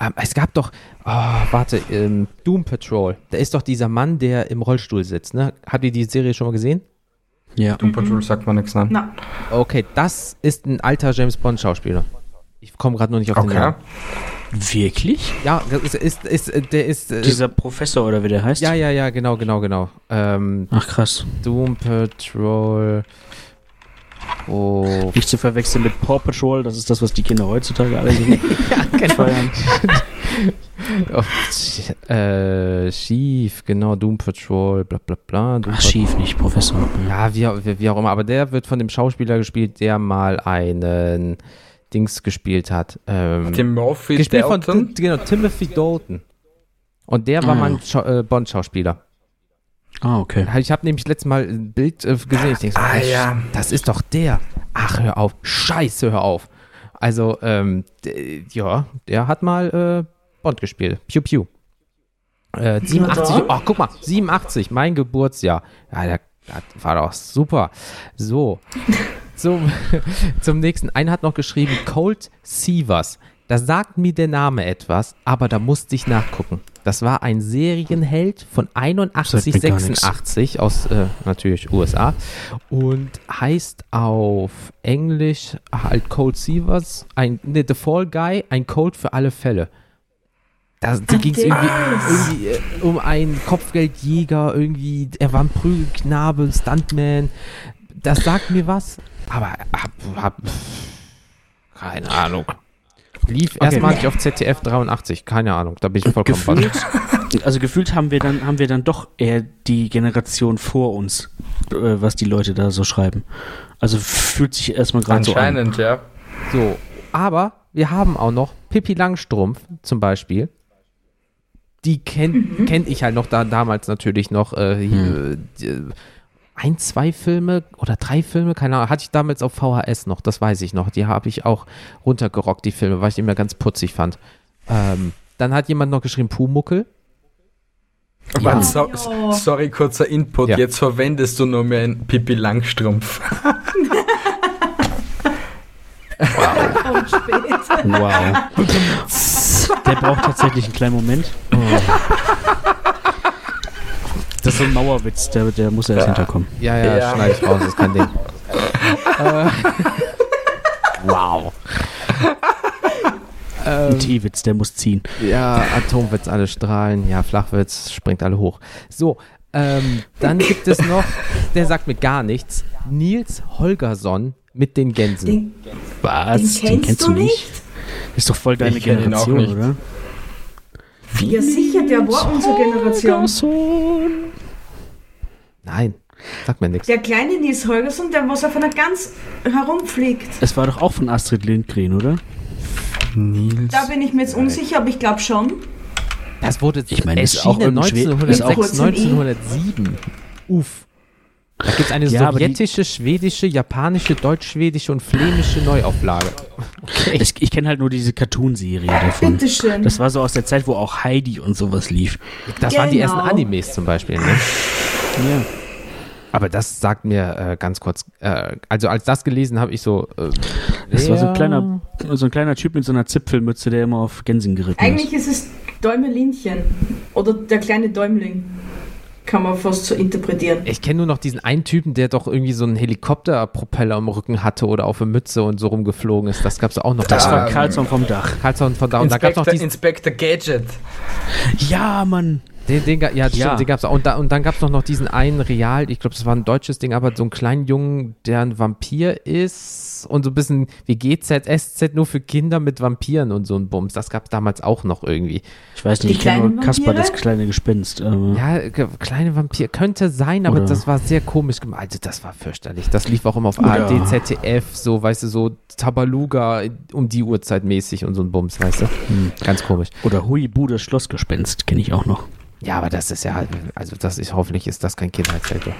Speaker 1: Ähm, es gab doch, oh, warte, ähm, Doom Patrol, da ist doch dieser Mann, der im Rollstuhl sitzt, ne? Habt ihr die Serie schon mal gesehen?
Speaker 2: Ja.
Speaker 4: Doom Patrol sagt man nichts, nein.
Speaker 3: Na,
Speaker 1: Okay, das ist ein alter James Bond Schauspieler. Ich komme gerade nur nicht auf den
Speaker 4: Okay.
Speaker 1: Namen.
Speaker 2: Wirklich?
Speaker 1: Ja, das ist, ist, ist, der ist, äh,
Speaker 2: Dieser Professor oder wie der heißt?
Speaker 1: ja, ja, ja, genau, genau, genau. Ähm,
Speaker 2: Ach krass.
Speaker 1: Doom Patrol. Oh,
Speaker 2: Nicht zu verwechseln mit Paw Patrol, das ist das, was die Kinder heutzutage alle sehen. [laughs]
Speaker 1: ja, genau.
Speaker 2: feiern. [laughs]
Speaker 1: Oh, äh, schief, genau, Doom Patrol, bla bla bla. Doom
Speaker 2: Ach, schief nicht, Professor.
Speaker 1: Ja, wie, wie, wie auch immer, aber der wird von dem Schauspieler gespielt, der mal einen Dings gespielt hat. Ähm,
Speaker 4: Timothy
Speaker 1: gespielt von
Speaker 4: Dalton.
Speaker 1: Tim- genau, Timothy Dalton. Und der war
Speaker 2: Ah.
Speaker 1: mal ein Schau äh, Bond-Schauspieler.
Speaker 2: Ah, okay.
Speaker 1: Ich habe nämlich letztes Mal ein Bild äh, gesehen. Ich denke so,
Speaker 4: Ah,
Speaker 1: ey,
Speaker 4: ja.
Speaker 1: das ist doch der. Ach, hör auf. Scheiße, hör auf. Also, ähm, ja, der hat mal äh, Bond gespielt. Pew Pew. Äh, 87,
Speaker 3: Ja.
Speaker 1: oh, guck mal, 87, mein Geburtsjahr. Ja, der, das war doch super. So, [laughs] zum, [laughs] zum nächsten. Einer hat noch geschrieben, Colt Sievers. Da sagt mir der Name etwas, aber da musste ich nachgucken. Das war ein Serienheld von 81,
Speaker 2: Sagt mir gar nix.
Speaker 1: 86 aus äh, natürlich USA und heißt auf Englisch halt Cold Sievers, ein ne, The Fall Guy, ein Code für alle Fälle. Da, da ging es irgendwie, irgendwie äh, um einen Kopfgeldjäger, irgendwie, er war ein Prügelknabe, Stuntman. Das sagt mir was, aber hab, hab, keine Ahnung. Lief erstmal nicht auf ZDF 83, keine Ahnung, da bin ich vollkommen
Speaker 2: Gefühlt, also gefühlt haben wir dann, haben wir dann doch eher die Generation vor uns, äh, was die Leute da so schreiben. Also fühlt sich erstmal gerade so an.
Speaker 4: Anscheinend, ja.
Speaker 1: So, aber wir haben auch noch Pippi Langstrumpf zum Beispiel. Die kennt kenn ich halt noch da damals natürlich noch. Äh, hier, äh, ein, zwei Filme oder drei Filme, keine Ahnung, hatte ich damals auf VHS noch, das weiß ich noch. Die habe ich auch runtergerockt, die Filme, weil ich die immer ganz putzig fand. Ähm, dann hat jemand noch geschrieben Pumuckel.
Speaker 4: Warte, so,
Speaker 3: Ja.
Speaker 4: Sorry, kurzer Input.
Speaker 1: Ja.
Speaker 4: Jetzt verwendest du nur mehr einen Pippi Langstrumpf. [laughs]
Speaker 3: kommt spät.
Speaker 2: Wow. Der braucht tatsächlich einen kleinen Moment. [laughs] Oh. Das ist so ein Mauerwitz, der, der muss erst hinterkommen.
Speaker 1: Ja, ja,
Speaker 4: Ja.
Speaker 1: schneide ich raus, ist kein Ding. [laughs] wow.
Speaker 2: Ein T-Witz, der muss ziehen.
Speaker 1: Ja, Atomwitz, alle strahlen. Ja, Flachwitz, springt alle hoch. So, ähm, dann gibt es noch, der sagt mir gar nichts, Nils Holgersson mit den Gänsen.
Speaker 3: Den,
Speaker 2: Was?
Speaker 3: den kennst, du nicht?
Speaker 2: Ist doch voll deine
Speaker 4: Ich
Speaker 2: Generation,
Speaker 4: nicht.
Speaker 2: oder?
Speaker 3: Ja, sicher, der war unsere Generation.
Speaker 1: Nein, sagt mir nichts.
Speaker 3: Der kleine Nils Holgersson, der was auf einer Gans herumfliegt.
Speaker 2: Es war doch auch von Astrid Lindgren, oder?
Speaker 4: Nils.
Speaker 3: Da bin ich mir jetzt unsicher, aber ich glaube schon.
Speaker 1: Das wurde
Speaker 2: Ich meine, ist auch
Speaker 1: erschienen
Speaker 2: irgendein Schwe-
Speaker 1: 1906,
Speaker 3: ist auch-
Speaker 1: 1907. Uff. Da gibt es eine
Speaker 2: Ja,
Speaker 1: sowjetische, schwedische, japanische, deutsch-schwedische und flämische Neuauflage.
Speaker 2: Ich, ich kenne halt nur diese Cartoon-Serie davon.
Speaker 3: Bitteschön.
Speaker 2: Das war so aus der Zeit, wo auch Heidi und sowas lief.
Speaker 1: Das waren die
Speaker 3: Genau.
Speaker 1: ersten Animes zum Beispiel. Ne?
Speaker 2: Ja.
Speaker 1: Aber das sagt mir äh, ganz kurz, äh, also als das gelesen habe, ich so. Äh,
Speaker 2: Das war so ein kleiner, so ein kleiner Typ mit so einer Zipfelmütze, der immer auf Gänsen geritten
Speaker 3: Eigentlich
Speaker 2: ist.
Speaker 3: ist es Däumelinchen. Oder der kleine Däumling. Kann man fast so interpretieren.
Speaker 1: Ich kenne nur noch diesen einen Typen, der doch irgendwie so einen Helikopterpropeller am Rücken hatte oder auf der Mütze und so rumgeflogen ist. Das gab es auch noch.
Speaker 2: Das
Speaker 1: Da-
Speaker 2: war Carlson vom Dach.
Speaker 1: Karlsson von da. Und da gab es noch
Speaker 4: Inspector,
Speaker 1: diesen.
Speaker 4: Inspector Gadget.
Speaker 2: Ja, Mann.
Speaker 1: Den, den, ga- ja, stimmt,
Speaker 2: Ja.
Speaker 1: den gab's auch. Und, da, und dann gab es noch, noch diesen einen Real, ich glaube, das war ein deutsches Ding, aber so einen kleinen Jungen, der ein Vampir ist und so ein bisschen wie GZ, SZ nur für Kinder mit Vampiren und so ein Bums. Das gab es damals auch noch irgendwie.
Speaker 2: Ich weiß
Speaker 3: Die
Speaker 2: nicht, ich kenne nur Kasper, das kleine Gespenst. aber-
Speaker 1: Ja, kleine Vampir könnte sein, aber
Speaker 2: Oder-
Speaker 1: das war sehr komisch gemacht. Also, das war fürchterlich. Das lief auch immer auf ARD, ZDF, so, weißt du, so Tabaluga um die Uhrzeit mäßig und so ein Bums, weißt du?
Speaker 2: Hm.
Speaker 1: Ganz komisch.
Speaker 2: Oder Huibu, das Schlossgespenst, kenne ich auch noch.
Speaker 1: Ja, aber das ist ja halt, also das ist, hoffentlich ist das kein Kindheitshelfer.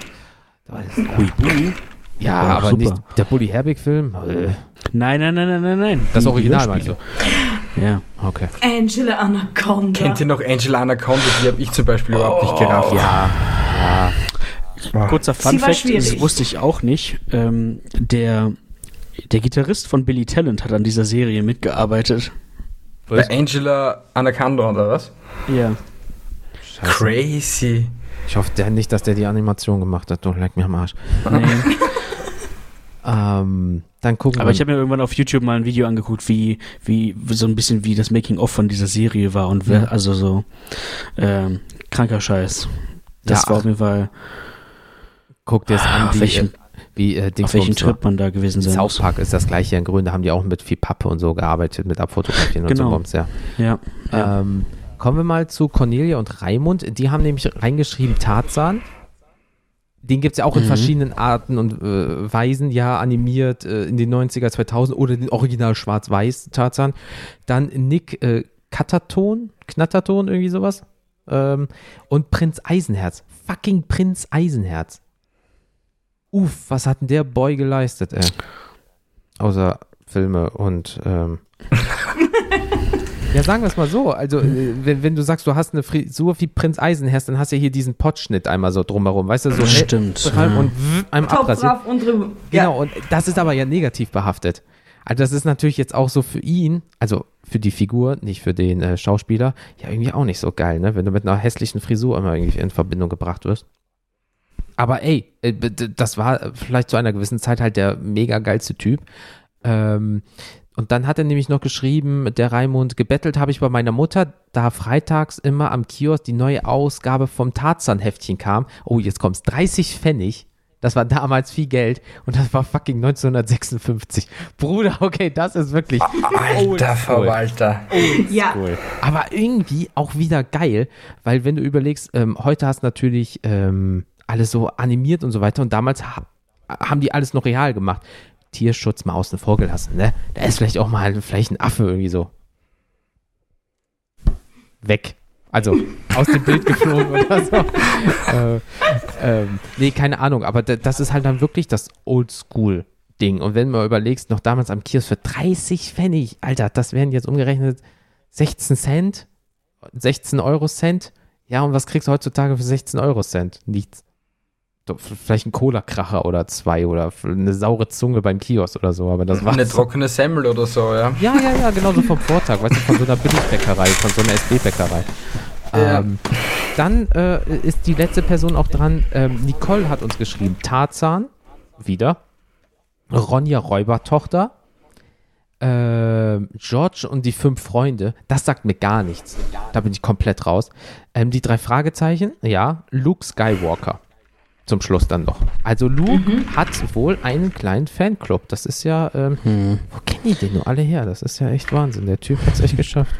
Speaker 2: Huibu?
Speaker 1: Ja,
Speaker 2: Ja,
Speaker 1: aber
Speaker 2: super.
Speaker 1: nicht der Bully Herbig-Film. Äh,
Speaker 2: Nein, nein, nein, nein, nein, nein.
Speaker 1: Das Original meinst
Speaker 2: Hörspiele. Ja.
Speaker 1: Okay.
Speaker 3: Angela Anaconda.
Speaker 4: Kennt ihr noch Angela Anaconda? Die habe ich zum Beispiel überhaupt nicht gerafft.
Speaker 1: Ja, ja.
Speaker 2: Kurzer
Speaker 3: Sie
Speaker 2: Fun
Speaker 3: war
Speaker 2: Fact,
Speaker 3: schwierig.
Speaker 2: das wusste ich auch nicht. Ähm, der, der Gitarrist von Billy Talent hat an dieser Serie mitgearbeitet.
Speaker 4: Bei Angela Anaconda oder was?
Speaker 2: Ja.
Speaker 1: Scheiße.
Speaker 4: Crazy.
Speaker 1: Ich hoffe der nicht, dass der die Animation gemacht hat. Du leck mir am Arsch.
Speaker 2: Nee. [laughs]
Speaker 1: Ähm, dann gucken
Speaker 2: Aber
Speaker 1: wir.
Speaker 2: ich habe mir irgendwann auf YouTube mal ein Video angeguckt, wie, wie so ein bisschen wie das Making-of von dieser Serie war und wer,
Speaker 1: Mhm.
Speaker 2: also so ähm, kranker Scheiß. Das
Speaker 1: Ja,
Speaker 2: war auf jeden Fall,
Speaker 1: guck dir es an,
Speaker 2: auf
Speaker 1: wie,
Speaker 2: welchem-
Speaker 1: äh, wie äh,
Speaker 2: auf
Speaker 1: Dingsbums
Speaker 2: welchem. Trip man da gewesen sein
Speaker 1: South. Park ist das gleiche in Grün, da haben die auch mit viel Pappe und so gearbeitet, mit Abfotografieren und so
Speaker 2: Genau.
Speaker 1: Bums, ja.
Speaker 2: Ja. ja.
Speaker 1: Ähm, kommen wir mal zu Cornelia und Raimund. Die haben nämlich reingeschrieben Tarzan. Den gibt es ja auch in
Speaker 2: Mhm.
Speaker 1: verschiedenen Arten und äh, Weisen, ja, animiert äh, in den 90er, 2000 oder den Original Schwarz-Weiß Tarzan. Dann Nick äh, Kataton, Knatterton, irgendwie sowas. Ähm, und Prinz Eisenherz. Fucking Prinz Eisenherz. Uff, was hat denn der Boy geleistet, ey? Außer Filme und ähm, [laughs] ja, sagen wir es mal so. Also, äh, wenn, wenn du sagst, du hast eine Frisur wie Prinz Eisenherz, dann hast du ja hier diesen Pottschnitt einmal so drumherum, weißt du, so hell-
Speaker 2: Stimmt. ja.
Speaker 1: und einem abrasiert.
Speaker 3: und drüber.
Speaker 1: Genau, und das ist aber ja negativ behaftet. Also, das ist natürlich jetzt auch so für ihn, also für die Figur, nicht für den äh, Schauspieler, ja irgendwie auch nicht so geil, ne? Wenn du mit einer hässlichen Frisur immer irgendwie in Verbindung gebracht wirst. Aber ey, äh, das war vielleicht zu einer gewissen Zeit halt der mega geilste Typ. Ähm, und dann hat er nämlich noch geschrieben, der Raimund, gebettelt habe ich bei meiner Mutter, da freitags immer am Kiosk die neue Ausgabe vom Tarzan-Heftchen kam. Oh, jetzt kommt's, 30 Pfennig. Das war damals viel Geld und das war fucking 1956. Bruder, okay, das ist wirklich
Speaker 4: Alter. Verwalter.
Speaker 3: Ja,
Speaker 1: Cool. Aber irgendwie auch wieder geil, weil wenn du überlegst, ähm, heute hast du natürlich ähm, alles so animiert und so weiter und damals ha haben die alles noch real gemacht. Tierschutz mal außen vor gelassen, ne? Da ist vielleicht auch mal vielleicht ein Affe irgendwie so weg. Also aus dem Bild geflogen oder so. [laughs] äh, ähm, nee, keine Ahnung, aber da- das ist halt dann wirklich das Oldschool-Ding. Und wenn mal überlegst, noch damals am Kiosk für 30 Pfennig, Alter, das wären jetzt umgerechnet 16 Cent, 16 Euro Cent. Ja, und was kriegst du heutzutage für 16 Euro Cent? Nichts. Vielleicht ein Cola-Kracher oder zwei oder eine saure Zunge beim Kiosk oder so, aber das war
Speaker 4: Eine trockene Semmel oder so, ja.
Speaker 1: Ja, ja, ja, genau so vom Vortag, weißt du, von so einer Billigbäckerei, von so einer SB-Bäckerei.
Speaker 4: Ja.
Speaker 1: Ähm, dann äh, ist die letzte Person auch dran. Ähm, Nicole hat uns geschrieben: Tarzan, wieder. Ronja Räubertochter. Ähm, George und die fünf Freunde. Das sagt mir gar nichts. Da bin ich komplett raus. Ähm, die drei Fragezeichen. Ja. Luke Skywalker. Zum Schluss dann noch. Also Luke hat wohl einen kleinen Fanclub. Das ist ja, ähm, wo kennen die denn nur alle her? Das ist ja echt Wahnsinn. Der Typ hat es echt geschafft.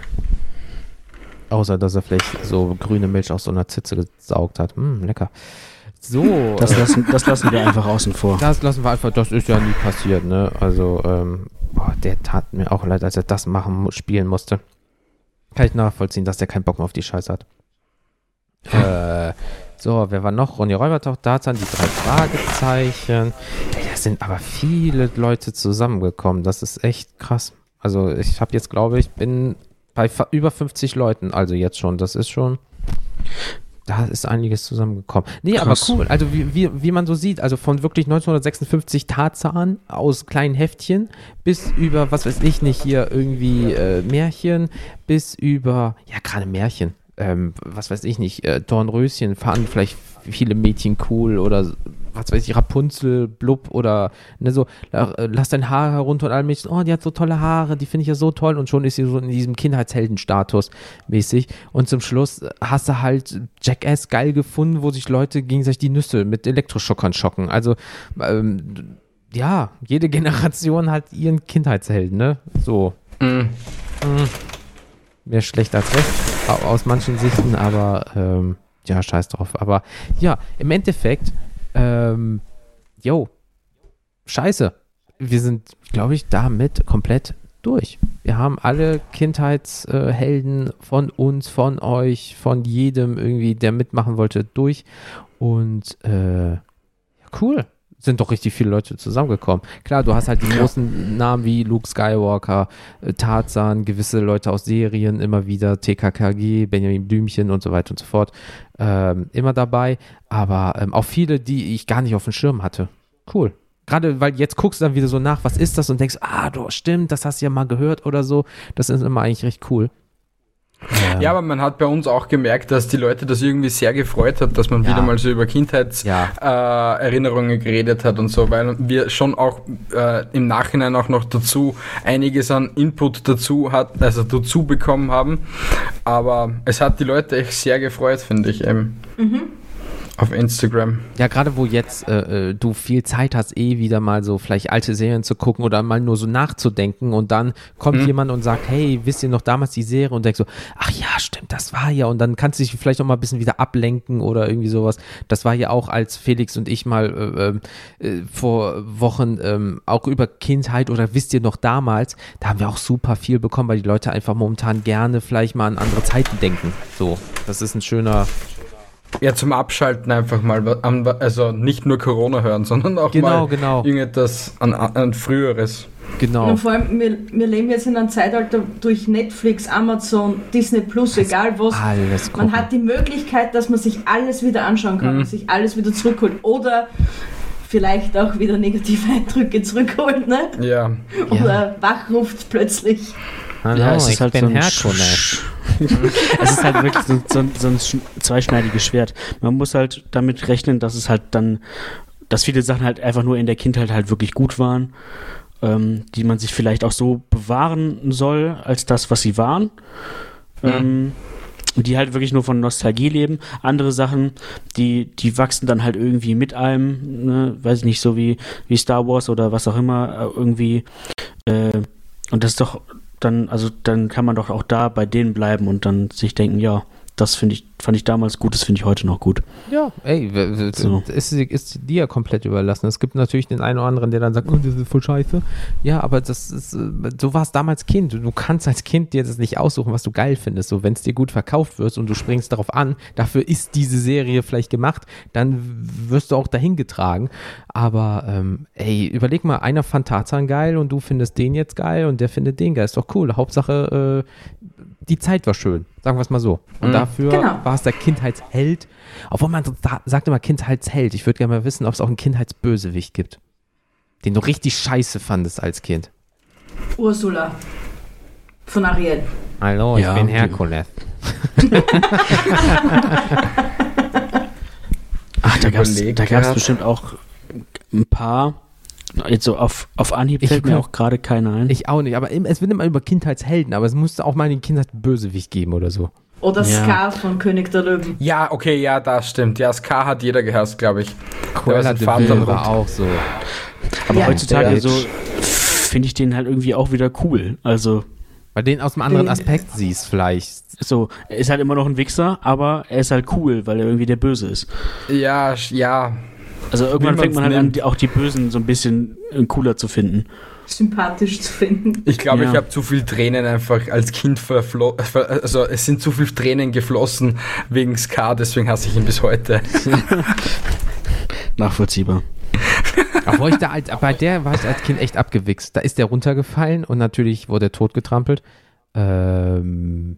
Speaker 1: Außer, dass er vielleicht so grüne Milch aus so einer Zitze gesaugt hat. Mm, lecker. So,
Speaker 2: Das
Speaker 1: äh,
Speaker 2: lassen, das lassen wir einfach außen vor.
Speaker 1: das lassen wir einfach, das ist ja nie passiert, ne? Also, ähm, boah, der tat mir auch leid, als er das machen, spielen musste. Kann ich nachvollziehen, dass der keinen Bock mehr auf die Scheiße hat. Äh, so, wer war noch? Ronny Räubertochter, Tarzan, die drei Fragezeichen. Da sind aber viele Leute zusammengekommen. Das ist echt krass. Also, ich habe jetzt, glaube ich, bin bei über 50 Leuten, also jetzt schon. Das ist schon. Da ist einiges zusammengekommen. Nee,
Speaker 2: Krass.
Speaker 1: aber cool. Also wie, wie, wie man so sieht, also von wirklich 1956 Tarzan aus kleinen Heftchen bis über, was weiß ich nicht, hier irgendwie äh, Märchen, bis über, ja gerade Märchen, ähm, was weiß ich nicht, äh, Dornröschen fanden vielleicht viele Mädchen cool oder was weiß ich, Rapunzel, Blub oder ne, so, äh, lass dein Haar herunter und alle Mädchen, oh, die hat so tolle Haare, die finde ich ja so toll und schon ist sie so in diesem Kindheitsheldenstatus mäßig und zum Schluss hast du halt Jackass geil gefunden, wo sich Leute gegenseitig die Nüsse mit Elektroschockern schocken. Also, ähm, ja, jede Generation hat ihren Kindheitshelden, ne? So.
Speaker 4: Mhm.
Speaker 1: Mehr schlecht als recht, aus manchen Sichten, aber ähm, ja, scheiß drauf. Aber ja, im Endeffekt, ähm, yo, scheiße. Wir sind, glaube ich, damit komplett durch. Wir haben alle Kindheitshelden von uns, von euch, von jedem irgendwie, der mitmachen wollte, durch. Und äh, cool. Sind doch richtig viele Leute zusammengekommen. Klar, du hast halt die großen Namen wie Luke Skywalker, äh, Tarzan, gewisse Leute aus Serien immer wieder, TKKG, Benjamin Blümchen und so weiter und so fort, ähm, immer dabei. Aber ähm, auch viele, die ich gar nicht auf dem Schirm hatte. Cool. Gerade weil jetzt guckst du dann wieder so nach, was ist das und denkst, ah, du stimmt, das hast du ja mal gehört oder so. Das ist immer eigentlich recht cool. Ähm,
Speaker 4: Ja, aber man hat bei uns auch gemerkt, dass die Leute das irgendwie sehr gefreut hat, dass man
Speaker 1: Ja.
Speaker 4: wieder mal so über Kindheitserinnerungen
Speaker 1: Ja.
Speaker 4: äh, geredet hat und so, weil wir schon auch äh, im Nachhinein auch noch dazu einiges an Input dazu hat, also dazu bekommen haben. Aber es hat die Leute echt sehr gefreut, finde ich eben. Auf Instagram.
Speaker 1: Ja, gerade wo jetzt äh, äh, du viel Zeit hast, eh wieder mal so vielleicht alte Serien zu gucken oder mal nur so nachzudenken und dann kommt
Speaker 4: Mhm.
Speaker 1: jemand und sagt, hey, wisst ihr noch damals die Serie und denkst so, ach ja, stimmt, das war ja und dann kannst du dich vielleicht auch mal ein bisschen wieder ablenken oder irgendwie sowas. Das war ja auch, als Felix und ich mal äh, ähm, äh, vor Wochen ähm, auch über Kindheit oder wisst ihr noch damals, da haben wir auch super viel bekommen, weil die Leute einfach momentan gerne vielleicht mal an andere Zeiten denken. So, das ist ein schöner,
Speaker 4: Ja, zum Abschalten einfach mal, also nicht nur Corona hören, [laughs] sondern auch
Speaker 1: Genau,
Speaker 4: mal
Speaker 1: genau.
Speaker 4: irgendetwas an, an früheres.
Speaker 1: genau.
Speaker 3: Und vor allem, wir, wir leben jetzt in einem Zeitalter durch Netflix, Amazon, Disney Plus, egal was.
Speaker 1: Alles
Speaker 3: Man hat die Möglichkeit, dass man sich alles wieder anschauen kann und sich alles wieder zurückholt. Oder vielleicht auch wieder negative Eindrücke zurückholt, ne?
Speaker 4: Ja.
Speaker 3: Oder wachruft plötzlich.
Speaker 1: Hallo,
Speaker 2: ja, es
Speaker 1: ich
Speaker 2: ist halt
Speaker 1: bin
Speaker 2: so ein
Speaker 1: Herkules. [laughs]
Speaker 2: es ist halt wirklich so, so, ein- so ein sch- zweischneidiges Schwert. Man muss halt damit rechnen, dass es halt dann, dass viele Sachen halt einfach nur in der Kindheit halt wirklich gut waren, ähm, die man sich vielleicht auch so bewahren soll, als das, was sie waren. Ähm, die halt wirklich nur von Nostalgie leben. Andere Sachen, die, die wachsen dann halt irgendwie mit einem, ne? weiß ich nicht, so wie, wie Star Wars oder was auch immer, äh, irgendwie. Äh, und das ist doch dann, also dann kann man doch auch da bei denen bleiben und dann sich denken, ja, das finde ich, fand ich damals gut, das finde ich heute noch gut.
Speaker 1: Ja, ey,
Speaker 2: So.
Speaker 1: ist, ist dir ja komplett überlassen. Es gibt natürlich den einen oder anderen, der dann sagt, oh, das ist voll scheiße. Ja, aber das ist, äh, so war es damals Kind. Du kannst als Kind dir das nicht aussuchen, was du geil findest. So, wenn es dir gut verkauft wird und du springst darauf an, dafür ist diese Serie vielleicht gemacht, dann wirst du auch dahin getragen. Aber, ähm, ey, überleg mal, einer fand Tarzan geil und du findest den jetzt geil und der findet den geil. Ist doch cool. Hauptsache, äh, die Zeit war schön, sagen wir es mal so. Und
Speaker 4: Mhm.
Speaker 1: dafür
Speaker 3: Genau.
Speaker 1: war es der Kindheitsheld. Obwohl man sagt immer Kindheitsheld. Ich würde gerne mal wissen, ob es auch einen Kindheitsbösewicht gibt. Den du richtig scheiße fandest als Kind.
Speaker 3: Ursula von Ariel.
Speaker 1: Hallo, ich
Speaker 2: Ja,
Speaker 1: bin Herkules. [laughs]
Speaker 2: Ach, da gab's
Speaker 4: grad.
Speaker 2: bestimmt auch ein paar. Jetzt so auf, auf Anhieb
Speaker 1: Ich
Speaker 2: fällt mir auch gerade keiner ein.
Speaker 1: Ich auch nicht, aber es wird immer über Kindheitshelden, aber es musste auch mal einen Kindheitsbösewicht geben oder so.
Speaker 3: Oder
Speaker 2: Ja.
Speaker 3: Scar von König der Löwen.
Speaker 4: Ja, okay, ja, das stimmt. Ja, Ska hat jeder gehasst, glaube ich.
Speaker 1: Cruella de Vil war auch so.
Speaker 2: Aber
Speaker 3: Ja.
Speaker 2: heutzutage
Speaker 4: Ja.
Speaker 2: so finde ich den halt irgendwie auch wieder cool. Also
Speaker 1: Weil den aus einem anderen
Speaker 3: Den-
Speaker 1: Aspekt siehst vielleicht.
Speaker 2: so, er ist halt immer noch ein Wichser, aber er ist halt cool, weil er irgendwie der Böse ist.
Speaker 4: Ja, ja.
Speaker 2: Also irgendwann fängt man halt an,
Speaker 4: nimmt.
Speaker 2: die, auch die Bösen so ein bisschen äh, cooler zu finden.
Speaker 3: Sympathisch zu finden.
Speaker 4: Ich glaube,
Speaker 2: Ja.
Speaker 4: ich habe zu viel Tränen einfach als Kind verflossen. Also es sind zu viel Tränen geflossen wegen Ska, deswegen hasse ich ihn bis heute. [laughs]
Speaker 2: Nachvollziehbar.
Speaker 1: Obwohl ich da als, bei der war ich als Kind echt abgewichst. Da ist der runtergefallen und natürlich wurde er totgetrampelt. Ähm,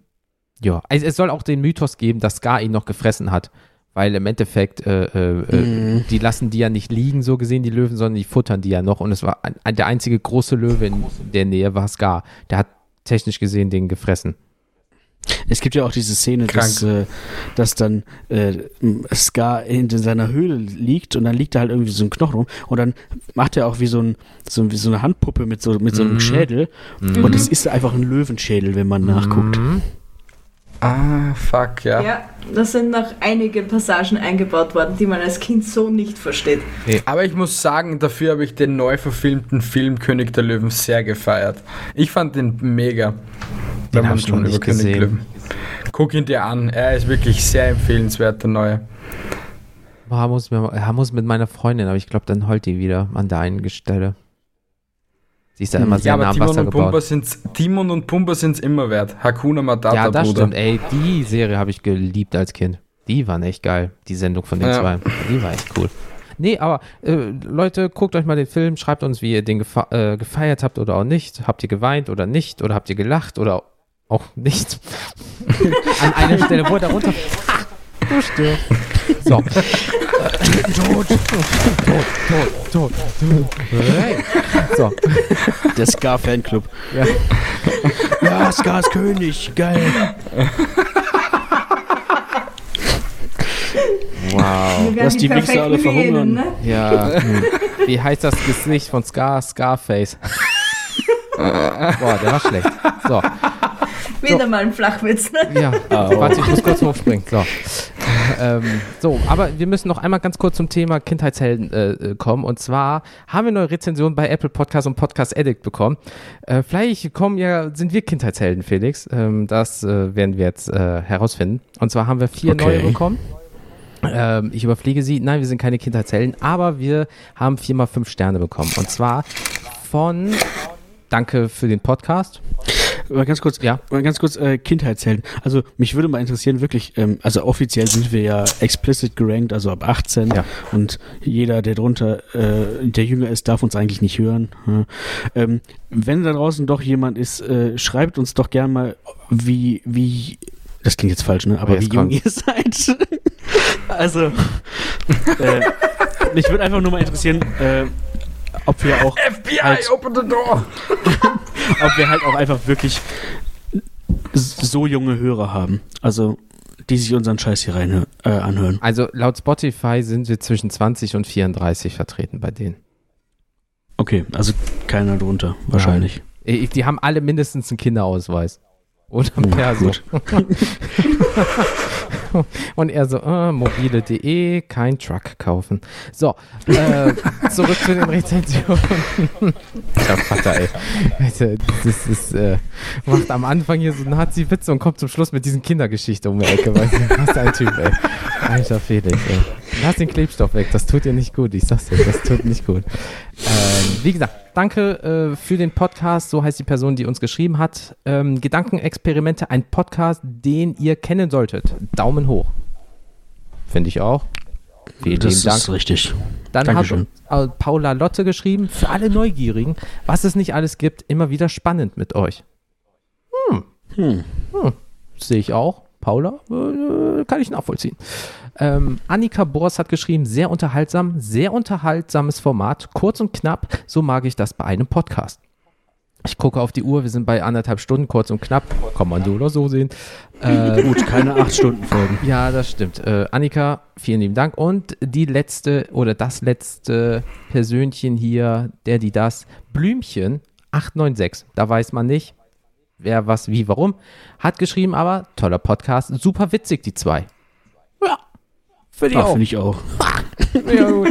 Speaker 1: ja, also es soll auch den Mythos geben, dass Scar ihn noch gefressen hat. Weil im Endeffekt, äh, äh, äh,
Speaker 2: Mhm.
Speaker 1: die lassen die ja nicht liegen, so gesehen, die Löwen, sondern die futtern die ja noch. Und es war ein, ein, der einzige große Löwe in der Nähe war Scar. Der hat technisch gesehen den gefressen.
Speaker 2: Es gibt ja auch diese Szene, dass, äh, dass dann äh, Scar in seiner Höhle liegt und dann liegt da halt irgendwie so ein Knochen rum und dann macht er auch wie so, ein, so, wie so eine Handpuppe mit so, mit so einem
Speaker 1: Mhm.
Speaker 2: Schädel und es ist einfach ein Löwenschädel, wenn man nachguckt.
Speaker 4: Ah, fuck, ja.
Speaker 3: Ja, da sind noch einige Passagen eingebaut worden, die man als Kind so nicht versteht.
Speaker 4: Aber ich muss sagen, dafür habe ich den neu verfilmten Film König der Löwen sehr gefeiert. Ich fand den mega.
Speaker 1: Den hab ich noch nicht gesehen.
Speaker 4: Guck ihn dir an, er ist wirklich sehr empfehlenswert, der neue.
Speaker 1: Er muss mit meiner Freundin, aber ich glaube, dann heult die wieder an der einen Stelle. Sie ist da immer
Speaker 2: Hm.
Speaker 1: sehr
Speaker 4: Ja,
Speaker 1: nah am
Speaker 4: Timon
Speaker 1: Wasser
Speaker 4: und, Pumba
Speaker 1: gebaut.
Speaker 4: sind's, Timon und Pumba sind es immer wert. Hakuna Matata,
Speaker 1: Ja, das
Speaker 4: Bruder.
Speaker 1: stimmt. Ey, die Serie habe ich geliebt als Kind. Die waren echt geil, die Sendung von den
Speaker 4: Ja.
Speaker 1: zwei. Die war echt cool. Nee, aber äh, Leute, guckt euch mal den Film, schreibt uns, wie ihr den gefa äh, gefeiert habt oder auch nicht. Habt ihr geweint oder nicht? Oder habt ihr gelacht oder auch nicht? [laughs] An einer Stelle, wo er da runter... Ah, du stirbst. So. Tot, tot, tot, tot, tot. Hey. So.
Speaker 2: Der Scar-Fanclub.
Speaker 1: Ja.
Speaker 2: Ja, Scar ist König, geil.
Speaker 1: Wow.
Speaker 2: Lass die Wichser alle verhungern.
Speaker 3: ne?
Speaker 1: Ja. [laughs] Wie heißt das Gesicht von Scar? Scarface. [laughs] Boah, der war schlecht. So,
Speaker 3: Wieder mal ein Flachwitz, ne?
Speaker 1: ja. Warte, ich muss kurz hochspringen. So. Ähm, so, aber wir müssen noch einmal ganz kurz zum Thema Kindheitshelden äh, äh, kommen. Und zwar haben wir neue Rezensionen bei Apple Podcast und Podcast Addict bekommen. Äh, vielleicht kommen ja, sind wir Kindheitshelden, Felix. Ähm, das äh, werden wir jetzt äh, herausfinden. Und zwar haben wir vier
Speaker 2: Okay.
Speaker 1: neue bekommen. Ähm, ich überfliege sie. Nein, wir sind keine Kindheitshelden, aber wir haben viermal fünf Sterne bekommen. Und zwar von Danke für den Podcast.
Speaker 2: Mal ganz kurz,
Speaker 1: Ja.
Speaker 2: mal ganz kurz äh, Kindheitshelden. Also mich würde mal interessieren, wirklich, ähm, also offiziell sind wir ja explicit gerankt, also ab 18
Speaker 1: Ja.
Speaker 2: und jeder, der drunter, äh, der jünger ist, darf uns eigentlich nicht hören. Ja. Ähm, wenn da draußen doch jemand ist, äh, schreibt uns doch gern mal, wie, wie, das klingt jetzt falsch, ne? Aber
Speaker 1: jetzt
Speaker 2: wie jung ihr [laughs] seid. also, äh, mich würde einfach nur mal interessieren, äh, ob wir auch
Speaker 4: FBI,
Speaker 2: Halt.
Speaker 4: open the door! [laughs]
Speaker 2: ob wir halt auch einfach wirklich so junge Hörer haben. Also, die sich unseren Scheiß hier rein äh, anhören.
Speaker 1: Also laut Spotify sind wir zwischen 20 und 34 vertreten bei denen.
Speaker 2: Okay, also keiner drunter, wahrscheinlich.
Speaker 1: Äh, Die haben alle mindestens einen Kinderausweis. Oder
Speaker 2: Hm,
Speaker 1: Perso. [laughs] [laughs] [laughs] Und er so, äh, mobile.de, kein Truck kaufen. So, äh, [laughs] zurück zu den Rezensionen. Der Vater, ey. Alter, das ist, äh, macht am Anfang hier so Nazi-Witze und kommt zum Schluss mit diesen Kindergeschichte um die Ecke. Weißt du, was ein Typ, ey. Alter Felix, ey. Lass den Klebstoff weg, das tut dir nicht gut. Ich sag's dir, das tut nicht gut. Ähm, wie gesagt, danke äh, für den Podcast, so heißt die Person, die uns geschrieben hat. Ähm, Gedankenexperimente, ein Podcast, den ihr kennen solltet. Daumen hoch. Finde ich auch. Vielen
Speaker 2: das
Speaker 1: lieben Dank.
Speaker 2: ist richtig.
Speaker 1: Dann
Speaker 2: Dankeschön.
Speaker 1: hat äh, Paula Lotte geschrieben, für alle Neugierigen, was es nicht alles gibt, immer wieder spannend mit euch.
Speaker 2: Hm.
Speaker 1: Sehe ich auch. Paula, äh, kann ich nachvollziehen. Ähm, Annika Bors hat geschrieben, sehr unterhaltsam, sehr unterhaltsames Format, kurz und knapp, so mag ich das bei einem Podcast. Ich gucke auf die Uhr, wir sind bei anderthalb Stunden, kurz und knapp, kann man so oder so sehen. [laughs] Äh,
Speaker 2: Gut, keine 8-Stunden-Folgen. [laughs]
Speaker 1: ja, das stimmt. Äh, Annika, vielen lieben Dank. Und die letzte oder das letzte Persönchen hier, der, die das, Blümchen 896, da weiß man nicht, wer, was, wie, warum, hat geschrieben, aber toller Podcast, super witzig, die zwei. Ja, finde ich
Speaker 2: Ach,
Speaker 1: auch.
Speaker 2: finde ich auch. [laughs]
Speaker 1: Ja, gut.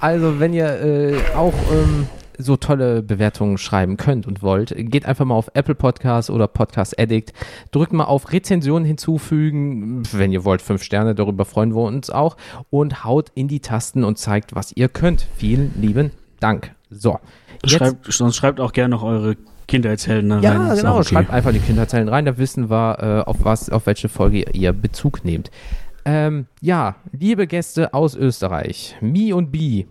Speaker 1: Also, wenn ihr äh, auch ähm, so tolle Bewertungen schreiben könnt und wollt, geht einfach mal auf Apple Podcasts oder Podcast Addict, drückt mal auf Rezensionen hinzufügen, wenn ihr wollt, fünf Sterne, darüber freuen wir uns auch und haut in die Tasten und zeigt, was ihr könnt. Vielen lieben Dank. So. Jetzt,
Speaker 2: Schreibt, sonst schreibt auch gerne noch eure Kindheitshelden da rein.
Speaker 1: ja, genau.
Speaker 2: okay.
Speaker 1: Schreibt einfach die Kinderzellen rein, da wissen wir, äh, auf was, auf welche Folge ihr Bezug nehmt. Ähm, ja, liebe Gäste aus Österreich, Mi und Bi.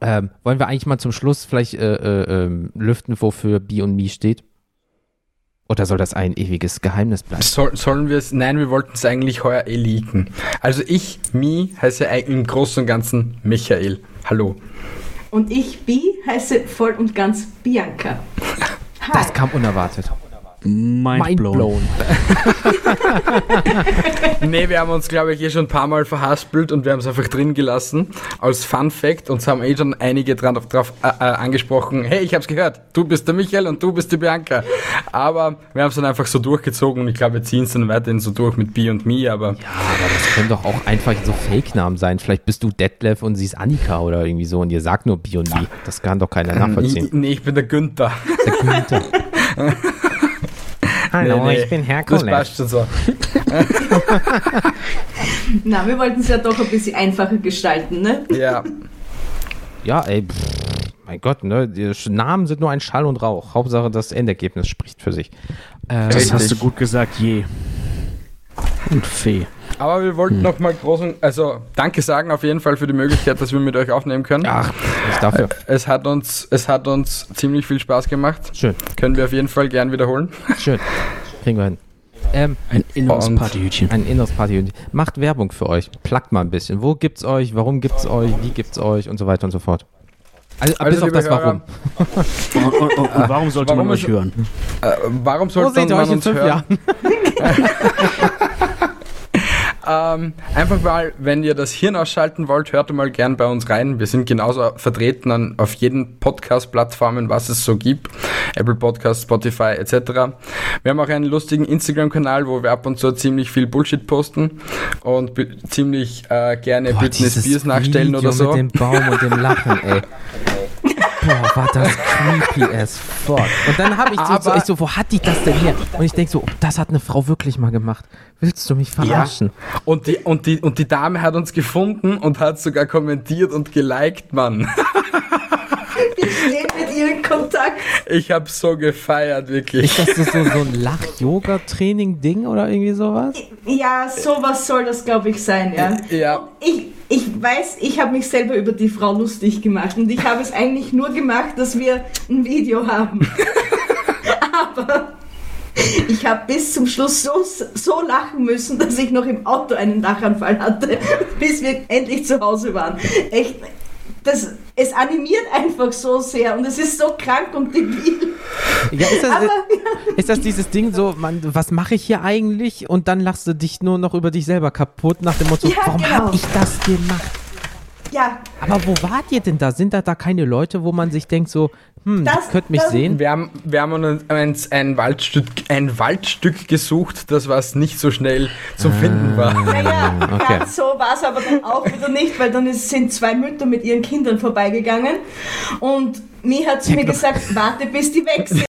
Speaker 1: Ähm, wollen wir eigentlich mal zum Schluss vielleicht äh, äh, ähm, lüften, wofür Bi und Mi steht? Oder soll das ein ewiges Geheimnis bleiben?
Speaker 4: Soll, sollen wir es? Nein, wir wollten es eigentlich heuer eh leaken. Also ich, Mi, heiße ei- im Großen und Ganzen Michael. Hallo.
Speaker 3: Und ich, Bi, heiße voll und ganz Bianca. Hi.
Speaker 1: Das kam unerwartet.
Speaker 2: Mind,
Speaker 1: Mind
Speaker 2: blown.
Speaker 1: blown. [laughs]
Speaker 4: Nee, wir haben uns, glaube ich, eh schon ein paar Mal verhaspelt und wir haben es einfach drin gelassen. Als Fun Fact, uns haben eh schon einige dran, drauf äh, äh, angesprochen, hey, ich hab's gehört, du bist der Michael und du bist die Bianca. Aber wir haben es dann einfach so durchgezogen und ich glaube, wir ziehen es dann weiterhin so durch mit Bi und Mi, aber
Speaker 1: Ja, aber das können doch auch einfach so Fake-Namen sein. Vielleicht bist du Detlef und sie ist Annika oder irgendwie so und ihr sagt nur Bi und Mi. Das kann doch keiner nachvollziehen.
Speaker 4: nee, ich bin der Günther.
Speaker 1: Der Günther. [laughs] Hallo,
Speaker 4: Nee, nee,
Speaker 1: ich bin
Speaker 4: Das
Speaker 1: Herkules.
Speaker 4: passt schon so. [laughs]
Speaker 3: Na, wir wollten es ja doch ein bisschen einfacher gestalten, ne?
Speaker 4: Ja,
Speaker 1: Ja, ey, pff, mein Gott, ne? Die Namen sind nur ein Schall und Rauch. Hauptsache das Endergebnis spricht für sich. Äh,
Speaker 2: Das hast du gut gesagt, je. Und Fee.
Speaker 4: aber wir wollten noch mal großen, also danke sagen auf jeden Fall für die Möglichkeit, dass wir mit euch aufnehmen können.
Speaker 1: ach, nicht dafür.
Speaker 4: Es hat uns, es hat uns ziemlich viel Spaß gemacht.
Speaker 1: Schön,
Speaker 4: Können wir auf jeden Fall gern wiederholen.
Speaker 1: schön. Kriegen wir hin. Ähm,
Speaker 2: Ein inneres Partyhütchen.
Speaker 1: ein inneres Party. Macht Werbung für euch. Plagt mal ein bisschen. Wo gibt's euch? Warum gibt's euch? Wie gibt's euch? Und so weiter und so fort. Also,
Speaker 4: Also,
Speaker 1: bis auf das Warum.
Speaker 2: Und, und, und, und warum sollte
Speaker 4: Warum
Speaker 2: man euch hören?
Speaker 4: Äh, warum sollte man
Speaker 1: euch in
Speaker 4: uns
Speaker 1: fünf
Speaker 4: hören? [laughs] Ähm, einfach mal, wenn ihr das Hirn ausschalten wollt, hört mal gern bei uns rein. Wir sind genauso vertreten an, auf jeden Podcast-Plattformen, was es so gibt. Apple Podcast, Spotify etc. Wir haben auch einen lustigen Instagram-Kanal, wo wir ab und zu ziemlich viel Bullshit posten und ziemlich äh, gerne
Speaker 1: Boah,
Speaker 4: Britney
Speaker 1: dieses
Speaker 4: Spears nachstellen
Speaker 1: Video
Speaker 4: oder so.
Speaker 1: mit dem Baum und dem Lachen, ey. Boah, war das creepy as fuck. Und dann habe ich so, so, ich so, wo hat die das denn her? Und ich denke so, das hat eine Frau wirklich mal gemacht. Willst du mich verarschen?
Speaker 4: Und die, und, die, und die Dame hat uns gefunden und hat sogar kommentiert und geliked, Mann. [laughs] [laughs]
Speaker 3: Wir stehen mit ihr in Kontakt.
Speaker 4: Ich habe so gefeiert, wirklich.
Speaker 1: Ist das so, so, so ein Lach-Yoga-Training-Ding oder irgendwie sowas?
Speaker 3: Ja, sowas soll das, glaube ich, sein, ja.
Speaker 4: Ja.
Speaker 3: Und ich, ich weiß, ich habe mich selber über die Frau lustig gemacht und ich habe es eigentlich nur gemacht, dass wir ein Video haben. [laughs] Aber ich habe bis zum Schluss so, so lachen müssen, dass ich noch im Auto einen Lachanfall hatte, [laughs] bis wir endlich zu Hause waren. Echt, das, es animiert einfach so sehr und es ist so krank und debil.
Speaker 1: Ja, ist das,
Speaker 3: Aber
Speaker 1: ist das dieses Ding so, man, was mache ich hier eigentlich? Und dann lachst du dich nur noch über dich selber kaputt nach dem Motto,
Speaker 3: Ja,
Speaker 1: warum
Speaker 3: genau.
Speaker 1: habe ich das gemacht?
Speaker 3: ja,
Speaker 1: Aber wo wart ihr denn da? Sind da da keine Leute, wo man sich denkt so, hm,
Speaker 3: Das-
Speaker 1: könnt mich
Speaker 3: das-
Speaker 1: sehen?
Speaker 4: Wir haben, wir haben uns ein, Waldstück, ein Waldstück gesucht, das was nicht so schnell zu finden war. [laughs]
Speaker 3: Naja,
Speaker 1: okay.
Speaker 3: ganz so war es aber dann auch wieder nicht, weil dann ist, sind zwei Mütter mit ihren Kindern vorbeigegangen und mir hat sie mir gesagt, warte bis die weg sind.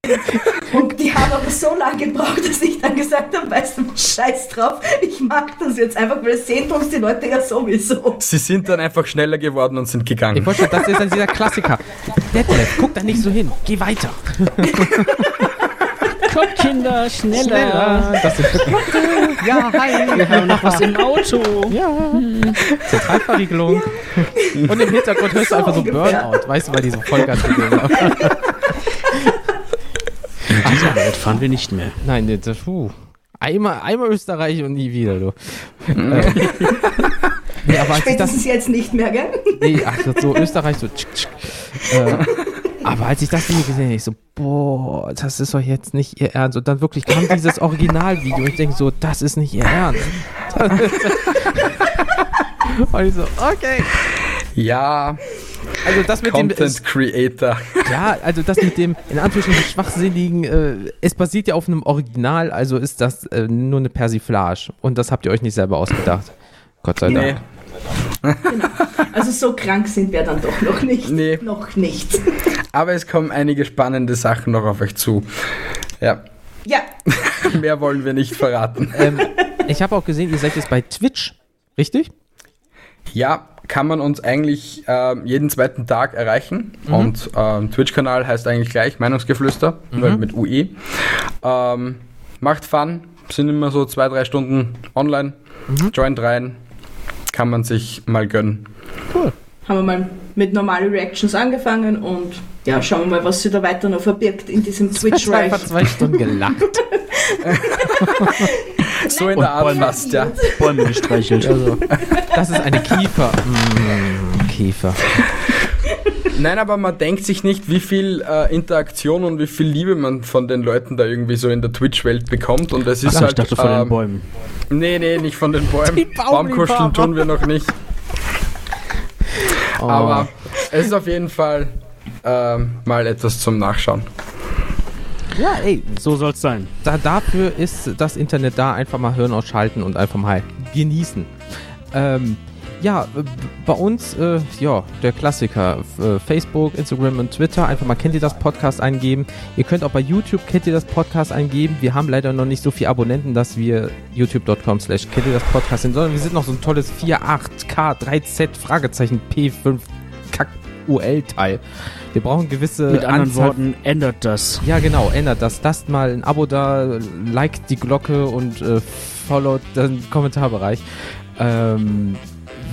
Speaker 3: Und die haben aber so lange gebraucht, dass ich dann gesagt habe, weißt du, scheiß drauf, ich mach das jetzt einfach, weil es sehen uns die Leute ja sowieso.
Speaker 4: Sie sind dann einfach schneller geworden und sind
Speaker 1: Ich
Speaker 4: gegangen.
Speaker 1: wollte schon, das ist dann dieser Klassiker. Detlef, guck da nicht so hin, geh weiter. [laughs]
Speaker 2: Kommt Kinder, schneller.
Speaker 1: Das sind [laughs] Ja, hi.
Speaker 2: Wir haben noch was im Auto.
Speaker 1: Ja. Zentralverriegelung. Und im Hintergrund hörst du
Speaker 3: So
Speaker 1: einfach so
Speaker 3: ungefähr.
Speaker 1: Burnout, weißt du, weil die so Vollgas gegeben haben. [laughs]
Speaker 2: Diese So weit fahren wir nicht mehr.
Speaker 1: Nein, das, das puh. Einmal, einmal Österreich und nie wieder, du. ähm, [laughs] nee, aber ich das,
Speaker 3: Spätestens jetzt nicht mehr, gell?
Speaker 1: nee, ach, so Österreich, so tschik, tschik. Äh, aber als ich das Video gesehen habe, ich so, boah, das ist doch jetzt nicht ihr Ernst. Und dann wirklich kam dieses Originalvideo und ich denke so, das ist nicht ihr Ernst. [laughs] und ich so, okay.
Speaker 4: Ja,
Speaker 1: Also das mit dem,
Speaker 4: Content Creator.
Speaker 1: Ja, also das mit dem in Anführungsstrichen schwachsinnigen, äh, es basiert ja auf einem Original, also ist das äh, nur eine Persiflage. Und das habt ihr euch nicht selber ausgedacht. Gott sei Dank.
Speaker 4: Nee.
Speaker 3: Also so krank sind wir dann doch noch nicht.
Speaker 4: Nee.
Speaker 3: Noch nicht.
Speaker 4: Aber es kommen einige spannende Sachen noch auf euch zu. Ja,
Speaker 3: Ja, [laughs]
Speaker 4: mehr wollen wir nicht verraten.
Speaker 1: Ähm, ich habe auch gesehen, ihr seid jetzt bei Twitch, richtig?
Speaker 4: Ja, kann man uns eigentlich ähm, jeden zweiten Tag erreichen. Und ähm, Twitch-Kanal heißt eigentlich gleich Meinungsgeflüster, weil mit UE. Ähm, macht Fun, sind immer so zwei, drei Stunden online. Joint rein, kann man sich mal gönnen.
Speaker 1: Cool.
Speaker 3: haben wir mal mit normalen Reactions angefangen und ja, schauen wir mal, was sich da weiter noch verbirgt in diesem
Speaker 1: Ich
Speaker 3: Twitch-Reich.
Speaker 1: einfach zwei Stunden gelacht. [laughs]
Speaker 4: So in der Art fast, ja.
Speaker 2: Bäume gestreichelt. [laughs]
Speaker 1: Also, das ist eine Kiefer. Mm, Kiefer.
Speaker 4: Nein, aber man denkt sich nicht, wie viel äh, Interaktion und wie viel Liebe man von den Leuten da irgendwie so in der Twitch-Welt bekommt. Und es ist
Speaker 2: Ach,
Speaker 4: halt.
Speaker 2: ich dachte von den
Speaker 4: ähm,
Speaker 2: Bäumen.
Speaker 4: Nee, nee, nicht von den Bäumen. [laughs] Baumkuscheln tun wir noch nicht.
Speaker 1: Oh.
Speaker 4: Aber es ist auf jeden Fall ähm, mal etwas zum Nachschauen.
Speaker 1: ja, ey,
Speaker 2: So soll's sein.
Speaker 1: da, dafür ist das Internet da. Einfach mal hören, ausschalten und einfach mal genießen. Ähm, ja, äh, bei uns, äh, ja, der Klassiker. Äh, Facebook, Instagram und Twitter. Einfach mal kennt ihr das Podcast eingeben. Ihr könnt auch bei YouTube kennt ihr das Podcast eingeben. Wir haben leider noch nicht so viele Abonnenten, dass wir youtube.com slash kennt ihr das Podcast sind, sondern wir sind noch so ein tolles 4.8K 3Z Fragezeichen P5 Kack UL-Teil. Wir brauchen gewisse
Speaker 2: Mit anderen
Speaker 1: Anzahl
Speaker 2: Worten, ändert das.
Speaker 1: ja, genau, ändert das. Lasst mal ein Abo da, liked die Glocke und äh, followt den Kommentarbereich. Ähm,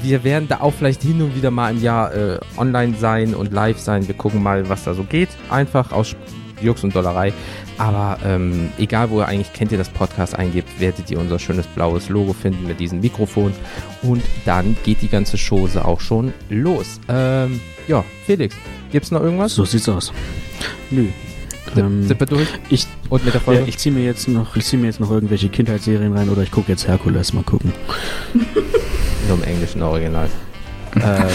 Speaker 1: wir werden da auch vielleicht hin und wieder mal im Jahr äh, online sein und live sein. Wir gucken mal, was da so geht. Einfach aus Jux und Dollerei. Aber ähm, egal, wo ihr eigentlich kennt ihr das Podcast eingebt, werdet ihr unser schönes blaues Logo finden mit diesem Mikrofon. Und dann geht die ganze Chose auch schon los. Ähm, ja, Felix, gibt's noch irgendwas?
Speaker 2: So sieht's aus. Nö.
Speaker 1: Sind-
Speaker 2: Ähm,
Speaker 1: Sind wir durch?
Speaker 2: ich
Speaker 1: Und mit der
Speaker 2: ja,
Speaker 1: Folge?
Speaker 2: ich ziehe mir jetzt noch, ich zieh mir jetzt noch irgendwelche Kindheitsserien rein oder ich gucke jetzt Herkules. Mal gucken. [laughs]
Speaker 1: Nur im englischen Original. [laughs] ähm,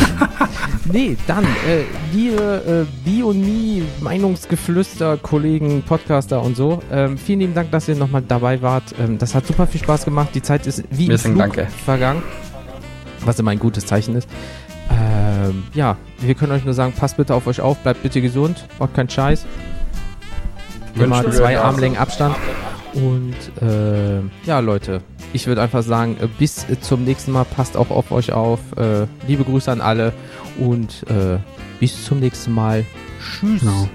Speaker 1: nee, dann, äh, liebe äh, Bi und Mi, Meinungsgeflüster, Kollegen, Podcaster und so, ähm, vielen lieben Dank, dass ihr nochmal dabei wart. Ähm, das hat super viel Spaß gemacht. Die Zeit ist wie im Flug
Speaker 4: danke.
Speaker 1: vergangen, was immer ein gutes Zeichen ist. Ähm, ja, wir können euch nur sagen, passt bitte auf euch auf, bleibt bitte gesund, macht keinen Scheiß. Immer zwei. Armlängen Abstand. Und äh, ja, Leute, ich würde einfach sagen, äh, bis äh, zum nächsten Mal, passt auch auf euch auf. Äh, liebe Grüße an alle und äh, bis zum nächsten Mal. Tschüss.
Speaker 2: Genau.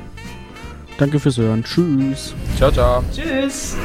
Speaker 2: Danke fürs Hören. Tschüss.
Speaker 4: Ciao, ciao.
Speaker 3: Tschüss.